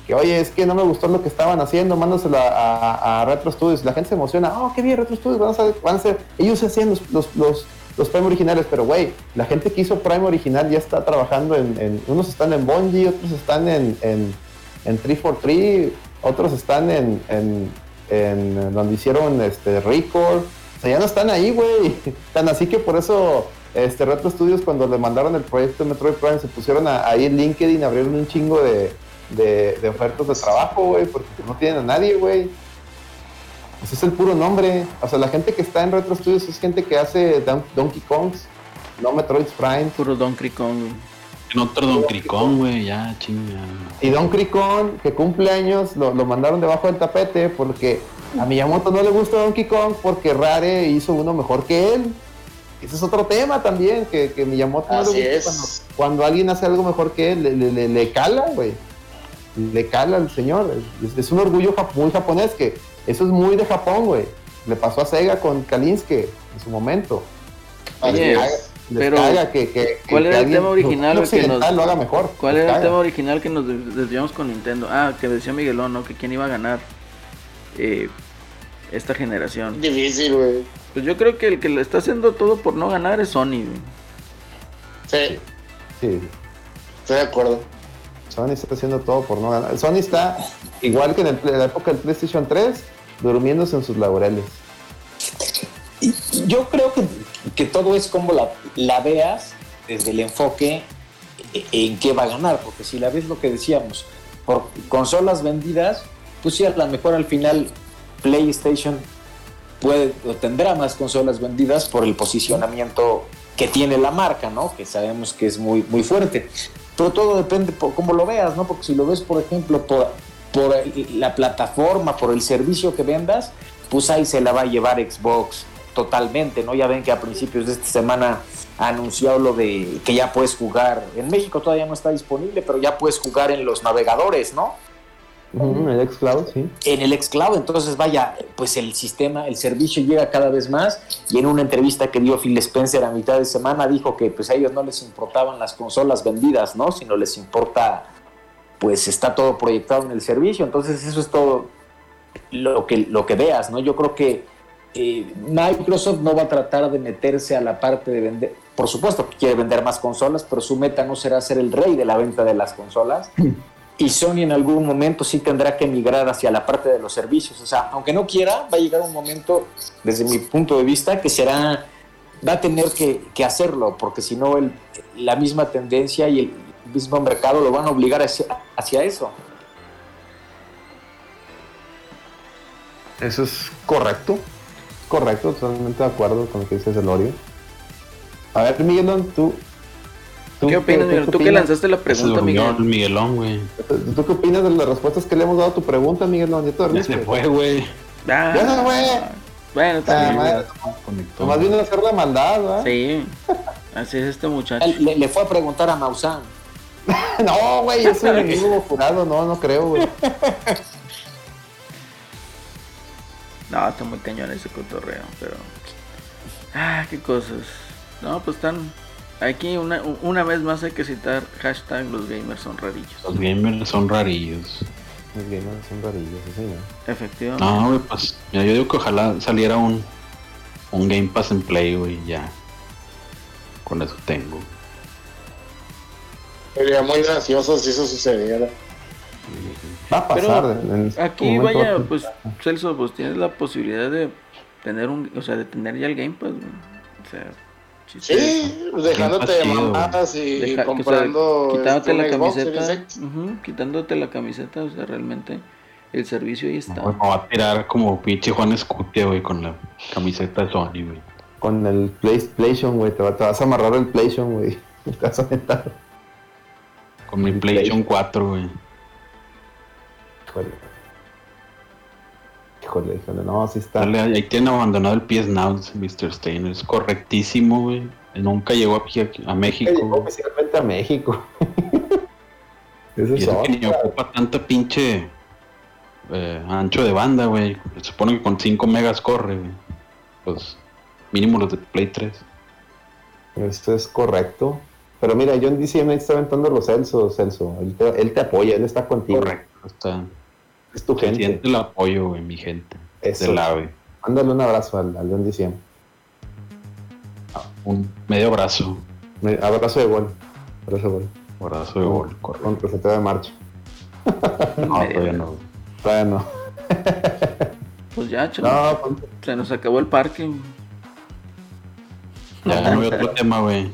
que oye, es que no me gustó lo que estaban haciendo, mándaselo a, a- a Retro Studios. La gente se emociona, oh, qué bien, Retro Studios, van a ser, van a ser- ellos hacían los, los, los, los Prime originales, pero güey, la gente que hizo Prime original ya está trabajando en, en- unos están en Bungie, otros están en, en, en 343, otros están en, en, donde hicieron este Record, o sea, ya no están ahí, güey. [laughs] Tan así que por eso este Retro Studios cuando le mandaron el proyecto de Metroid Prime se pusieron a- ahí en LinkedIn, abrieron un chingo de, de, ofertas de trabajo, güey, porque no tienen a nadie, güey. Ese es el puro nombre. O sea, la gente que está en Retro Studios es gente que hace Don- Donkey Kongs, no Metroid Prime. Puro Donkey Kong. Otro Don Cricón, güey, ya, chinga. Y Don Cricón, que cumple años, lo, lo mandaron debajo del tapete porque a Miyamoto no le gusta Donkey Kong porque Rare hizo uno mejor que él. Ese es otro tema también, que, que Miyamoto no Así le es. gusta cuando, cuando alguien hace algo mejor que él, le, le- le- le cala, güey. Le cala al señor. Es, es un orgullo jap- muy japonés que eso es muy de Japón, güey. Le pasó a Sega con Kalinske en su momento. Así es. Les Pero, caga que, que- ¿cuál que era el tema original que nos- lo haga mejor. ¿Cuál era el tema original que nos des- desviamos con Nintendo? Ah, que decía Miguelón, ¿no? Que quién iba a ganar eh, esta generación. Difícil, güey. Pues yo creo que el que le está haciendo todo por no ganar es Sony. güey. Sí, Sí, estoy de acuerdo. Sony está haciendo todo por no ganar. Sony está igual que en, el- en la época del PlayStation 3, durmiéndose en sus laureles. Yo creo que, que todo es como la, veas desde el enfoque e- en qué va a ganar, porque si la ves lo que decíamos, por consolas vendidas, pues sí, a lo mejor al final PlayStation puede o tendrá más consolas vendidas por el posicionamiento que tiene la marca, ¿no? Que sabemos que es muy, muy fuerte. Pero todo depende por cómo lo veas, ¿no? Porque si lo ves, por ejemplo, por, por la plataforma, por el servicio que vendas, pues ahí se la va a llevar Xbox totalmente, ¿no? Ya ven que a principios de esta semana anunció lo de que ya puedes jugar, en México todavía no está disponible, pero ya puedes jugar en los navegadores, ¿no? Ujú, el xCloud, sí. en el xCloud, entonces vaya, pues el sistema, el servicio llega cada vez más y en una entrevista que dio Phil Spencer a mitad de semana dijo que pues a ellos no les importaban las consolas vendidas, ¿no? Sino les importa, pues está todo proyectado en el servicio, entonces eso es todo lo que, lo que veas, ¿no? Yo creo que eh, Microsoft no va a tratar de meterse a la parte de vender, por supuesto que quiere vender más consolas, pero su meta no será ser el rey de la venta de las consolas. Y Sony en algún momento sí tendrá que migrar hacia la parte de los servicios. O sea, aunque no quiera, va a llegar un momento, desde mi punto de vista, que será, va a tener que, que hacerlo, porque si no, el- la misma tendencia y el mismo mercado lo van a obligar hacia, hacia eso. Eso es correcto. Correcto, totalmente de acuerdo con lo que dices, Elorio. A ver, Miguelón, tú. tú ¿Qué opinas, Miguel? Tú que lanzaste la pregunta, durmió Miguel. el Miguelón, güey. ¿Tú qué opinas de las respuestas que le hemos dado a tu pregunta, Miguelón? ¿Ya te Ya dormiste? se fue, güey. Ah, Ya se fue. Bueno, también. Conectó. Nomás vino a hacer la maldad, ¿verdad? Sí, así es este muchacho. Él le, le fue a preguntar a Maussan. [laughs] No, güey, yo soy [laughs] enemigo jurado, no, no creo, güey. [laughs] No, está muy cañón ese cotorreo, pero. Ah, qué cosas. No, pues están. Aquí una, una vez más hay que citar hashtag los gamers son rarillos. Los gamers son rarillos. Los gamers son rarillos, sí, ¿no? Efectivamente. No, güey, pues Mira, yo digo que ojalá saliera un, un Game Pass en Play, güey, ya. Con eso tengo. Sería muy gracioso si eso sucediera. Va a Pero pasar. en su Aquí vaya, pues Celso, pues tienes la posibilidad de tener un, o sea, de tener ya el Game Pass, güey. O sea, si te- Sí, dejándote de mamadas y deja- que, o sea, comprando. quitándote este, la camiseta, quitándote la camiseta, o sea, realmente el servicio ahí está. No, va a tirar como pinche Juan Escutia, güey, con la camiseta de Sony, güey. Con el PlayStation, güey. Te, va- te vas a amarrar el PlayStation, güey. [laughs] Te vas a aventar. Con mi PlayStation 4, güey. Híjole. Híjole, híjole. No, sí está. Dale, ahí tiene abandonado el PS Now, Mr. Steiner. Es correctísimo, güey. Nunca llegó aquí, a México. Llegó güey. oficialmente a México. [laughs] Eso Y es eso que ni ocupa tanta pinche eh, ancho de banda, güey. Se supone que con 5 megas corre, güey. Pues mínimo los de Play 3. Eso es correcto. Pero mira, yo en DCM está aventando los Celso, Celso. Él te, él te apoya, él está contigo. Correcto. Está, Es tu gente. siente el apoyo, güey, mi gente. Eso. Del AVE. Mándale un abrazo al, al León DCM. Un medio abrazo. Me- Abrazo de gol. Abrazo de gol. Abrazo de gol, correcto. Con receta de marcha. No, todavía no. güey. Todavía no. Pues ya, chavo, No, pues, se nos acabó el parque. Ya no hay otro tema, güey.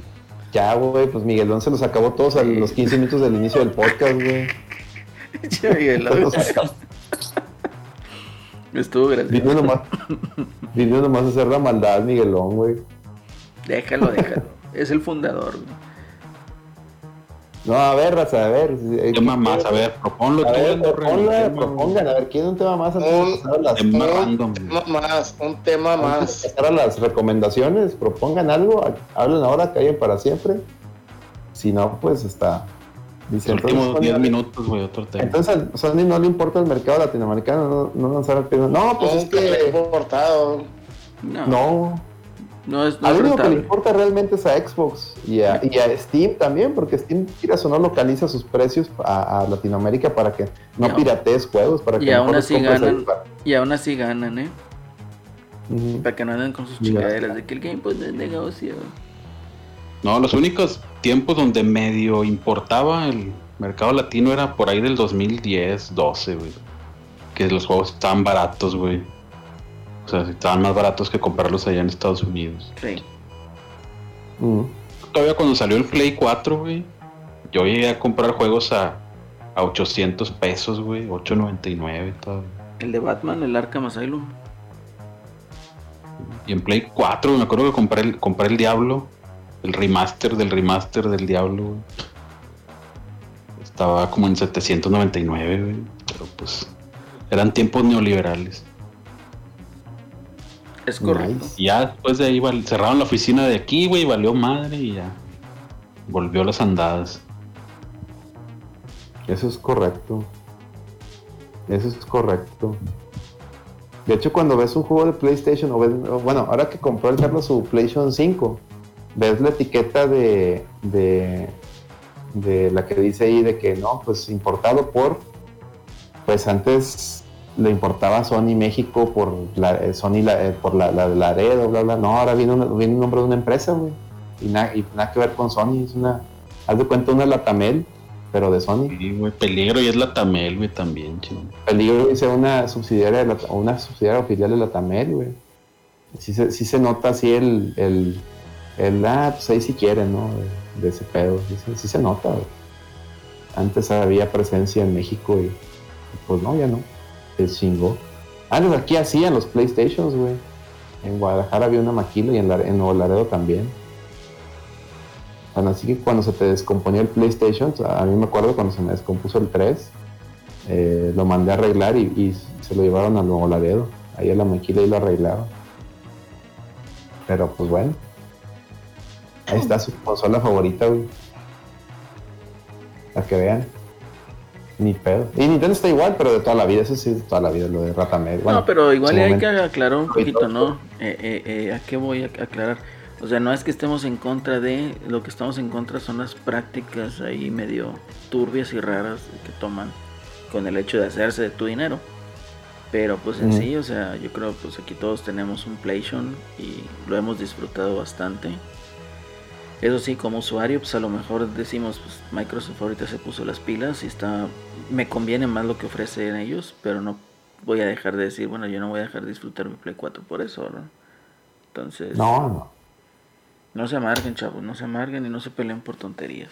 ya, güey. Pues Miguelón se los acabó todos a los 15 minutos del inicio del podcast, güey. [laughs] Estuvo gracioso. Vino nomás, vino nomás a hacer la maldad, Miguelón, güey. Déjalo, déjalo. Es el fundador. güey. No, a ver, raza, a ver. eh, Tema ¿qué- más, a ver, proponlo A tú, ver, proponla, propongan, a ver, ¿quién un tema más antes Un las, tema Un random. tema más, un tema más. pasar a las recomendaciones? Propongan algo, hablen ahora, callen para siempre. Si no, pues está. Dice, Los últimos entonces, 10 Sony- minutos, güey, otro tema. Entonces a Sony no le importa el mercado latinoamericano, no, no lanzar el tema. No, pues es Nunca le he que. importado. No, no, No, es, no único que le importa realmente es a Xbox y a, y a Steam también, porque Steam, quieras o no, localiza sus precios a, a Latinoamérica para que no piratees juegos, para que y aún así ganan. Y aún así ganan, ¿eh? Para que no anden con sus chingaderas de que el Game Pass es negocio. No, los únicos tiempos donde medio importaba el mercado latino era por ahí del 2010, 12, güey. Que los juegos estaban baratos, güey. O sea, estaban más baratos que comprarlos allá en Estados Unidos. Sí. Ujú. Todavía cuando salió el Play 4, güey, yo llegué a comprar juegos a, a 800 pesos, güey, 8.99 y todo. El de Batman, el Arkham Asylum. Y en Play 4, me acuerdo que compré el, compré el Diablo, el remaster del remaster del Diablo, güey. Estaba como en 799, güey. Pero pues eran tiempos neoliberales. Es correcto. Y ya después de ahí cerraron la oficina de aquí, güey, valió madre y ya. Volvió las andadas. Eso es correcto. Eso es correcto. De hecho, cuando ves un juego de PlayStation, o ves, bueno, ahora que compró el Carlos su PlayStation 5, ves la etiqueta de, de, de la que dice ahí de que no, pues importado por, pues antes le importaba Sony México por la eh, Sony la- eh, por la, la de Laredo, bla bla. No, ahora viene, una- viene un nombre de una empresa, güey. Y, na- y nada que ver con Sony, es una, haz de cuenta una Latamel, pero de Sony. Sí, güey, peligro y es la Tamel, güey, también, chido. Peligro dice una subsidiaria de la, una subsidiaria o filial de la Tamel, güey. Sí se, sí se nota así el, el, el, ah, pues ahí si quieren, ¿no? De, ese pedo. Sí, sí se nota, güey. Antes había presencia en México y, pues no, ya no. Se chingó. Antes aquí hacían los Playstations, güey. En Guadalajara había una maquila y en, Lare- en Nuevo también. Bueno, así que cuando se te descomponía el PlayStation, a mí me acuerdo cuando se me descompuso el 3, eh, lo mandé a arreglar y, y se lo llevaron a Nuevo Laredo. Ahí a la maquila y lo arreglaron. Pero pues bueno. Ahí está su consola favorita, güey. Para que vean. Ni pedo. Y Nintendo está igual, pero de toda la vida. Eso sí, de toda la vida, lo de Rata Med. Bueno, no, pero igual hay momento. que aclarar un poquito, ¿no? Eh, eh, eh, ¿A qué voy a aclarar? O sea, no es que estemos en contra de, lo que estamos en contra son las prácticas ahí medio turbias y raras que toman con el hecho de hacerse de tu dinero. Pero pues en sí, o sea, yo creo pues aquí todos tenemos un PlayStation y lo hemos disfrutado bastante. Eso sí, como usuario, pues a lo mejor decimos, pues Microsoft ahorita se puso las pilas y está, me conviene más lo que ofrecen ellos, pero no voy a dejar de decir, bueno, yo no voy a dejar de disfrutar mi Play 4 por eso, ¿no? Entonces, No, no. no se amarguen, chavos, no se amarguen y no se peleen por tonterías.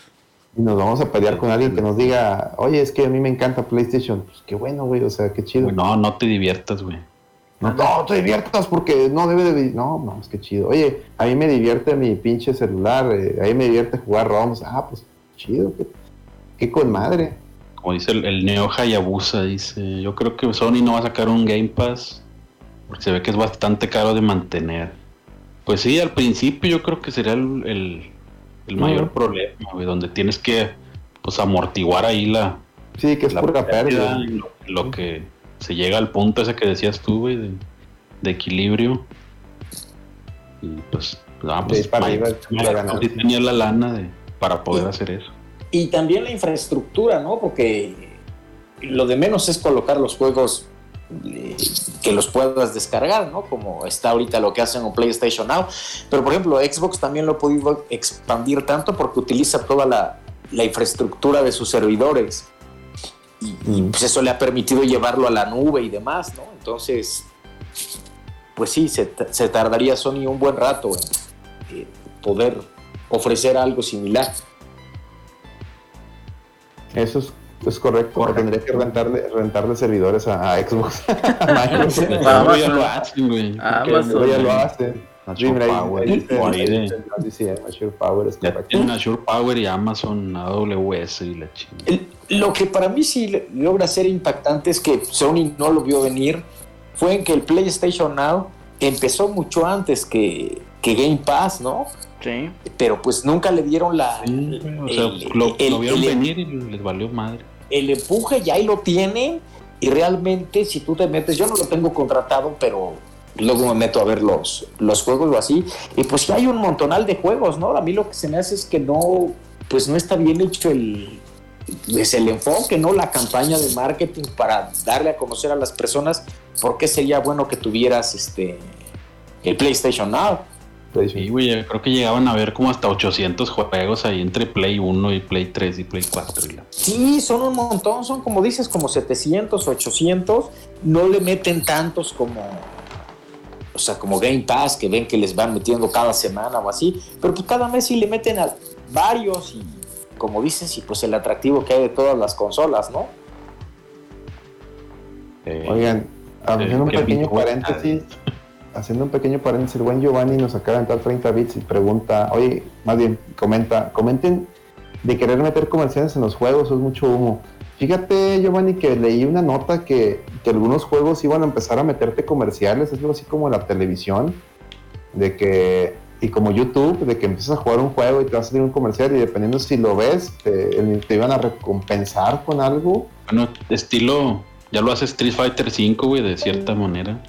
Y nos vamos a pelear con alguien que nos diga, oye, es que a mí me encanta PlayStation. Pues qué bueno, güey, o sea, qué chido. No, no te diviertas, güey. No, no, te diviertas porque no debe de... No, no, es que chido. Oye, a mí me divierte mi pinche celular, eh, a mí me divierte jugar ROMs. Ah, pues chido, qué, qué con madre. Como dice el, el Neo Hayabusa, dice, yo creo que Sony no va a sacar un Game Pass porque se ve que es bastante caro de mantener. Pues sí, al principio yo creo que sería el, el- el mayor problema, güey, donde tienes que pues amortiguar ahí la, Sí, que es la pura pérdida. en lo, en lo que se llega al punto ese que decías tú, güey, de, de equilibrio. Y pues, ah, pues Sí, para Mike- arriba, Mike para ganar. sí tenía la lana de, para poder Sí. hacer eso. Y también la infraestructura, ¿no? Porque lo de menos es colocar los juegos eh, que los puedas descargar, ¿no? Como está ahorita lo que hacen en PlayStation Now. Pero por ejemplo, Xbox también lo ha podido expandir tanto porque utiliza toda la, la infraestructura de sus servidores. Y, y, pues eso le ha permitido llevarlo a la nube y demás, ¿no? Entonces, pues sí, se, se tardaría Sony un buen rato en poder ofrecer algo similar. Eso es, es correcto. Tendría que rentarle, rentarle servidores a, a Xbox. a [laughs] [laughs] Microsoft. Ah, Pero ya lo hace. Ahí- Power, Azure Power y Amazon, AWS y la chingada. El- Lo que para mí sí logra ser impactante es que Sony no lo vio venir, fue en que el PlayStation Now empezó mucho antes que, que Game Pass, ¿no? Sí. Pero pues nunca le dieron la, Sí, güey, o sea, el, lo, el- lo vieron el- venir y les valió madre. el empuje ya ahí lo tienen y realmente si tú te metes, yo no lo tengo contratado, pero luego me meto a ver los, los juegos o así, y pues ya hay un montonal de juegos, ¿no? A mí lo que se me hace es que no, pues no está bien hecho el, pues el enfoque, ¿no? La campaña de marketing para darle a conocer a las personas por qué sería bueno que tuvieras este el PlayStation Now. Sí, güey, yo creo que llegaban a ver como hasta 800 juegos ahí entre Play 1 y Play 3 y Play 4. y la- Sí, son un montón, son como dices, como 700, 800. No le meten tantos como, o sea, como Game Pass, que ven que les van metiendo cada semana o así. Pero pues cada mes sí le meten a varios y, como dices, y pues el atractivo que hay de todas las consolas, ¿no? Eh, Oigan, haciendo un qué pequeño paréntesis, haciendo un pequeño paréntesis, el buen Giovanni nos acaba de entrar 30 bits y pregunta, oye, más bien, comenta, comenten de querer meter comerciales en los juegos, es mucho humo. Fíjate, Giovanni, que leí una nota que, que algunos juegos iban a empezar a meterte comerciales, es algo así como la televisión, de que, y como YouTube, de que empiezas a jugar un juego y te va a salir un comercial y dependiendo si lo ves, te, te iban a recompensar con algo. Bueno, estilo, ya lo hace Street Fighter 5, güey, de cierta manera.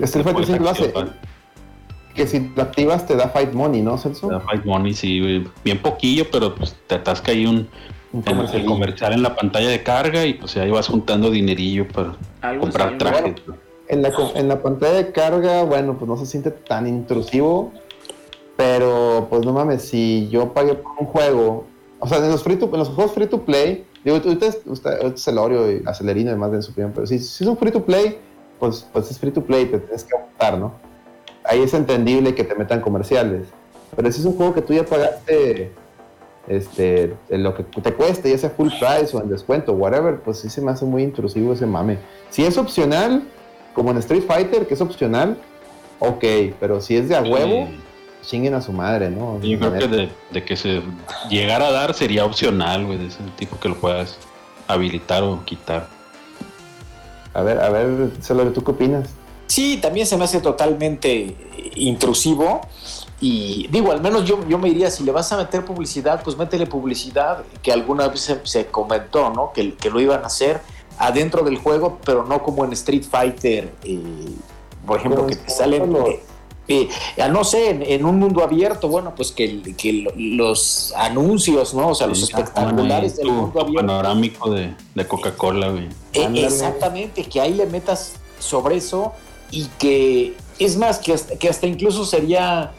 Street Fighter Puedes 5 lo hace. Que si lo activas te da Fight Money, ¿no, Celso? Te da Fight Money, sí. Bien poquillo, pero pues te atasca ahí un Un el, el comercial. comercial en la pantalla de carga y pues ahí vas juntando dinerillo para Algo comprar trajes. En la, co- en la pantalla de carga, bueno, pues no se siente tan intrusivo. Pero, pues no mames, si yo pagué por un juego, o sea, en los, free to- en los juegos free to play, digo, ahorita es, usted- ahorita es Celorio y Acelerino, además de su opinión, pero si, si es un free to play, pues, pues es free to play, te tienes que apuntar, ¿no? Ahí es entendible que te metan comerciales. Pero si es un juego que tú ya pagaste este, lo que te cueste, ya sea full price o en descuento, whatever, pues sí se me hace muy intrusivo ese mame. Si es opcional, como en Street Fighter, que es opcional, ok, pero si es de a huevo, chinguen a su madre, ¿no? Yo creo que de que se llegara a dar sería opcional, güey, de ese tipo que lo puedas habilitar o quitar. A ver, a ver, Celorio, ¿tú qué opinas? Sí, también se me hace totalmente intrusivo. Y digo, al menos yo, yo me diría, si le vas a meter publicidad, pues métele publicidad, que alguna vez se, se comentó, ¿no? Que, que lo iban a hacer adentro del juego, pero no como en Street Fighter, eh, por ejemplo, que te salen... Eh, eh, no sé, en, en un mundo abierto, bueno, pues que, el- que lo- los anuncios, ¿no? O sea, los espectaculares del mundo abierto. panorámico de, de Coca-Cola, güey. Eh, exactamente, que ahí le metas sobre eso y que es más, que hasta, que hasta incluso sería,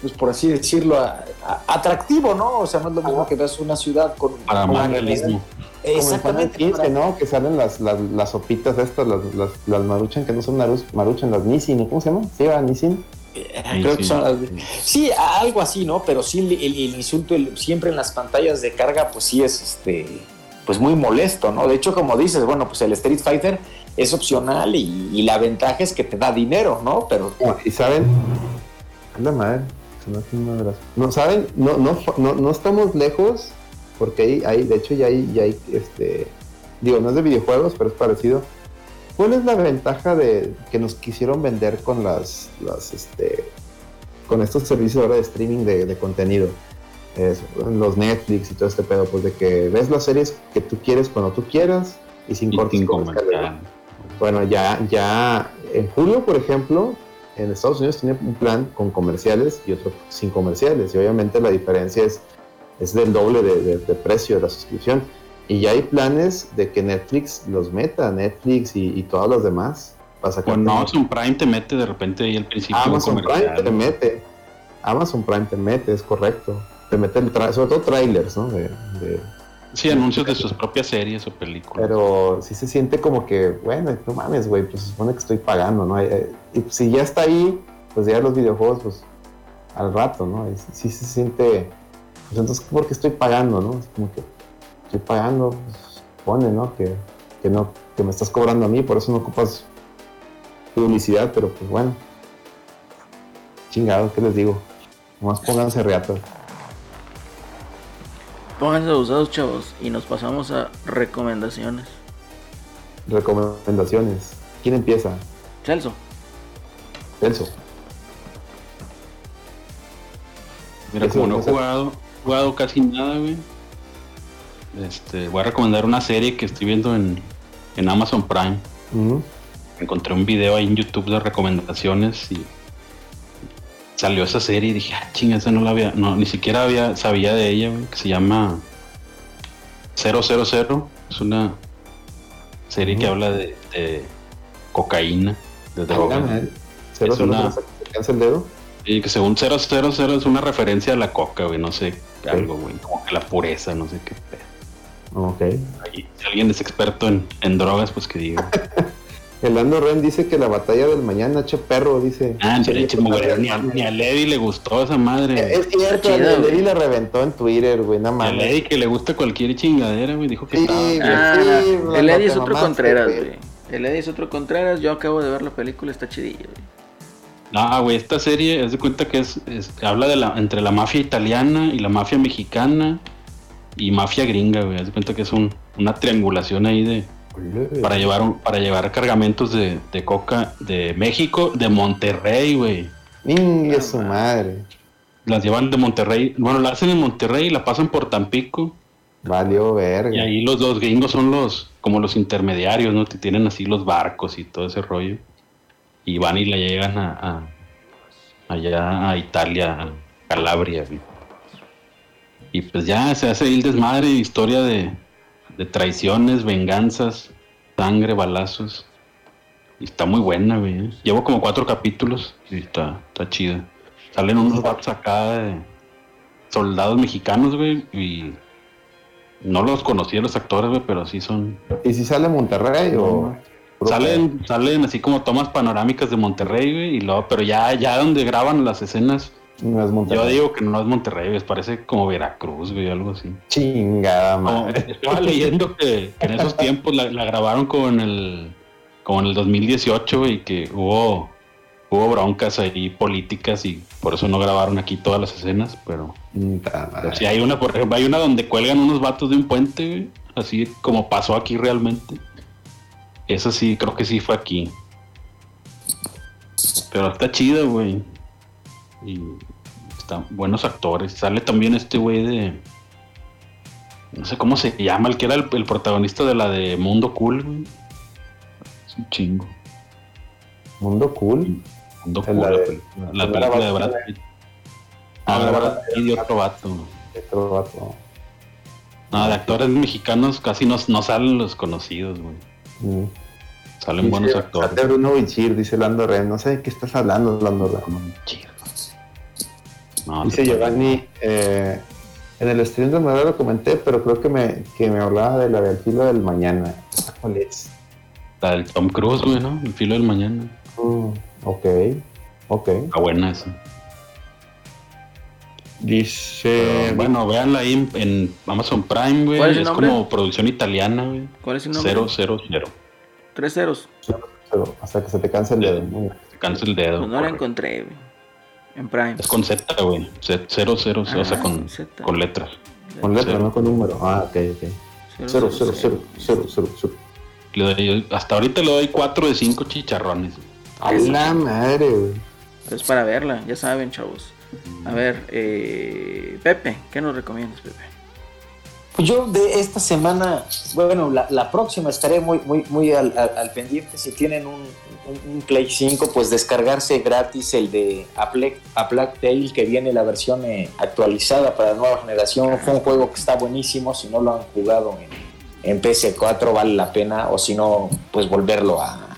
pues por así decirlo, a- a- atractivo, ¿no? O sea, no es lo mismo que veas una ciudad con... Para más realismo. Como Exactamente. 15, para- ¿no? Que salen las, las, las sopitas estas, las, las, las maruchan, que no son maruchan, las Nissin, ¿cómo se llaman? Sí, va, Nissin. Eh, creo que son las- sí, a- algo así, ¿no? Pero sí el, el- el insulto el- siempre en las pantallas de carga, pues sí es este, pues muy molesto, ¿no? De hecho, como dices, bueno, pues el Street Fighter es opcional y, y la ventaja es que te da dinero, ¿no? Pero No, y saben, anda madre, sonó aquí una de las- no saben, no, no, no, no estamos lejos, porque hay, hay, de hecho ya hay, ya hay, este, digo, no es de videojuegos, pero es parecido. ¿Cuál es la ventaja de que nos quisieron vender con las, las este, con estos servicios ahora de streaming de, de contenido? Es, los Netflix y todo este pedo, pues de que ves las series que tú quieres cuando tú quieras y sin Y cortes sin. Bueno, ya, ya en julio, por ejemplo, en Estados Unidos tiene un plan con comerciales y otro sin comerciales. Y obviamente la diferencia es, es del doble de, de- de precio de la suscripción. Y ya hay planes de que Netflix los meta, Netflix y, y todos los demás. Para sacar Amazon Prime te mete de repente ahí al principio Amazon Prime te mete. Amazon Prime te mete, es correcto. Te mete el sobre todo trailers, ¿no? De- de, Sí, anuncios de sus propias series o películas. Pero sí se siente como que, bueno, no mames, güey, pues se supone que estoy pagando, ¿no? Eh, Y pues, si ya está ahí, pues ya los videojuegos, pues al rato, ¿no? Y sí, se siente, pues entonces, ¿por qué estoy pagando, no? Es como que estoy pagando, pues pone, ¿no? Que, que no, que me estás cobrando a mí, por eso no ocupas publicidad, pero pues bueno. Chingado, ¿qué les digo? Nomás pónganse reatos. Pónganse abusados, chavos. Y nos pasamos a recomendaciones. Recomendaciones. ¿Quién empieza? Celso. Celso. Mira, como no he jugado, jugado casi nada, güey. Este, voy a recomendar una serie que estoy viendo en, en Amazon Prime. Encontré un video ahí en YouTube de recomendaciones y salió esa serie y dije, ah, chinga, esa no la había, no, ni siquiera había, sabía de ella, güey, que se llama 000. Es una serie que habla de, de cocaína, de Ah, droga. madre. Cero, Es cero, una- se el dedo. Y que según 000 es una referencia a la coca, güey, no sé, algo, güey, como que la pureza, no sé qué. Ok. Ahí, si alguien es experto en, en drogas, pues que diga. [laughs] El Lando Ren dice que la batalla del mañana, che perro, dice. Ah, Che, viejo, mugrero, ni, a, ni a le gustó esa madre. Es cierto, Está chido, el güey. Levi la reventó en Twitter, güey, nada A más. Levi que le gusta cualquier chingadera, güey, dijo que Sí, estaba. güey. Ah, sí, el la Eddie es otro Contreras, güey. güey. El Eddie es otro Contreras. Yo acabo de ver la película, está chidilla, güey. No, güey, esta serie, es de cuenta que es, es- habla de la, entre la mafia italiana y la mafia mexicana y mafia gringa, güey. Haz de cuenta que es un, una triangulación ahí de para llevar un- para llevar cargamentos de, de coca de México, de Monterrey, güey. Ingue su madre. Las llevan de Monterrey, bueno, la hacen en Monterrey y la pasan por Tampico. Valió verga. Y ahí los dos gringos son los, como los intermediarios, ¿no? Que tienen así los barcos y todo ese rollo. Y van y la llegan a, a- allá a Italia, a Calabria. güey. Y pues ya se hace ahí el desmadre, historia de, de traiciones, venganzas, sangre, balazos. Y está muy buena, güey. ¿eh? Llevo como cuatro capítulos y está, está chida. Salen unos vatos acá de soldados mexicanos, güey, y no los conocí a los actores, güey, pero sí son. ¿Y si sale Monterrey o.? Salen, salen así como tomas panorámicas de Monterrey, güey, y luego, pero ya, ya donde graban las escenas, No es Monterrey. yo digo que no es Monterrey, parece como Veracruz, güey, algo así. Chingada madre. estaba leyendo que, que en esos tiempos la, la grabaron como en el, como en el 2018, güey, que hubo, hubo broncas ahí políticas y por eso no grabaron aquí todas las escenas, pero. Pero sí, hay una, por ejemplo, hay una donde cuelgan unos vatos de un puente, güey, así como pasó aquí realmente. Eso sí, creo que sí fue aquí. Pero está chido, güey. Y buenos actores. Sale también este güey de. No sé cómo se llama, el que era el, el protagonista de la de Mundo Cool, güey. Es un chingo. Mundo cool. Mundo Cool, la de- la la película de Brad Pitt. Ah, de Brad Pitt y otro vato. Otro vato. No, de actores mexicanos casi no, no salen los conocidos, güey. Mm. Salen buenos Dice, actores. "Sale Bruno Bichir, dice Lando Ren. No sé de qué estás hablando, Lando Ren. No, Dice Giovanni, eh, en el stream de Madera lo comenté, pero creo que me, que me hablaba de la del filo del mañana. ¿Cuál es? La del Tom Cruise, güey, ¿no? El filo del mañana. Mm, ok, ok. Está buena esa. Dice, Pero, bueno, véanla ahí en, en Amazon Prime, güey. ¿Cuál es Es como producción italiana, güey. ¿Cuál es el nombre? Cero, cero, cero. Tres ceros. pero hasta que se te canse el dedo. Se cansa el dedo. Pues no la encontré, güey. En Prime. Es con Z, güey. Z- Cero, cero, cero, o sea, Ah, con, Z. con letras. Con letra, Cero. no con número. Ah, ok, ok. Cero, cero, cero, cero, cero, cero. Le doy- hasta ahorita le doy 4 de 5 chicharrones. A la madre, güey. Es para verla, ya saben, chavos. A ver, eh, Pepe, ¿qué nos recomiendas, Pepe? Pues yo de esta semana, bueno, la, la próxima estaré muy, muy, muy al, al- al pendiente. Si tienen un, un- un Play 5, pues descargarse gratis el de A Plague Tale, que viene la versión eh, actualizada para la nueva generación. Fue un juego que está buenísimo. Si no lo han jugado en, en PS4, vale la pena. O si no, pues volverlo a,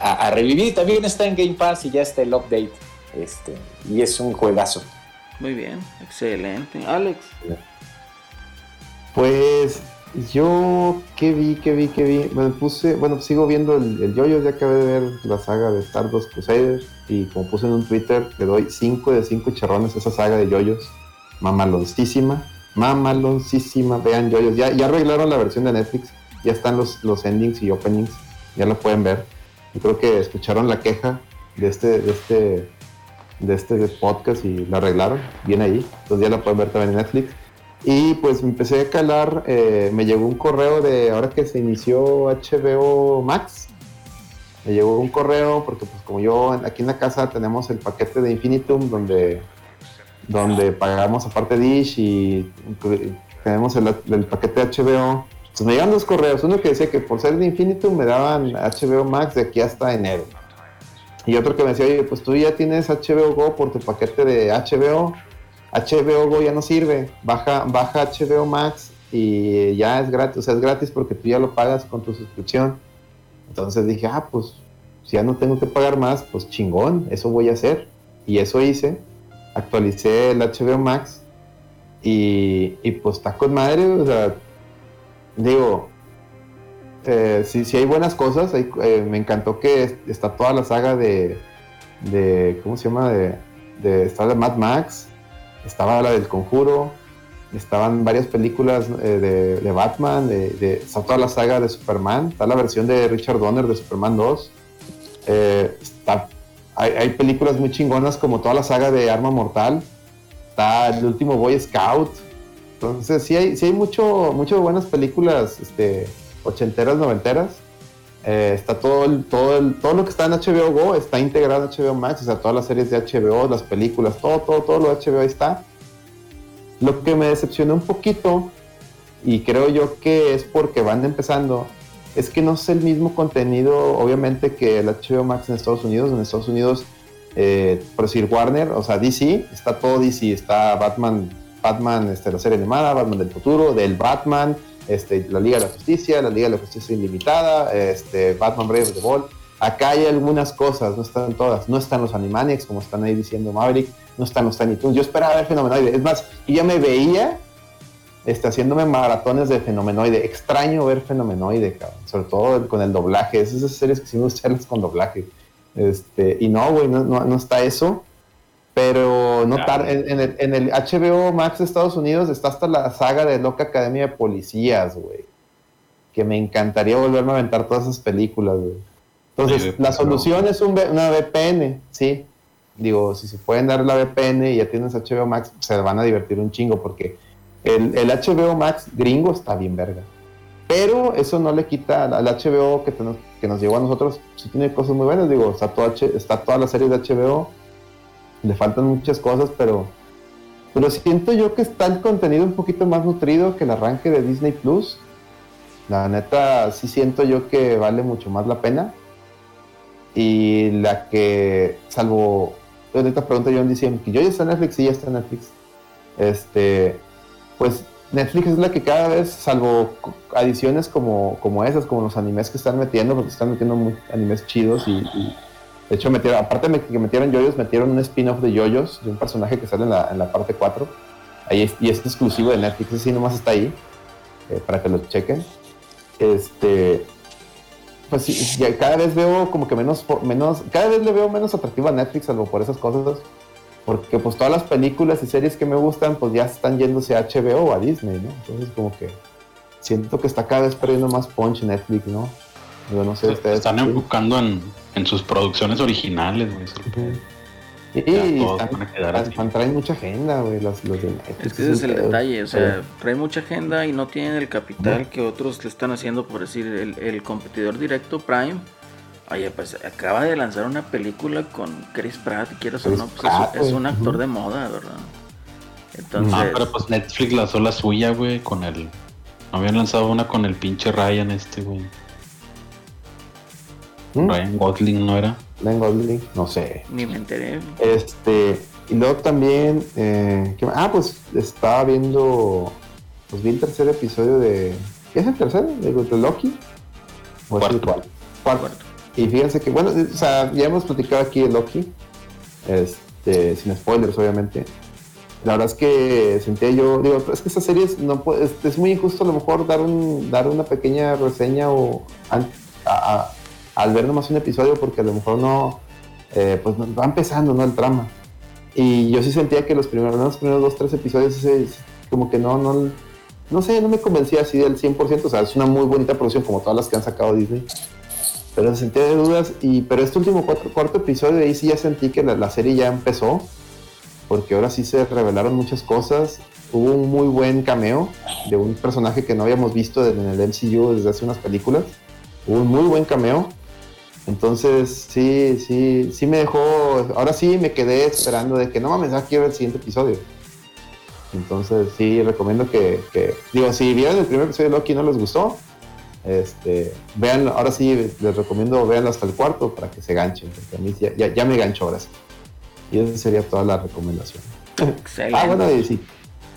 a, a revivir. También está en Game Pass y ya está el update. Este, y es un juegazo. Muy bien, excelente. Alex, Pues yo, ¿qué vi, qué vi, qué vi? Me puse, bueno, sigo viendo el, el Yoyo, ya acabé de ver la saga de Stardust Crusaders y como puse en un Twitter, le doy 5 de 5 charrones a esa saga de Yoyos. Mamaloncísima, mamaloncísima, vean Yoyos. Ya, ya arreglaron la versión de Netflix, ya están los, los endings y openings, ya lo pueden ver. Yo creo que escucharon la queja de este, de este, de este podcast y la arreglaron, bien ahí. Entonces ya la pueden ver también en Netflix. Y pues me empecé a calar, eh, me llegó un correo de ahora que se inició HBO Max. Me llegó un correo porque pues como yo aquí en la casa tenemos el paquete de Infinitum donde, donde pagamos aparte Dish y inclu- tenemos el, el paquete de HBO. Entonces me llegan dos correos, uno que decía que por ser de Infinitum me daban HBO Max de aquí hasta enero. Y otro que me decía, oye, pues tú ya tienes HBO Go por tu paquete de HBO. HBO Go ya no sirve. Baja, baja HBO Max y ya es gratis. O sea, es gratis porque tú ya lo pagas con tu suscripción. Entonces dije, ah, pues si ya no tengo que pagar más, pues chingón, eso voy a hacer. Y eso hice. Actualicé el HBO Max y, y pues está con madre. O sea, digo, eh, sí, hay buenas cosas. eh, me encantó que es- está toda la saga de, de ¿cómo se llama? De, de, está de Mad Max, estaba la del Conjuro, estaban varias películas eh, de, de Batman, de, está toda la saga de Superman, está la versión de Richard Donner de Superman 2. eh, está, hay, películas muy chingonas como toda la saga de Arma Mortal, está el último Boy Scout. Entonces sí hay, sí hay mucho, mucho buenas películas este, ochenteras, noventeras. Eh, está todo, el, todo, el, todo lo que está en HBO Go está integrado en HBO Max, o sea, todas las series de HBO, las películas, todo, todo, todo lo de HBO ahí está. Lo que me decepcionó un poquito, y creo yo que es porque van empezando, es que no es el mismo contenido, obviamente, que el HBO Max en Estados Unidos. En Estados Unidos, eh, por decir Warner, o sea, DC, está todo DC, está Batman, Batman, este, la serie animada, Batman del futuro, del Batman, este, la Liga de la Justicia, la Liga de la Justicia Ilimitada, este, Batman Brave the Ball. Acá hay algunas cosas, no están todas. No están los Animaniacs, como están ahí diciendo Maverick, no están los Tiny Toons. Yo esperaba ver Fenomenoide. Es más, yo ya me veía este, haciéndome maratones de Fenomenoide. Extraño ver Fenomenoide, cabrón. Sobre todo con el doblaje. Es esas series que sí me gusta verlas [laughs] con doblaje. Este, y no, güey, no, no, no está eso. Pero no Claro. tar- en, en el, en el HBO Max de Estados Unidos está hasta la saga de Loca Academia de Policías, güey. Que me encantaría volverme a aventar todas esas películas, güey. Entonces, Sí, la solución es un una VPN, sí. Digo, si se pueden dar la VPN y ya tienes HBO Max, se van a divertir un chingo porque el, el HBO Max gringo está bien verga. Pero eso no le quita al, HBO que, te- que nos llegó a nosotros. Sí tiene cosas muy buenas, digo, está, todo H- está toda la serie de HBO. Le faltan muchas cosas, pero, pero siento yo que está el contenido un poquito más nutrido que el arranque de Disney Plus. La neta, sí siento yo que vale mucho más la pena. Y la que, salvo, ahorita pregunta yo en diciembre, que yo ya está Netflix, sí, ya está en Netflix. Este, pues Netflix es la que cada vez, salvo adiciones como, como esas, como los animes que están metiendo, porque están metiendo muy animes chidos y de hecho metieron, aparte de que metieron yoyos, metieron un spin-off de yoyos, de un personaje que sale en la, en parte 4. Ahí y es exclusivo de Netflix, así nomás está ahí, eh, para que lo chequen. Este, pues sí, cada vez veo como que menos, menos, cada vez le veo menos atractivo a Netflix, salvo por esas cosas. Porque pues todas las películas y series que me gustan, pues ya están yéndose a HBO o a Disney, ¿no? Entonces como que siento que está cada vez perdiendo más punch Netflix, ¿no? Yo no sé Se ustedes. están sí. enfocando en, en sus producciones originales, güey. todos están- traen mucha agenda, güey, los, los de Netflix. Es que ese es el pedo. detalle, o sea, traen mucha agenda y no tienen el capital que otros le están haciendo, por decir, el, el competidor directo Prime. Oye, pues acaba de lanzar una película con Chris Pratt, quieras o no, pues es, es un actor de moda, ¿verdad? Entonces, Ah, pero pues Netflix lanzó la suya, güey, con el. No habían lanzado una con el pinche Ryan este, güey. ¿Mm? Ryan Gosling, ¿no era? Ryan Gosling, no sé. ni me enteré. Este, y luego también, eh, ¿qué más? ah, pues estaba viendo, pues vi el tercer episodio de, ¿qué es el tercero? ¿De, de Loki? ¿O es el Cuarto. cual? Cuarto. Cuarto. Y fíjense que, bueno, o sea, ya hemos platicado aquí de Loki, este, sin spoilers, obviamente. La verdad es que sentía yo, digo, es que esta serie es, no puede- es, es muy injusto a lo mejor dar, un, dar una pequeña reseña o a- a- al ver nomás un episodio porque a lo mejor no, eh, pues va empezando, ¿no? El trama. Y yo sí sentía que los primeros, los primeros dos, tres episodios, como que no, no, no sé, no me convencía así del 100%. O sea, es una muy bonita producción como todas las que han sacado Disney. Pero se sentía de dudas. Y, pero este último cuarto episodio, ahí sí ya sentí que la, la serie ya empezó. Porque ahora sí se revelaron muchas cosas. Hubo un muy buen cameo de un personaje que no habíamos visto en el MCU desde hace unas películas. Hubo un muy buen cameo. Entonces, sí, sí, sí me dejó. Ahora sí me quedé esperando de que no mames, ya quiero el siguiente episodio. Entonces, sí, recomiendo que, que- digo, si vieron el primer episodio de Loki y no les gustó, este, vean, ahora sí les recomiendo vean hasta el cuarto para que se ganchen, porque a mí ya, ya, ya me gancho ahora sí. Y esa sería toda la recomendación. [laughs] Excelente. Ah, bueno, y sí.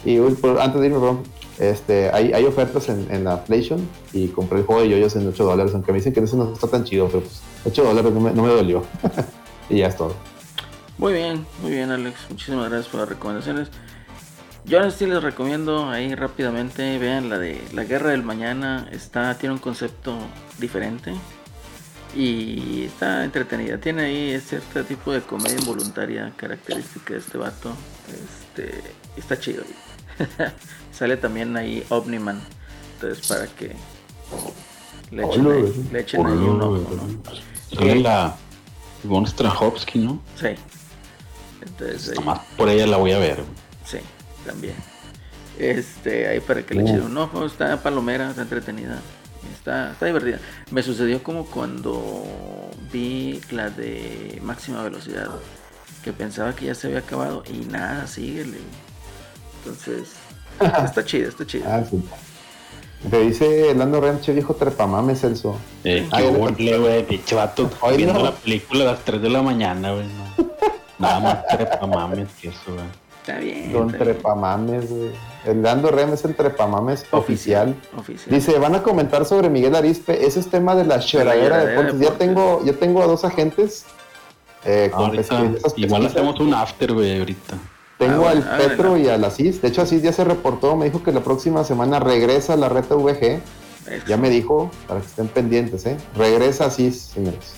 Y antes de irme, perdón, este, hay, hay ofertas en, en la PlayStation y compré el juego de yoyos en 8 dólares, aunque me dicen que ese no está tan chido, pero pues 8 dólares no me, no me dolió. [laughs] y ya es todo. Muy bien, muy bien, Alex. Muchísimas gracias por las recomendaciones. Yo ahora sí les recomiendo ahí rápidamente, vean la de La Guerra del Mañana. Está, tiene un concepto diferente y está entretenida. Tiene ahí cierto tipo de comedia involuntaria característica de este vato. Este, está chido. [laughs] Sale también ahí Omniman. Entonces para que le echen, Hola, ahí, le echen ahí un ojo, ¿no? Sale la Ivonne Strahovski, ¿no? Sí. Entonces ahí- por ella la voy a ver. Sí, también. Este, ahí para que le Uh. echen un ojo, está palomera, está entretenida, está, está divertida. Me sucedió como cuando vi la de máxima velocidad, que pensaba que ya se había acabado y nada, síguele. Entonces, [laughs] está chida, está chida. Ah, sí. Te dice Lando Rancho, viejo trepamames, Celso. Eh, Ah, qué horrible, güey, pinche vato. [laughs] Ay, viendo no. la película a las 3 de la mañana, güey. no. Nada más trepa mames que eso, güey. Está bien. Don está. Trepamames, güey. El Lando Rem es el Trepamames oficial. Oficial. Dice, van a comentar sobre Miguel Arispe. Ese es tema de la choradera de deportes. Ya tengo, ya tengo a dos agentes. eh, con Ahorita, igual hacemos un after, güey, ahorita. Tengo Ah, al bueno, Petro y al Asís. De hecho, Asís ya se reportó. Me dijo que la próxima semana regresa a la reta VG. Eso. Ya me dijo, para que estén pendientes, ¿eh? Regresa Asís, señores.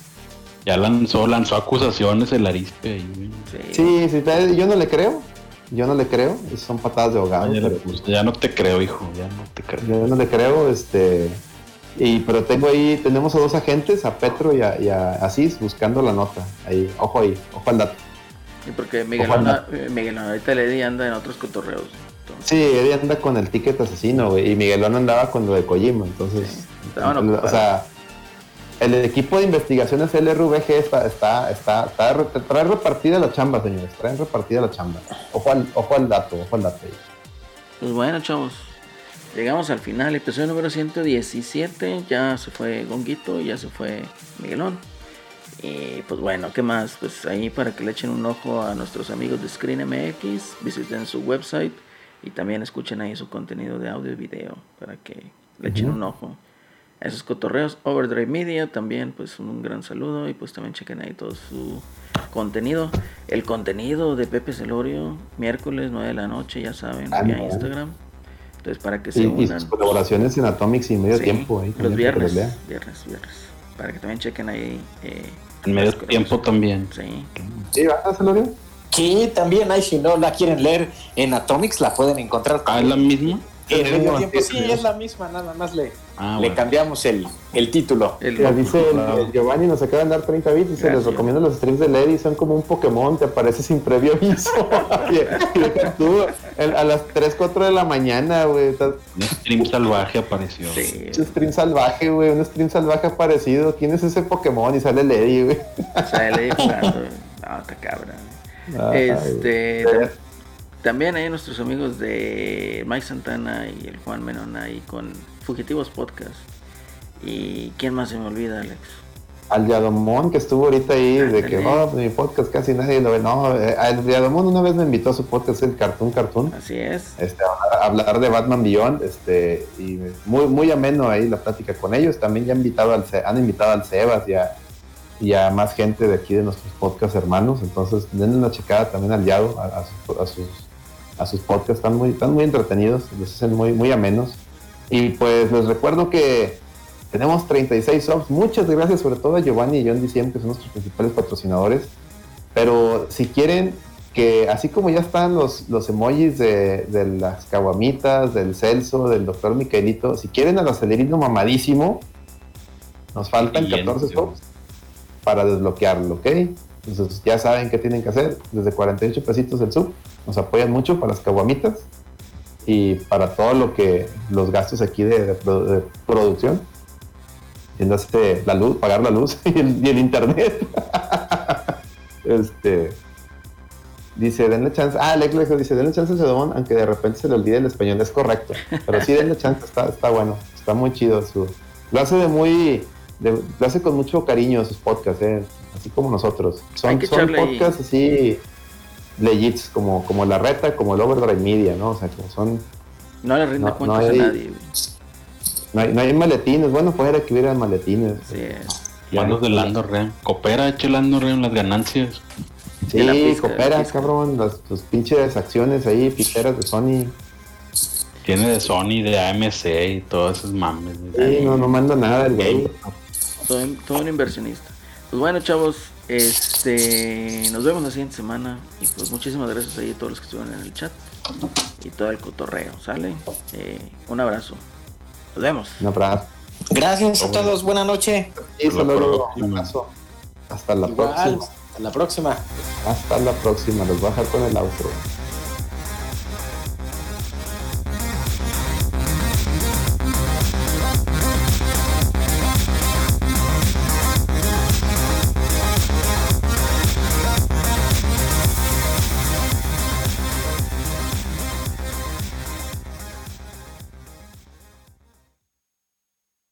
Ya lanzó, lanzó acusaciones el Arispe ahí. Sí. Sí, sí, yo no le creo. Yo no le creo. Son patadas de ahogado. Ah, pero- ya no te creo, hijo, ya no te creo. Yo no le creo, este. Y, pero tengo ahí, tenemos a dos agentes, a Petro y a, y a Asís, buscando la nota. Ahí, ojo ahí, ojo al dato. Y porque Miguel, eh, Miguel ahorita Lady anda en otros cotorreos. Entonces, Sí, él anda con el ticket asesino, güey, y Miguelón andaba con lo de Kojima, entonces. Sí, o sea, el equipo de investigaciones LRVG está, está, está, está trae repartida la chamba, señores, traen repartida la chamba. Ojo al, ojo al dato, ojo al dato ahí. Pues bueno, chavos. Llegamos al final, episodio número 117. Ya se fue Gonguito, ya se fue Miguelón. Y pues bueno, ¿qué más? Pues ahí para que le echen un ojo a nuestros amigos de Screen MX, visiten su website Y también escuchen ahí su contenido de audio y video para que le echen un ojo. A esos cotorreos, Overdrive Media también, pues un gran saludo y pues también chequen ahí todo su contenido. El contenido de Pepe Celorio, miércoles 9 de la noche, ya saben, Ah, vía. Instagram. Entonces para que se Y, y unan. sus colaboraciones en Atomics y medio Sí, tiempo. Ahí, los viernes, viernes, viernes. Para que también chequen ahí. eh, En medio las tiempo también. Sí. Sí, ¿verdad? Que también hay, si no la quieren leer en Atomics, la pueden encontrar. Ah, es la misma. En medio tiempo, sí. es la misma, nada más le, Ah, le bueno. cambiamos el, el título. El Ya dice el, claro. el Giovanni, nos acaban de dar 30 bits y se les Gracias. recomiendo los streams de Lady, son como un Pokémon, te aparece sin previo aviso. y, y deja tú, el- a las 3, 4 de la mañana, güey, estás- Un stream salvaje apareció. Sí, un stream salvaje, güey, un stream salvaje aparecido. ¿Quién es ese Pokémon? Y sale Lady, güey. [laughs] sale jugando. No, está cabra. Ay, Este, tam- también hay nuestros amigos de Mike Santana y el Juan Menón ahí con Fugitivos Podcast. ¿Y quién más se me olvida, Alex? Al Yadomón que estuvo ahorita ahí, de que, oh, mi podcast casi nadie lo ve. No, eh, al Yadomón una vez me invitó a su podcast, el Cartoon Cartoon. Así es. este, a hablar de Batman Beyond, este, y muy, muy ameno ahí la plática con ellos. También ya invitado al, han invitado al Sebas y a, y a más gente de aquí de nuestros podcast hermanos. Entonces, denle una checada también al Yado, a, a sus, a sus, a sus podcasts. Están muy, están muy entretenidos, los hacen muy, muy amenos. Y pues les recuerdo que tenemos 36 subs. Muchas gracias, sobre todo a Giovanni y John Diciembre, que son nuestros principales patrocinadores. Pero si quieren que, así como ya están los, los emojis de, de las caguamitas, del Celso, del doctor Miquelito, si quieren al acelerino mamadísimo, nos faltan Bien, 14 sí. subs para desbloquearlo, ¿ok? Entonces ya saben qué tienen que hacer. Desde 48 pesitos el sub. Nos apoyan mucho para las caguamitas y para todo lo que los gastos aquí de, de de producción. La luz, pagar la luz [laughs] y el, y el internet. [laughs] este dice, denle chance. Ah, Alex Lex dice, denle chance a Sedón, aunque de repente se le olvide el español. Es correcto. Pero sí, denle chance, está, está bueno. Está muy chido su. Lo hace de muy. de- lo hace con mucho cariño sus podcasts, eh, así como nosotros. Son, son echarle ahí. podcasts así legits, como, como la reta, como el Overdrive Media, ¿no? O sea, como son No le rinde No, cuentas no hay- a nadie. güey. No hay, no hay maletines, bueno, fuera que hubiera maletines. Es. Manos de Lando Rem. Coopera, eche Lando Rem las ganancias. Sí, la pizca, coopera, la cabrón, las tus pinches acciones ahí, piqueras de Sony. Tiene de Sony, de AMC y todos esos mames. Sí, no, no manda nada el güey. Todo, todo un inversionista. Pues bueno, chavos, este nos vemos la siguiente semana. Y pues muchísimas gracias ahí a todos los que estuvieron en el chat. Y todo el cotorreo, ¿sale? Eh, un abrazo. Nos vemos. Un abrazo. Gracias a todos, buena noche. Y Hasta la saludos, próxima. un abrazo. Hasta la Igual, próxima. hasta la próxima. Hasta la próxima. Los baja con el outro.